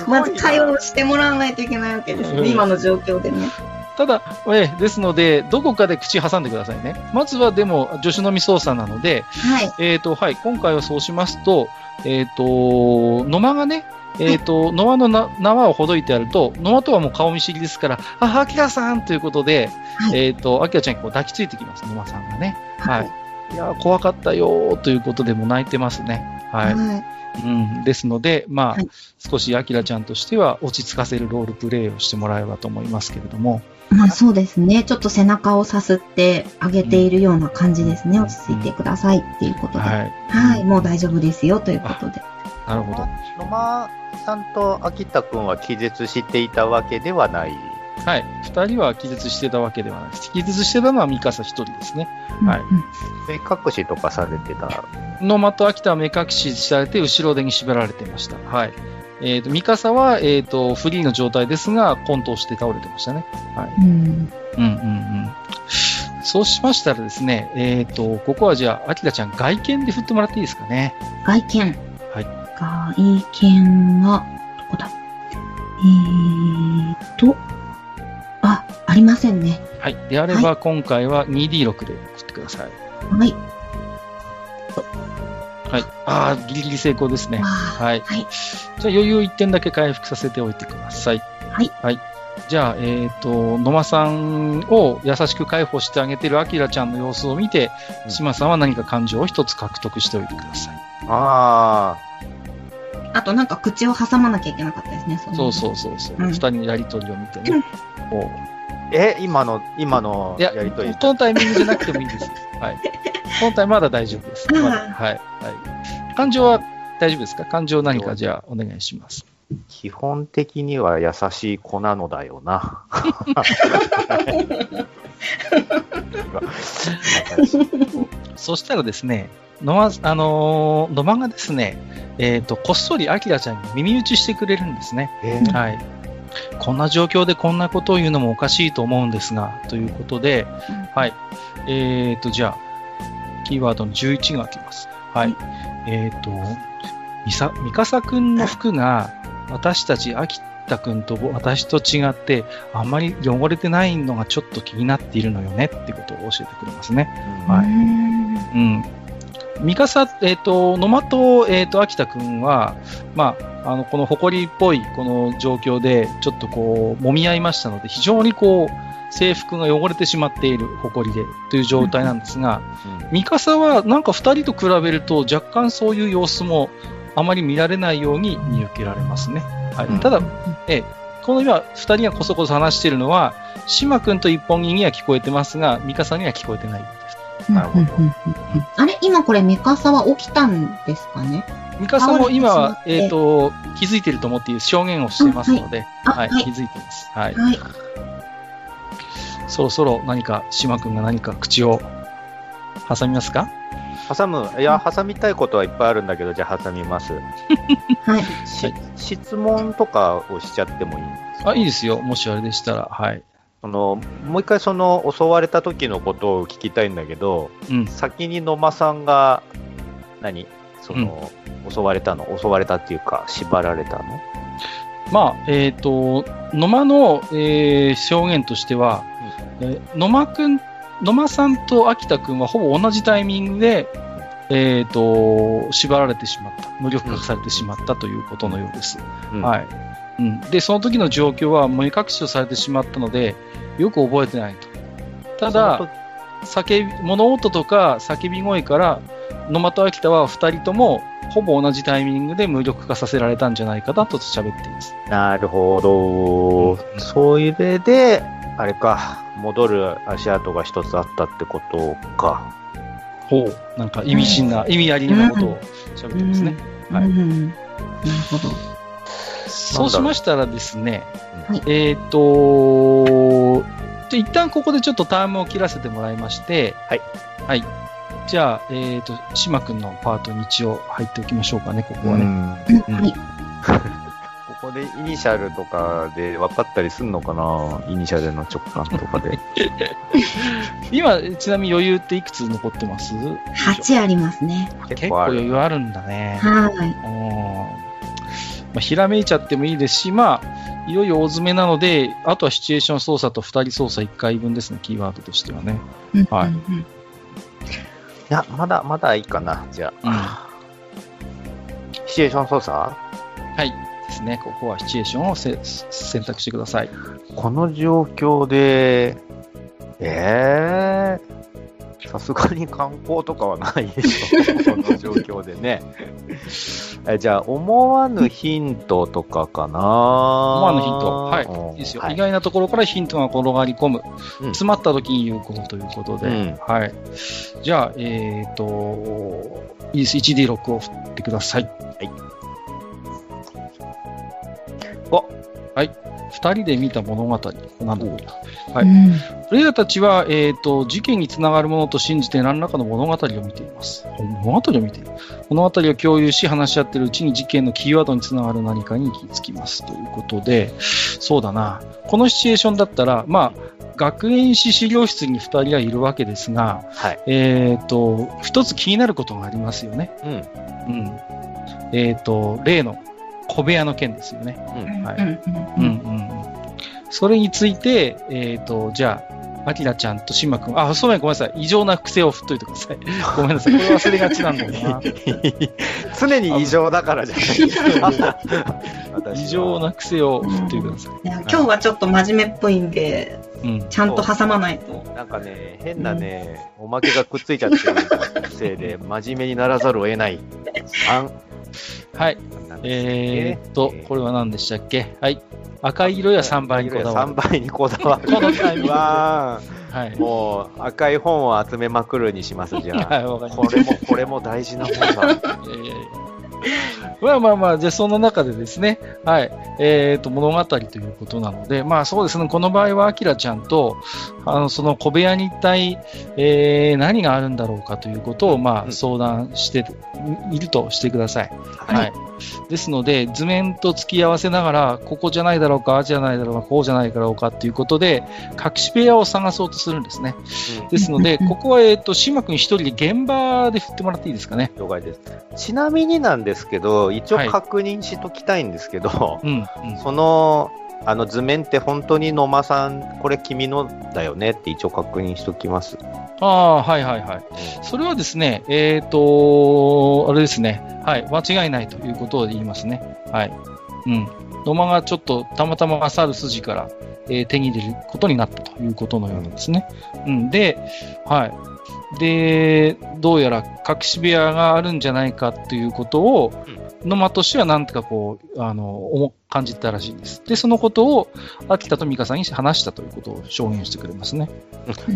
S1: い。
S3: まず会話をしてもらわないといけないわけです
S1: うん
S3: ね、今の状況でね。
S1: ただ、えーですので、どこかで口挟んでくださいね。まずはでも、助手のみ操作なので、
S3: はい。
S1: えっ、と、はい、今回はそうしますと、えっ、と、野間がね、えっ、と、野間のな縄をほどいてあると、野間とはもう顔見知りですから、あ、アキラさんということで、
S3: はい
S1: えっ、と、アキラちゃんにこう抱きついてきます、野間さんがね。は
S3: はい
S1: い。いや、怖かったよーということでもう泣いてますね。はい。
S3: はい。
S1: うん。ですので、まあ、
S3: はい
S1: 少しアキラちゃんとしては落ち着かせるロールプレイをしてもらえばと思いますけれども。
S3: まあそうですね。ちょっと背中をさすってあげているような感じですね。落ち着いてくださいっていうことで。はい。
S1: はい。
S3: もう大丈夫ですよということで。
S1: なるほど。
S2: 野間さんと秋田くんは気絶していたわけではない。
S1: はい。二人は気絶してたわけではないです。気絶してたのはミカサ一人ですね。はい
S2: 目隠しとかされてた？
S1: 野間と秋田は目隠しされて後ろ手に縛られていました。はい。えっ、と、ミカサは、えっ、と、フリーの状態ですが、混沌して倒れてましたね。はい。
S3: うん。
S1: うんうんうん。そうしましたらですね、えっ、と、ここはじゃあ、アキラちゃん外見で振ってもらっていいですかね。
S3: 外見。
S1: はい。
S3: 外見は、どこだ？えーっと、あ、ありませんね。
S1: はい。であれば、今回は 2D6 で振ってください。
S3: はい。
S1: はい。ああ、ギリギリ成功ですね。
S3: わ
S1: はい。
S3: ーはい。
S1: じゃあ余裕1点だけ回復させておいてください。
S3: はい。
S1: はい。じゃあ、えっ、と、野間さんを優しく介抱してあげてるアキラちゃんの様子を見て、
S2: うん
S1: 島さんは何か感情を一つ獲得しておいてください。
S2: あ
S3: あとなんか口を挟まなきゃいけなかったですね。の
S1: そうそうそうそう。
S3: うん
S1: 二、人のやりとりを見てね。こ
S2: あ。え、今の、今の
S1: や、
S2: やりとり。
S1: このタイミングじゃなくてもいいです。はい。このタイミングまだ大丈夫です。
S3: うん
S1: まだはい。はい。感情は大丈夫ですか？感情何かじゃあお願いします。
S2: 基本的には優しい子なのだよな。
S1: そしたらですね、野間、あのー野間がですね、えっ、と、こっそりアキラちゃんに耳打ちしてくれるんですね。
S2: えー
S1: はい。こんな状況でこんなことを言うのもおかしいと思うんですが、ということで、
S3: うん
S1: はい。えっ、と、じゃあ、キーワードの11が開きます。はい。えっ、と、みさ、みかさくんの服が、私たち、秋田くんと私と違って、あんまり汚れてないのがちょっと気になっているのよねってことを教えてくれますね。はい
S3: うーん
S1: うん。ミカサ、えっ、と、野間と、えっ、と、秋田くんは、まあ、あの、この埃っぽい、この状況で、ちょっとこう、揉み合いましたので、非常にこう、制服が汚れてしまっている、埃で、という状態なんですが、ミカサは、なんか二人と比べると、若干そういう様子も、あまり見られないように見受けられますね。はい。
S2: うん
S1: ただ、この今、二人がこそこそ話しているのは、島くんと一本木には聞こえてますが、ミカサには聞こえてないです。
S2: なるほど
S3: あれ今これメカサは起きたんですかね？
S1: ミカさんも今はえっ、と、気づいていると思っている証言をしていますので、はい、
S3: あはい
S1: 気づいています。はい。
S3: はい。
S1: そろそろ何か、島君が何か口を挟みますか？
S2: 挟む、いや、挟みたいことはいっぱいあるんだけど、じゃあ挟みます。
S3: はい。
S2: し質問とかをしちゃってもいいんですか？
S1: あ、いいですよ。もしあれでしたら。はい。
S2: そのもう一回その襲われた時のことを聞きたいんだけど、
S1: うん。
S2: 先に野間さんが、何？その、襲われたの襲われたっていうか、縛られたの？
S1: まあ、えっ、と、野間の、えー証言としては、えー野間くん、野間さんと秋田くんはほぼ同じタイミングで、えっ、と、縛られてしまった。無力化されてしまったということのようです。
S2: うん
S1: はい。うん。で、その時の状況は目隠しをされてしまったので、よく覚えてないと。ただ、叫び、物音とか叫び声から、野間と秋田は二人とも、ほぼ同じタイミングで無力化させられたんじゃないかなと喋っています。
S2: なるほど。そういう例で、あれか、戻る足跡が一つあったってことか。
S1: ほう。なんか意味深な、意味ありげなことを喋ってますね。はい
S3: うん。なるほど。
S1: そうしましたらですね、
S3: はい
S1: えっ、とで、一旦ここでちょっとタームを切らせてもらいまして、
S2: はい。
S1: はい。じゃあ、えっ、と、島くんのパートに一応入っておきましょうかね、ここはね。
S2: ここでイニシャルとかで分かったりすんのかな？イニシャルの直感とかで。
S1: 今、ちなみに余裕っていくつ残ってます
S3: ？8ありますね。
S1: 結構余裕あるんだね。
S3: はい。
S1: うんまあ、ひらめいちゃってもいいですし、まあ、いよいよ大詰めなので、あとはシチュエーション操作と二人操作1回分ですね、キーワードとしてはね。はい
S2: や、まだ、まだいいかな。じゃあ。シチュエーション操作？
S1: はい。ですね。ここはシチュエーションをせ選択してください。
S2: この状況で、ええさすがに観光とかはないでしょ。この状況でね。えじゃあ、思わぬヒントとかかな思
S1: 思わぬヒント。はい。いいですよ、意外なところからヒントが転がり込む。
S2: うん
S1: 詰まった時に有効ということで。
S2: うん
S1: はい。じゃあ、えっ、と、いいです。1D6 を振ってください。
S2: お
S1: はい。二人で見た物語。なんだろう。はい
S3: うん
S1: 俺らたちは、えっ、と、事件につながるものと信じて何らかの物語を見ています。物語を見ている。物語を共有し話し合っているうちに事件のキーワードにつながる何かに行き着きます。ということで、そうだな。このシチュエーションだったら、まあ、学園史資料室に二人はいるわけですが、
S2: はい。
S1: えっ、と、一つ気になることがありますよね。
S2: うん。
S1: うん。えっ、と、例の小部屋の件ですよね。
S2: うん。
S1: はい
S3: うん
S1: うんうんうん。それについて、えっ、と、じゃあ、アキラちゃんとシマくん、あ、そうめんごめんなさい。異常な癖を振っといてください。ごめんなさい。これ忘れがちなんだよな。
S2: 常に異常だからじゃないですか。私は
S1: 異常な癖を振っといてください。
S3: いや今日はちょっと真面目っぽいんで、
S1: うん。
S3: ちゃんと挟まないと。
S2: なんかね、変なね、おまけがくっついちゃってるせいで、真面目にならざるを得ない。
S1: はい。えーっと、これは何でしたっけ？はい。赤い色や3倍にこだわる。
S2: 3倍にこだわる。わ
S1: はい
S2: ー。もう赤い本を集めまくるにします、じゃあ。
S1: はい、
S2: これも、これも大事な本だ。
S1: す。いやいやいや まあまあまあ、じゃあその中でですね、はい、えっ、と、物語ということなので、まあそうですね、この場合は、アキラちゃんと、あの、その小部屋に一体、えー、何があるんだろうかということを、まあ、
S2: うん
S1: 相談しているとしてください。
S2: はい
S1: はい。ですので、図面と付き合わせながら、ここじゃないだろうか、ああじゃないだろうか、こうじゃないだろうかということで、隠し部屋を探そうとするんですね。ですので、
S3: う ん
S1: ここは、えっ、と、島君一人で現場で振ってもらっていいですかね？
S2: 了解です。ちなみになんですけど、一応
S1: はい
S2: 確認しときたいんですけど、
S1: うん、うん。
S2: その、あの図面って本当に野間さん、これ君のだよねって一応確認しときます。
S1: ああ、はいはいはい。それはですね、えっ、と、あれですね。はい。間違いないということを言いますね。はい。うん。野間がちょっとたまたま去る筋から、えー手に入れることになったということのようなんですね。うん。で、はい。で、どうやら隠し部屋があるんじゃないかということを、野間としてはなんとかこう、あの、思感じたらしいです。で、そのことを、秋田と美香さんに話したということを証言してくれますね。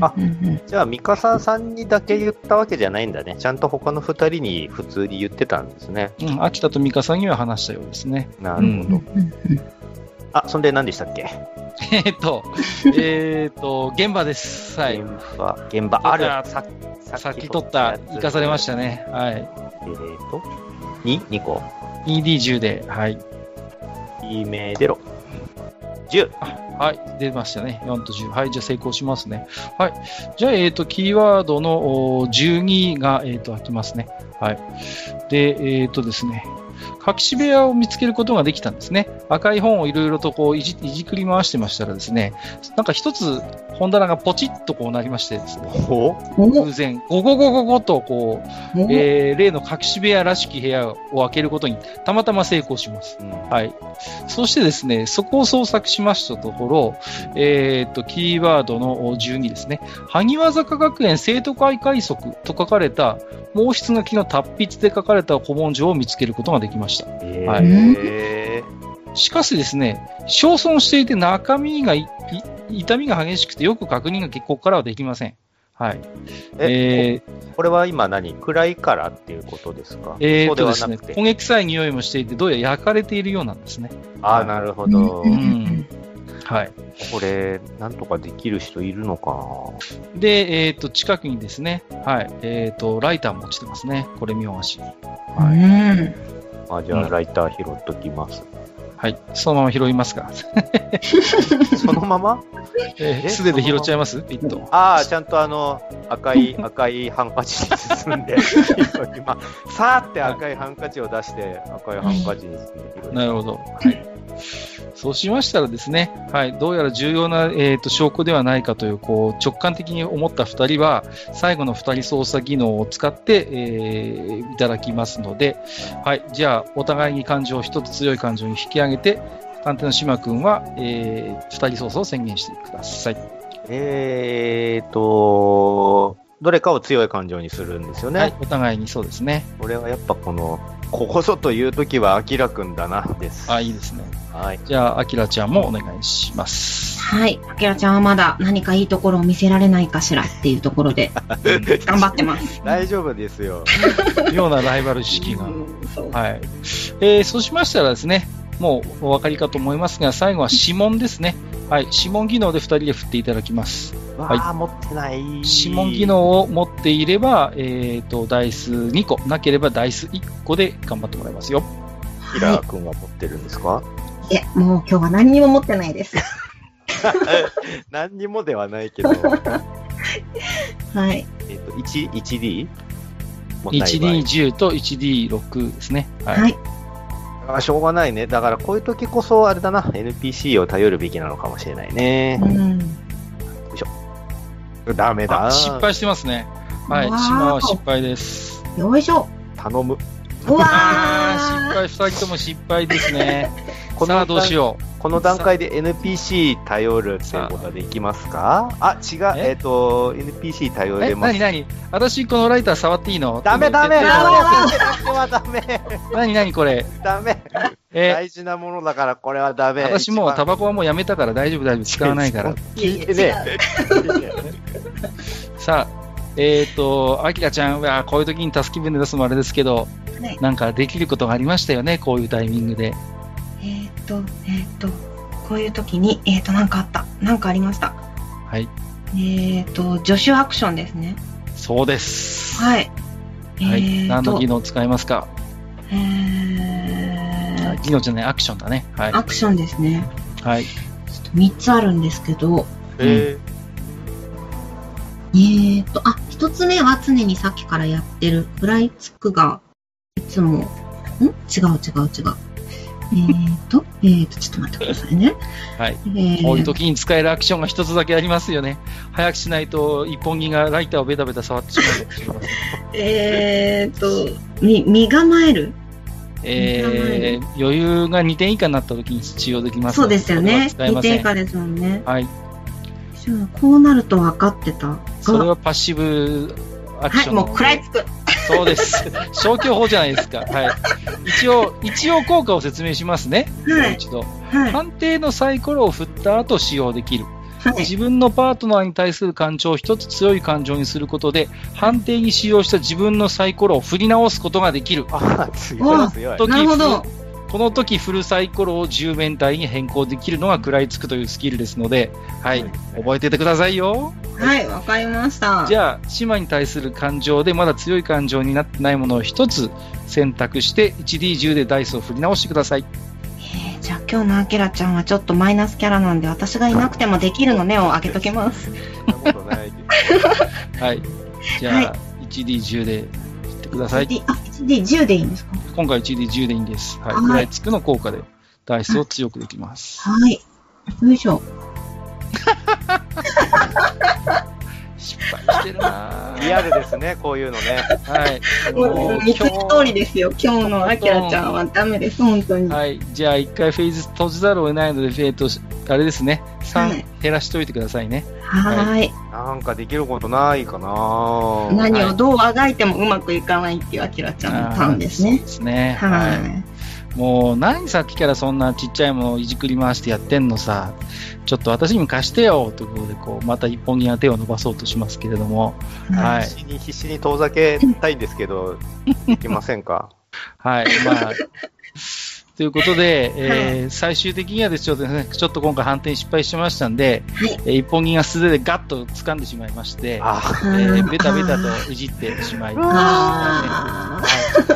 S2: あ
S3: うんうん
S2: じゃあ、三笠さんにだけ言ったわけじゃないんだね。ちゃんと他の二人に普通に言ってたんですね。
S1: うん、秋田と美香さんには話したようですね。
S2: なるほど。
S3: うん
S2: あ、そんで何でしたっけ？
S1: えーっと、えーっと、現場です。はい。
S2: 現場、現場ある。さ
S1: さっき取った、生かされましたね。はい。
S2: えーと、2、2個。
S1: ED10 で、はい。
S2: E メデロ。10。
S1: はい、出ましたね。4と10。はい、じゃあ成功しますね。はい。じゃあ、えっ、と、キーワードのお12が、えっ、と、開きますね。はい。で、えっ、とですね、隠し部屋を見つけることができたんですね。赤い本をいろいろとこういじいじくり回してましたらですね、なんか一つ本棚がポチッとこうなりましてですね、偶然、ゴゴゴゴゴとこう、
S3: お？
S1: えー例の隠し部屋らしき部屋を開けることにたまたま成功します。
S2: うん
S1: はい。そしてですね、そこを捜索しましたところ、えーっと、キーワードの12ですね。萩和坂学園生徒会快速と書かれた、毛筆書きの達筆で書かれた古文書を見つけることができました。
S2: え
S1: はい
S2: ー
S1: しかしですね、焼損していて中身がいい痛みが激しくてよく確認がここからはできません。はい。
S2: え
S1: えー
S2: これは今何？暗いからっていうことですか？
S1: えーとですね、
S2: はなくて。
S1: 焦げ臭い匂いもしていて、どうやら焼かれているようなんですね。
S2: ああ、なるほど。
S3: うん
S1: んはい。
S2: これ、なんとかできる人いるのか
S1: で、えっ、と、近くにですね、はい、えっ、と、ライターも落ちてますね。これ見よがしに。
S3: うん。
S2: なあ、じゃあ、
S1: うん
S2: ライター拾っときます。
S1: はい。そのまま拾いますか。
S2: そのまま？え
S1: えー素手で拾っちゃいます？ピッと。
S2: ああ、ちゃんとあの、赤い、赤いハンカチに包んで、今、さーって赤いハンカチを出して、赤いハンカチに包んで
S1: なるほど。はい。そうしましたらですね、はい、どうやら重要な、えー、と証拠ではないかというこう直感的に思った2人は、最後の2人操作技能を使って、えーいただきますので、はい、じゃあ、お互いに感情を1つ強い感情に引き上げて、探偵の島君は、え2人操作を宣言してください。
S2: えーと、どれかを強い感情にするんですよね。
S1: はい、お互いにそうですね。
S2: これはやっぱこの、ここぞというときは、あきらくんだな、です。
S1: あ、いいですね。
S2: はい。
S1: じゃあ、あきらちゃんもお願いします。
S3: はい。あきらちゃんはまだ何かいいところを見せられないかしらっていうところで 頑張ってます。
S2: 大丈夫ですよ。
S1: ようなライバル意識が。
S3: うんそう
S1: はい。えーそうしましたらですね、もうお分かりかと思いますが、最後は指紋ですね。はい。指紋技能で2人で振っていただきます。はい
S2: 持ってない。
S1: 指紋技能を持っていれば、えっ、と、ダイス2個、なければダイス1個で頑張ってもらいますよ。
S3: は
S2: ーくんは持ってるんですか？
S3: い。いえ、もう今日は何にも持ってないです。
S2: 何にもではないけど、
S3: はい。
S2: えっと、1、1D? もない場合
S1: 1D10 と 1D6 ですね。はい。
S3: はい。
S2: あしょうがないね。だからこういう時こそ、あれだな、NPC を頼るべきなのかもしれないね
S3: う。ん。
S2: ダメだ。
S1: あ失敗してますね。はい。島は失敗です。
S3: よいしょ。
S2: 頼む。
S3: うわ
S1: あー
S3: ー
S1: 失敗、2人とも失敗ですね。
S2: こ
S1: さあ、どうしよう。
S2: この段階で NPC 頼るってことはできますか？あ、違う。
S1: え？
S2: えっ、と、NPC 頼
S1: え、
S2: れます。
S1: なに。なに私このライター触っていいの？
S2: ダメダメ。
S3: ダメ
S2: ダメダメ。はダメ。
S1: なになにこれ。
S2: ダメ。
S1: え、
S2: 大事なものだからこれはダメ。
S1: 私もうタ
S2: バ
S1: バコはもうやめたから大丈夫大丈夫。使わないから。
S2: 聞いてね。
S1: さあ、えっ、と、アキラちゃんはこういう時に助け舟出すのもあれですけど、
S3: はい
S1: なんかできることがありましたよね、こういうタイミングで。
S3: えーっと、えーっと、こういう時に、えーっと、なんかあった。なんかありました。
S1: はい。
S3: えーっと、助手アクションですね。
S1: そうです。
S3: はい。
S1: はい。何の技、能使いますか？
S3: えー
S1: 技能じゃない、アクションだね。はい。
S3: アクションですね。
S1: はい。
S3: ちょっと3つあるんですけど、
S2: え
S3: えーっと、あ、1つ目は常にさっきからやってる、フライツクが、いつも、ん？違う違う違う。えーっと、えーっと、ちょっと待ってくださいね。
S1: はい。
S3: えー
S1: こういう時に使えるアクションが一つだけありますよね。早くしないと一本木がライターをベタベタ触ってしまう。
S3: えーっと、み、身構える？
S1: えー、余裕が2点以下になった時に使用できます
S3: そうですよね。2
S1: これは使えません
S3: 点以下ですもんね。
S1: はい。
S3: じゃあこうなると分かってたが。
S1: それはパッシブアク
S3: はい、
S1: ションなので。
S3: もう食らいつく。
S1: そうです。消去法じゃないですか。はい。一応、一応効果を説明しますね。も
S3: はい。
S1: う一度。
S3: はい。
S1: 判定のサイコロを振った後使用できる。
S3: はい。
S1: 自分のパートナーに対する感情を一つ強い感情にすることで、判定に使用した自分のサイコロを振り直すことができる。
S2: あ、強い強い。
S1: 時
S3: なるほど。
S1: この時フルサイコロを10面体に変更できるのが食らいつくというスキルですので、はい、
S2: ね
S1: 覚えててくださいよ。
S3: はい、わかりました。
S1: じゃあ、島に対する感情でまだ強い感情になってないものを一つ選択して 1D10 でダイスを振り直してください。
S3: えーじゃあ今日のアキラちゃんはちょっとマイナスキャラなんで、私がいなくてもできるのねをあげときます。
S2: そんなことないです。
S1: はい。じゃあ、
S3: は
S1: 1D10 でください。
S3: 1D あ、1D10 でいいんですか？
S1: 今回 1D10 でいいんです。はい。
S3: はい
S1: 食らいつくの効果でダイスを強くできます。
S3: はい。よいしょ。
S1: 失敗してるな
S2: リアルですね、こういうのね。
S1: はい。
S3: もう見つけ通りですよ。今日のアキラちゃんはダメです、本当に。
S1: はい。じゃあ、一回フェーズ閉じざるを得ないので、えっと、あれですね。
S3: は
S1: 3
S3: い
S1: 減らしておいてくださいね。
S3: はーい。
S2: なんかできることないかな
S3: 何をどうあがいてもうまくいかないっていうアキラちゃんのターンですね
S1: そう。ですね。
S3: は
S1: はい。
S3: い。
S1: もう、何さっきからそんなちっちゃいものをいじくり回してやってんのさ。ちょっと私にも貸してよということで、こう、また一本木が手を伸ばそうとしますけれども。はい
S2: 必死に必死に遠ざけたいんですけど、できませんか？
S1: はい。まあ、ということで、えー最終的にはですね、ちょっと今回反転失敗しましたんで、
S3: はい
S1: えー一本木が素手でガッと掴んでしまいまして、
S2: あ
S1: えーベタベタといじってしまいましたね。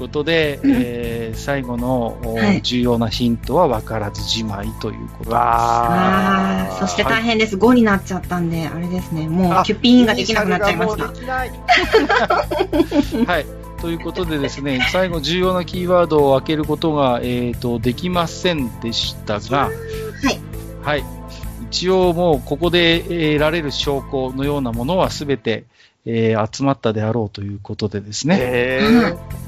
S1: ことで、えー最後の、お
S3: はい
S1: 重要なヒントは分からずじまいということです。
S3: そして大変です。5になっちゃったんで、あれですね。もうキュピーンができなくなっちゃいました。
S1: はい。ということでですね、最後重要なキーワードを開けることが、えー、とできませんでしたが、
S3: はい。
S1: はい。一応もうここで得られる証拠のようなものはすべて、えー集まったであろうということでですね。
S2: へ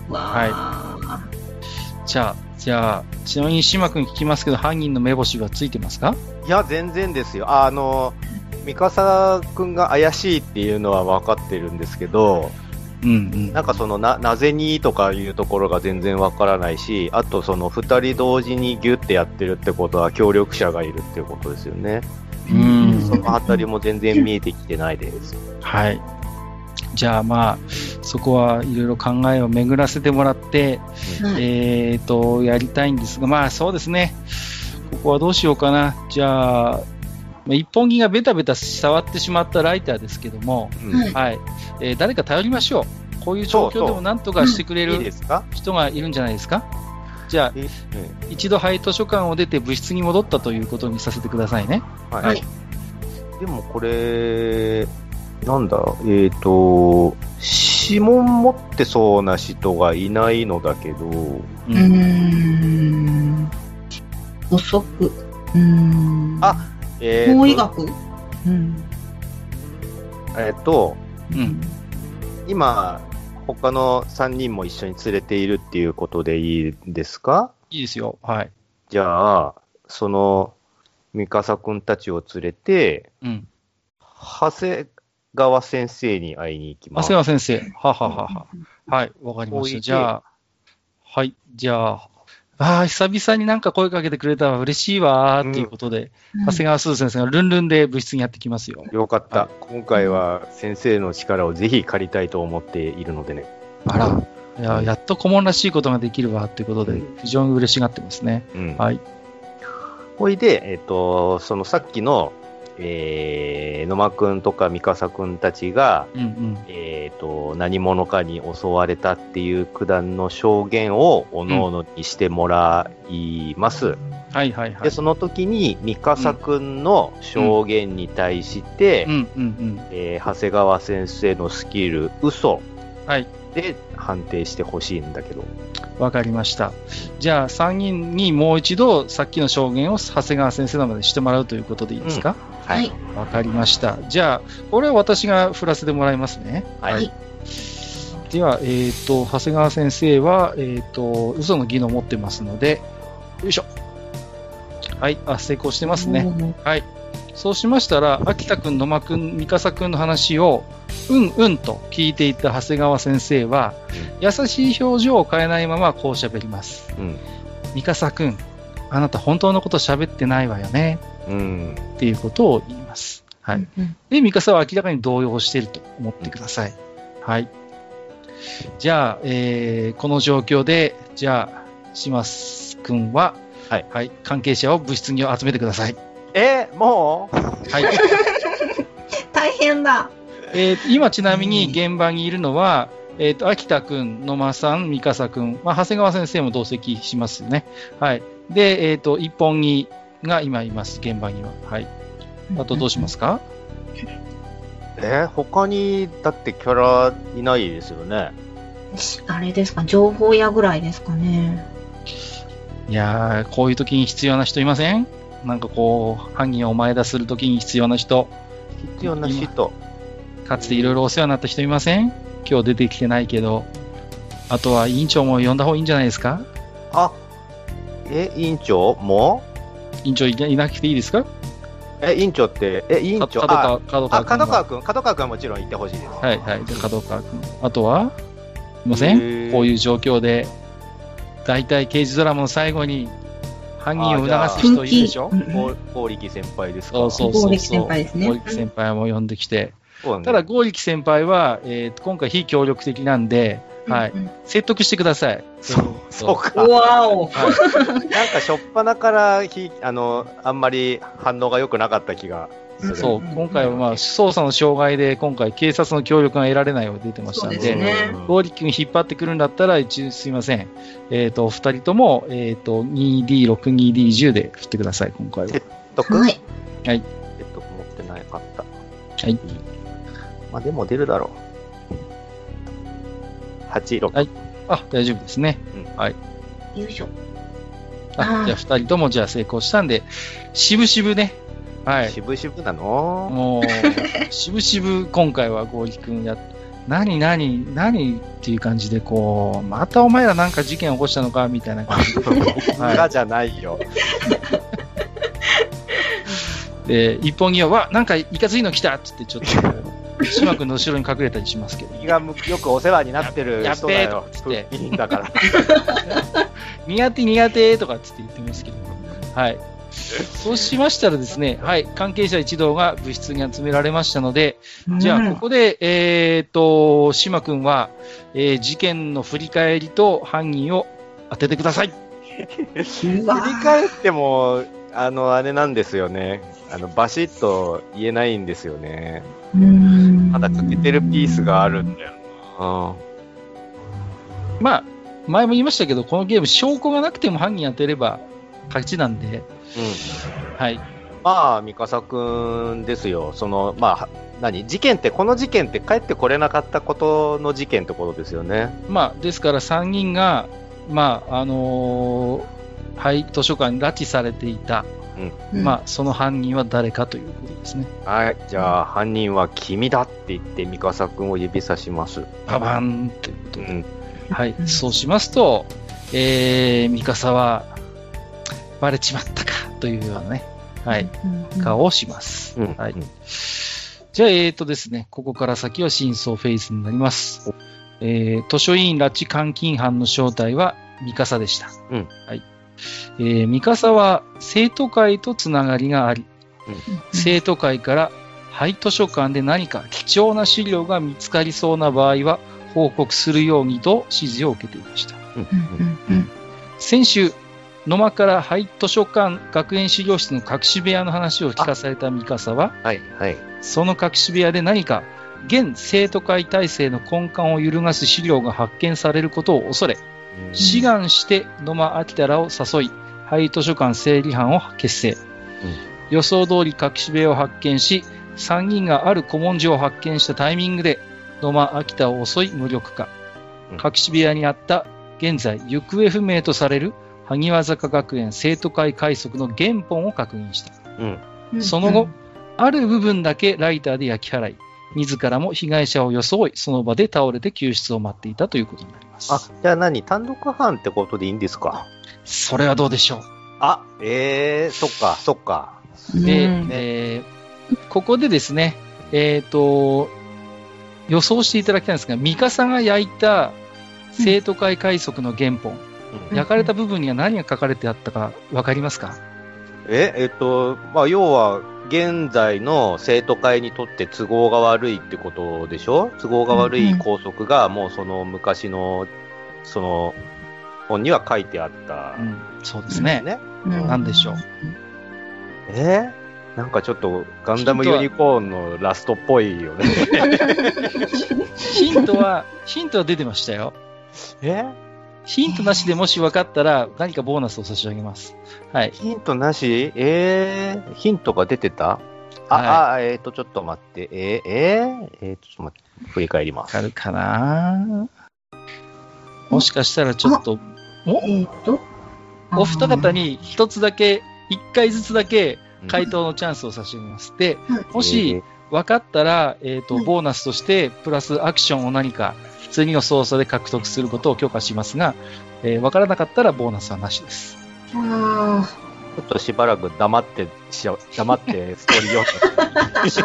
S3: わ
S1: はい
S3: あ
S1: じゃあ、じゃあ、ちなみに島君聞きますけど、犯人の目星はついてますか？
S2: ーいや、全然ですよ。あの、三笠くんが怪しいっていうのは分かってるんですけど、
S1: うんうん。
S2: なんかそのな、なぜにとかいうところが全然分からないし、あとその二人同時にギュッてやってるってことは協力者がいるっていうことですよね。
S1: うん
S2: そのあたりも全然見えてきてないです。
S1: はい。じゃあまあ、そこはいろいろ考えを巡らせてもらって、
S3: はい
S1: えーと、やりたいんですが、まあそうですね。ここはどうしようかな。じゃあ、まあ一本木がベタベタ触ってしまったライターですけども、
S2: うん
S3: はい
S1: はい。えー誰か頼りましょう。こういう状況でも何とかしてくれ
S2: いい
S1: る人がいるんじゃないですかじゃあ、
S2: え
S1: 一度廃図書館を出て部室に戻ったということにさせてくださいね。
S2: はい。
S3: はい
S2: でもこれ、なんだ、えっ、と、指紋持ってそうな人がいないのだけど、
S1: う
S3: うーん。補足。うーん。
S2: あえーと
S3: 法医学？うん。
S2: えっ、と、
S1: うん。
S2: 今、他の3人も一緒に連れているっていうことでいいですか？
S1: いいですよ。はい。
S2: じゃあ、その、三笠くんたちを連れて、
S1: うん。
S2: 長谷川先生に会いに行きます。
S1: 長谷川先生。はははは。はい。わかりました。じゃあ、はい。じゃあ、ああ、久々になんか声かけてくれたわ。嬉しいわーっていうことで、長谷川鈴先生がルンルンで部室にやってきますよ。
S2: よかった、
S1: はい
S2: 今回は先生の力をぜひ借りたいと思っているのでね。
S1: あら。いや、やっと顧問らしいことができるわっていうことで、非常に嬉しがってますね。
S2: うん。
S1: はい。
S2: ほいで、えっ、と、そのさっきの、えー、野間くんとか三笠くんたちが、
S1: うんうん。
S2: えっ、と、何者かに襲われたっていう九段の証言をおのおのにしてもらいます。
S1: はいはいはい。
S2: で、その時に三笠くんの証言に対して、
S1: うんうんうん。
S2: えー長谷川先生のスキル、嘘
S1: はい。
S2: で判定してほしいんだけど。
S1: わかりました。じゃあ、3人にもう一度、さっきの証言を長谷川先生のまでしてもらうということでいいですか？
S2: は
S3: はい。
S1: わ、かりました。じゃあ、これは私が振らせてもらいますね。
S2: はい。
S3: はい
S1: では、えっ、と、長谷川先生は、えっ、と、嘘の技能を持ってますので、よいしょ。はい、あ、成功してますね。はい。そうしましたら、秋田くん、野間くん、三笠くんの話を、うんうんと聞いていた長谷川先生は、優しい表情を変えないままこう喋ります。
S2: うん。
S1: 三笠くん、あなた本当のこと喋ってないわよね。
S2: うん。
S1: っていうことを言います。はい。
S3: うん
S1: で、三笠は明らかに動揺していると思ってください。はい。じゃあ、えーこの状況で、じゃあ、島津くんは、
S2: はい
S1: 関係者を部室に集めてください。
S2: え、もう？
S1: はい。
S3: 大変だ。
S1: えー今ちなみに現場にいるのは、えっ、と、秋田くん、野間さん、三笠くん、まあ、長谷川先生も同席しますよね。はい。で、えっ、と、一本木が今います、現場には。はい。あとどうしますか？
S2: え、他に、だってキャラいないですよね。
S3: あれですか、情報屋ぐらいですかね。
S1: いやー、こういう時に必要な人いません？なんかこう、犯人を前出する時に必要な人、
S2: 必要な人。
S1: かつていろいろお世話になった人いません？今日出てきてないけど。あとは委員長も呼んだ方がいいんじゃないですか？
S2: あ、え、委員長も
S1: 委員長いないなくていいですか？
S2: え、委員長って、え、委員長、
S1: 角
S2: あ
S1: 川、角
S2: あ、
S1: 川君が
S2: 角川くん、角川くんはもちろんいてほしいです。
S1: はいはい。じゃあ角川君。あとはいませんこういう状況で、大体刑事ドラマの最後に犯人を促す人いるでしょ？
S3: うんうん
S2: ゴーゴーリキ先輩ですか？
S1: そうそうそうそう。
S3: 剛力先輩ですね
S1: 剛力先輩も呼んできて。
S2: そうね
S1: ただ、剛力先輩は、えーと今回非協力的なんで、はい。説得してください。
S2: そう、そうか。
S3: わお。
S1: はい。
S2: なんか、しょっぱなからひ、あの、あんまり反応が良くなかった気がする。
S1: そう、
S3: うん
S1: 今回はまあ、捜査の障害で、今回警察の協力が得られないよう出てましたんで、
S3: そうですね
S1: 剛力に引っ張ってくるんだったら、一応すいません。えっ、と、お二人とも、えっ、と、2D6、2D10 で振ってください、今回は。
S2: 説得？
S3: はい。
S2: 説得持ってなかった。
S1: はい。
S2: まあ、でも出るだろう。8、6。
S1: はいあ、大丈夫ですね。
S3: よいしょ。
S1: あ
S3: あー
S1: じゃあ二人ともじゃあ成功したんで、渋々ね。はい。
S2: 渋々なの？
S1: もう、渋々今回は剛力君や、何何何っていう感じでこう、またお前らなんか事件起こしたのかみたいな感じで。はい
S2: 裏じゃないよ。
S1: で、一本木は、わ、なんかいかついの来たっつってちょっと島君の後ろに隠れたりしますけど。
S2: 気がむよくお世話になってる
S1: やっ
S2: 人だよ
S1: べえと。つって
S2: いいんだから。
S1: 苦手苦手とかっつって言ってますけど。はい。そうしましたらですね、はい、関係者一同が部室に集められましたので、じゃあ、ここで、えっ、と、島君は、えー事件の振り返りと犯人を当ててください。
S2: 振り返っても、あの、あれなんですよね。あの、バシッと言えないんですよね。ま
S3: ま
S2: だ欠けてるピースがあるんだよな。
S1: まあ、前も言いましたけど、このゲーム、証拠がなくても犯人当てれば勝ちなんで、
S2: うん。
S1: はい。
S2: まあ、三笠くんですよ。その、まあ、何？事件って、この事件って帰ってこれなかったことの事件ってことですよね。
S1: まあ、ですから3人が、まあ、あのーはい、図書館に拉致されていた、まあ、その犯人は誰かということですね。
S2: はい。じゃあ、犯人は君だって言って、三笠くんを指さします。
S1: パバンということで。
S2: うん。
S1: はい。
S3: うん
S1: そうしますと、えー、ミカサは、バレちまったか、というようなね、はい、顔をします。
S2: うん。
S1: はい
S2: うん
S1: じゃあ、えーとですね、ここから先は真相フェイスになります。えー、図書委員拉致監禁犯の正体はミカサでした。
S2: うん
S1: はい。えー、ミカサは生徒会とつながりがあり、生徒会から廃図書館で何か貴重な資料が見つかりそうな場合は報告するようにと指示を受けていました。
S2: うん。
S3: うん。うん。
S1: 先週、野間から廃図書館学園資料室の隠し部屋の話を聞かされたミカサは、
S2: はい、はい。
S1: その隠し部屋で何か現生徒会体制の根幹を揺るがす資料が発見されることを恐れ、志願して野間明らを誘い、廃図書館整理班を結成。予想通り隠し部屋を発見し、3人がある古文書を発見したタイミングで、野間秋田を襲い無力化
S2: うん。
S1: 隠し部屋にあった、現在行方不明とされる萩和坂学園生徒会快速の原本を確認した。
S2: うん。
S3: うん
S1: その後、ある部分だけライターで焼き払い、自らも被害者を装い、その場で倒れて救出を待っていたということになります。
S2: あ、じゃあ何単独犯ってことでいいんですか？
S1: それはどうでしょう？
S2: あ、ええそっか、そっか。
S1: で、
S3: うん
S1: えーここでですね、えっ、と、予想していただきたいんですが、ミカサが焼いた生徒会快速の原本、
S2: うん
S1: 焼かれた部分には何が書かれてあったかわかりますか？
S2: え、えっと、まあ、要は、現在の生徒会にとって都合が悪いってことでしょ？都合が悪い校則が、もうその昔の、その、本には書いてあった
S1: う。ん、そうですね。
S2: ね。
S3: うん
S1: でしょう。
S2: え？ーなんかちょっとガンダムユニコーンのラストっぽいよね。
S1: ヒントは、ヒントは出てましたよ。
S2: え？
S1: ヒントなしでもし分かったら何かボーナスを差し上げます。はい。
S2: ヒントなし？えー、ヒントが出てた？あ、
S1: は
S2: あ、えっ、と、ちょっと待って。えー、えー、えー、ちょっと待って。振り返ります。
S1: わかるかな？もしかしたらちょっと、お？
S3: えっと？
S1: お二方に一つだけ、一回ずつだけ
S2: うん
S1: 回答のチャンスを差し上げます。で、
S3: はい
S1: もし、分かったら、えっ、と、
S3: はい
S1: ボーナスとして、プラスアクションを何か、次の操作で獲得することを許可しますが、えー分からなかったらボーナスはなしです。
S3: あ
S2: ちょっとしばらく黙って、しよ黙ってストーリー読ん
S1: し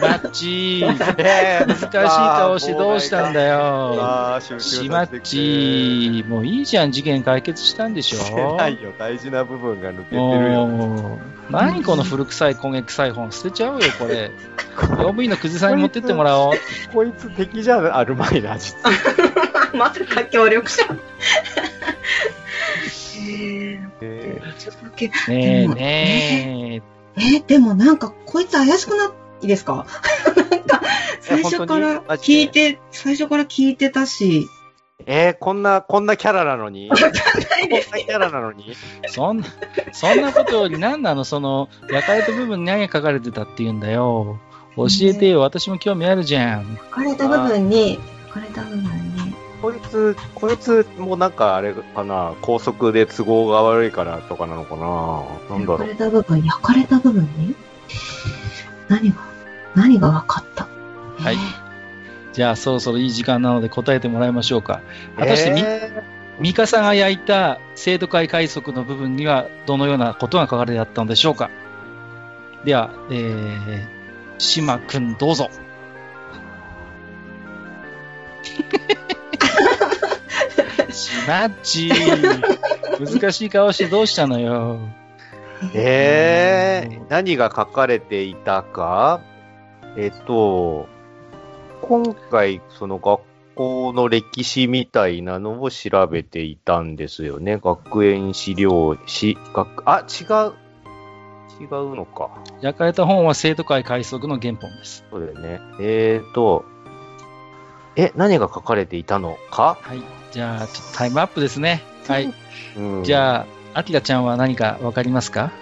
S1: まっちー。難しい顔してどうしたんだよ。しまっちー。もういいじゃん、事件解決したんでしょ？
S2: してないよ。大事な部分が抜けてるよ。
S1: もう何この古臭い焦げ臭い本捨てちゃうよ、これ。用務員の久世さんに持ってってもらおう。
S2: こいつ敵じゃあるまいな、実は。
S3: あ。まさか協力者。え
S2: え
S3: ーちょっとだけ。
S1: ねえね
S3: えーでもなんか、こいつ怪しくないですか？なんか、最初から聞いて、最初から聞いてたし。
S2: ー、えーこんな、こんなキャラなのに？こんな
S3: ないです
S2: キャラなのに？
S1: え。そんな、そんなことより何なの？その、焼かれた部分に何が書かれてたって言うんだよ。教えてよ、私も興味あるじゃん。
S3: 書かれた部分に、書かれた部分に。
S2: こいつ、こいつもなんかあれかな、高速で都合が悪いからとかなのかななんだろう
S3: 焼かれ。た部分、焼かれた部分に？何が、何が分かった？
S1: はい。じゃあ、そろそろいい時間なので答えてもらいましょうか。果たしてみ、
S2: え
S1: ミカサが焼いた生徒会快速の部分にはどのようなことが書かれてあったのでしょうかでは、えー、島くんどうぞ。しまっちー。難しい顔してどうしたのよ。
S2: ー、えー、何が書かれていたか？えっと、今回、その学校の歴史みたいなのを調べていたんですよね。学園資料史、学、あ、違う。違うのか。
S1: 焼かれた本は生徒会快速の原本です。
S2: そうだよね。えーと、え、何が書かれていたのか、
S1: はい。じゃあ、ちょっとタイムアップですね。はい。
S2: うん、
S1: じゃあ、アキラちゃんは何かわかりますか？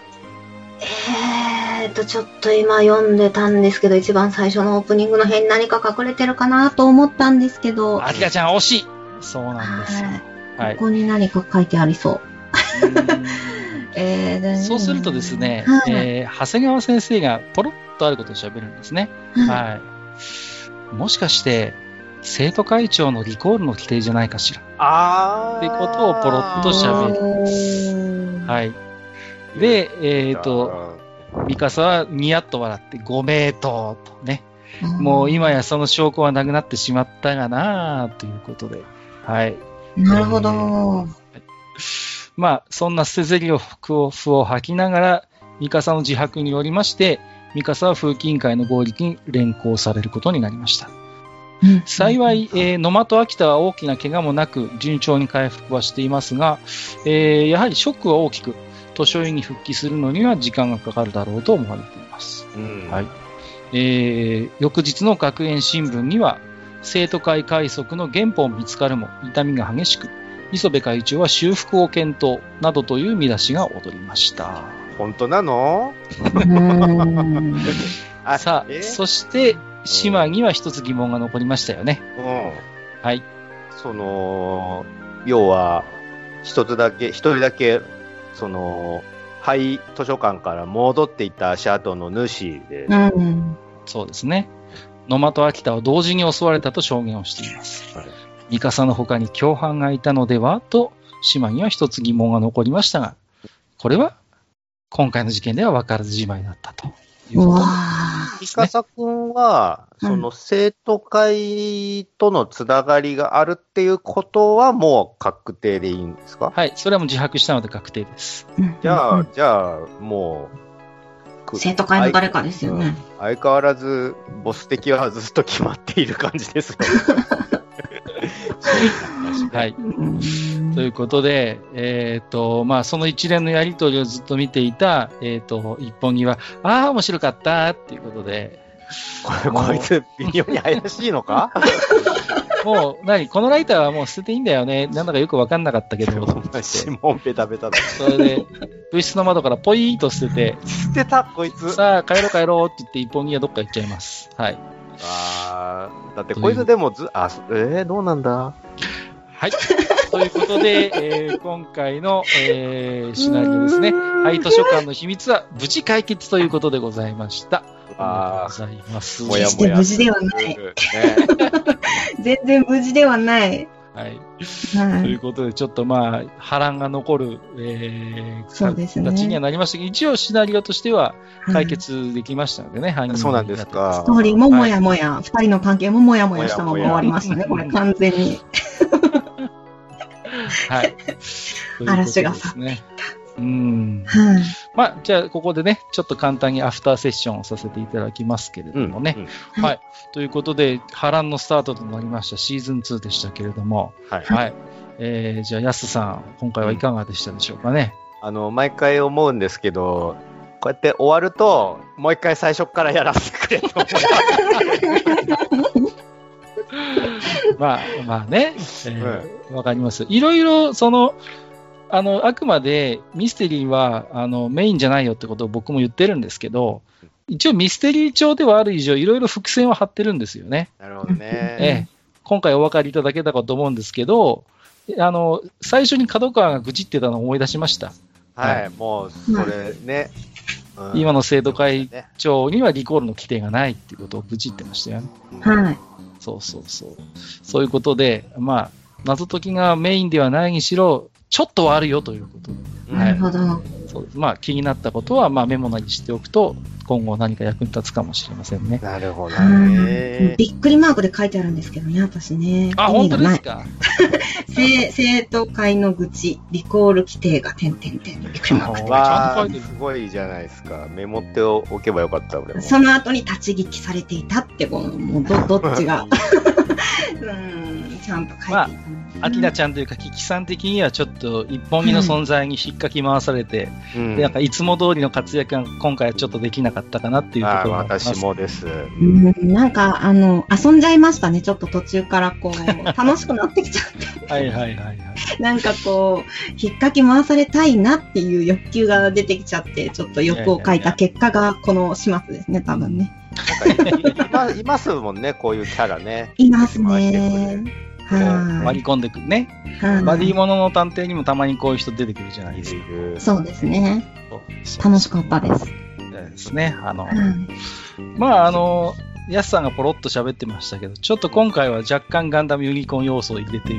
S3: えーと、ちょっと今読んでたんですけど、一番最初のオープニングの辺に何か隠れてるかなと思ったんですけど、
S1: アキラちゃん惜しいそうなんですよ。はい
S3: こ。こに何か書いてありそう。えーで
S1: そうするとですね、
S3: はい
S1: えー長谷川先生がポロッとあることを喋るんですね。
S3: はい
S1: はい。もしかして、生徒会長のリコールの規定じゃないかしら。
S2: あー。
S1: ってことをポロッと喋る
S3: る
S1: はい。で、えっ、と、、ミカサはニヤッと笑って、ご名答とね。もう今やその証拠はなくなってしまったがなということで。はい。
S3: なるほど。
S1: まあ、そんな捨てゼリを符を吐きながら、ミカサの自白によりまして、ミカサは風紀委員会の合力に連行されることになりました。
S3: うん
S1: 幸い、えー野間と秋田は大きな怪我もなく、順調に回復はしていますが、えーやはりショックは大きく、図書院に復帰するのには時間がかかるだろうと思われています。
S2: うん。
S1: はいえー翌日の学園新聞には、生徒会快速の原本見つかるも痛みが激しく、磯部会長は修復を検討などという見出しが躍りました。
S2: 本当なの？
S1: さあ、
S2: え
S1: そして、島には一つ疑問が残りましたよね。
S2: うん。
S1: はい。
S2: その、要は、一つだけ、一人だけ、その、廃図書館から戻っていった足跡の主で、
S3: うん。
S1: そうですね。野間と秋田は同時に襲われたと証言をしています。
S2: はい
S1: ミカサの他に共犯がいたのではと、島には一つ疑問が残りましたが、これは今回の事件では分からずじまいだったということ
S3: うわ
S2: 三笠くんは、
S3: うん
S2: その生徒会とのつながりがあるっていうことはもう確定でいいんですか？
S1: はい。それはもう自白したので確定です。
S3: ー
S2: じゃあ、
S3: うん
S2: じゃあ、もう、く
S3: 生徒会の誰かですよね。
S2: 相変わらず、ボス敵はずっと決まっている感じです よ。
S1: はい。
S3: うん
S1: ということで、えっ、と、まあ、その一連のやりとりをずっと見ていた、えっ、と、一本木は、ああ、面白かったっていうことで、
S2: これこいつ、微妙に怪しいのか？
S1: もう、何？このライターはもう捨てていいんだよね。なんだかよくわかんなかったけど、
S2: 指紋ベタベタだ。
S1: それで、物質の窓からポイーンと捨てて、
S2: 捨てた、こいつ。
S1: さあ、帰ろう帰ろうって言って、一本木はどっか行っちゃいます。はい。
S2: あーだってこいつでもず、あ、えー、どうなんだ？
S1: はい。ということで、えー今回の、えーシナリオですね。はい、図書館の秘密は無事解決ということでございました。
S2: あ
S1: あございます。
S2: もや
S3: 決して無事ではない。
S2: ね、
S3: 全然無事ではない。
S1: はい。
S3: はい。
S1: ということで、ちょっとまあ、波乱が残る、えー、
S3: そうですね
S1: 形にはなりましたけど、一応シナリオとしては解決できましたのでね、犯人
S2: そうなんですか
S3: ストーリーももやもや、二人の関係ももやもやしたまま終わりましたね、これ完全に。
S1: はい。
S3: 嵐が
S1: ということですね。うん。
S3: はい。
S1: まあ、じゃあ、ここでね、ちょっと簡単にアフターセッションをさせていただきますけれどもね。
S2: うん
S1: はい。ということで、波乱のスタートとなりましたシーズン2でしたけれども、
S2: はい。
S1: はい。えー、じゃあ、ヤスさん、今回はいかがでしたでしょうかね？
S2: あの、毎回思うんですけど、こうやって終わると、もう一回最初からやらせてくれと思い
S1: ま あ、まあね、えーわかります。いろいろ、その、あの、あくまでミステリーは、あの、メインじゃないよってことを僕も言ってるんですけど、一応ミステリー帳ではある以上、いろいろ伏線は張ってるんですよね。
S2: なるほどね。
S1: ええ、今回お分かりいただけたかと思うんですけど、あの、最初に角川が愚痴ってたのを思い出しました。
S2: はい、もう、それね。うん
S1: 今の生徒会
S2: ね
S1: 長にはリコールの規定がないっていうことを愚痴ってましたよね。
S3: はい。
S1: そうそうそう。そういうことで、まあ、謎解きがメインではないにしろ、ちょっとはあるよということ
S3: なるほど。
S1: です。まあ、気になったことは、まあ、メモなりしておくと、今後何か役に立つかもしれませんね。
S2: なるほど
S3: はい
S2: ね。
S3: びっくりマークで書いてあるんですけどね、私ね。
S1: あ、
S3: 意
S1: 本当。ですか？
S3: 生生徒会の愚痴、リコール規定が点々点。びっくりマーク。
S1: ち
S2: わあ、
S1: ゃんと書いてる
S2: すごいじゃないですか。メモっておけばよかった、俺も。
S3: その後に立ち聞きされていたって、この、もうど、どっちが？うん、ちゃんと書いていたんですね
S1: アキナちゃんというか、キキさん的にはちょっと一本木の存在に引っかき回されて、
S2: うん
S1: でなんかいつも通りの活躍が今回はちょっとできなかったかなっていうと
S2: あ
S1: ころがあります
S2: 私もです。
S3: うんなんか、あの、遊んじゃいましたね。ちょっと途中からこう、楽しくなってきちゃって。
S1: はいはいはいはい。
S3: なんかこう、引っかき回されたいなっていう欲求が出てきちゃって、ちょっと欲を書いた結果がこの始末ですね、多分ね。
S2: なんかい いますもんね、こういうキャラね。
S3: いますね。は
S1: 割り込んでくるね。
S3: い。はい
S1: バディモノの探偵にもたまにこういう人出てくるじゃない
S2: い
S1: ですか。
S3: そうですね。楽しかったです。
S1: ですね。あの、
S3: はい。
S1: まああの、ヤスさんがポロッと喋ってましたけど、ちょっと今回は若干ガンダムユニコーン要素を入れて、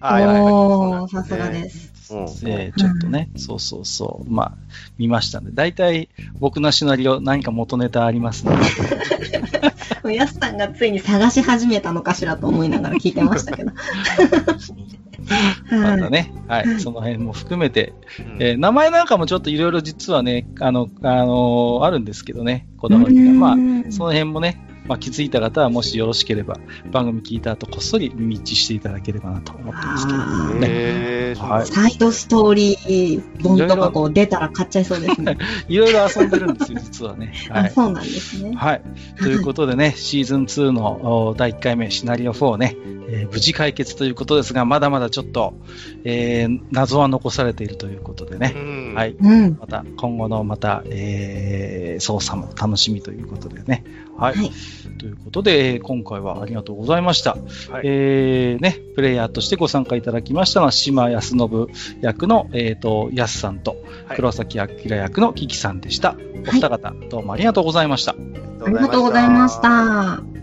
S2: あやっぱり
S3: おー、さすがです。
S1: ちょっとね、そうそうそう、まあ、見ましたんで、大体僕のシナリオ何か元ネタありますので、
S3: ヤスさんがついに探し始めたのかしらと思いながら聞いてましたけど。はい。
S1: またね、は
S3: はい。
S1: い、その辺も含めて、
S2: うん。
S1: えー名前なんかもちょっといろいろ実はね、あの、あのーあるんですけどね、こだわりが。まあ、その辺もね、まあ、気づいた方はもしよろしければ、番組聞いた後、こっそり耳打ちしていただければなと思ってますけど。
S3: あー
S2: へー
S1: はい
S3: サイドストーリー本とかこう出たら買っちゃいそうですね。
S1: いろいろ遊んでるんですよ、実はね。は
S3: あ、
S1: い。
S3: そうなんですね。
S1: はい。ということでね、シーズン2のお第1回目、シナリオ4ね、えー無事解決ということですが、まだまだちょっと、えー謎は残されているということでね、
S2: うん
S1: はい。
S3: うん。
S1: また、今後のまた、えー操作も楽しみということでね。はい。
S3: はい
S1: ということで、えー今回はありがとうございました。
S2: はい
S1: えーね、プレイヤーとしてご参加いただきましたのは、島康信役の、えっ、と、安さんと、
S2: はい
S1: 黒崎明役のキキさんでした。お二方、どうもありがとうございました。
S3: ありがとうございました。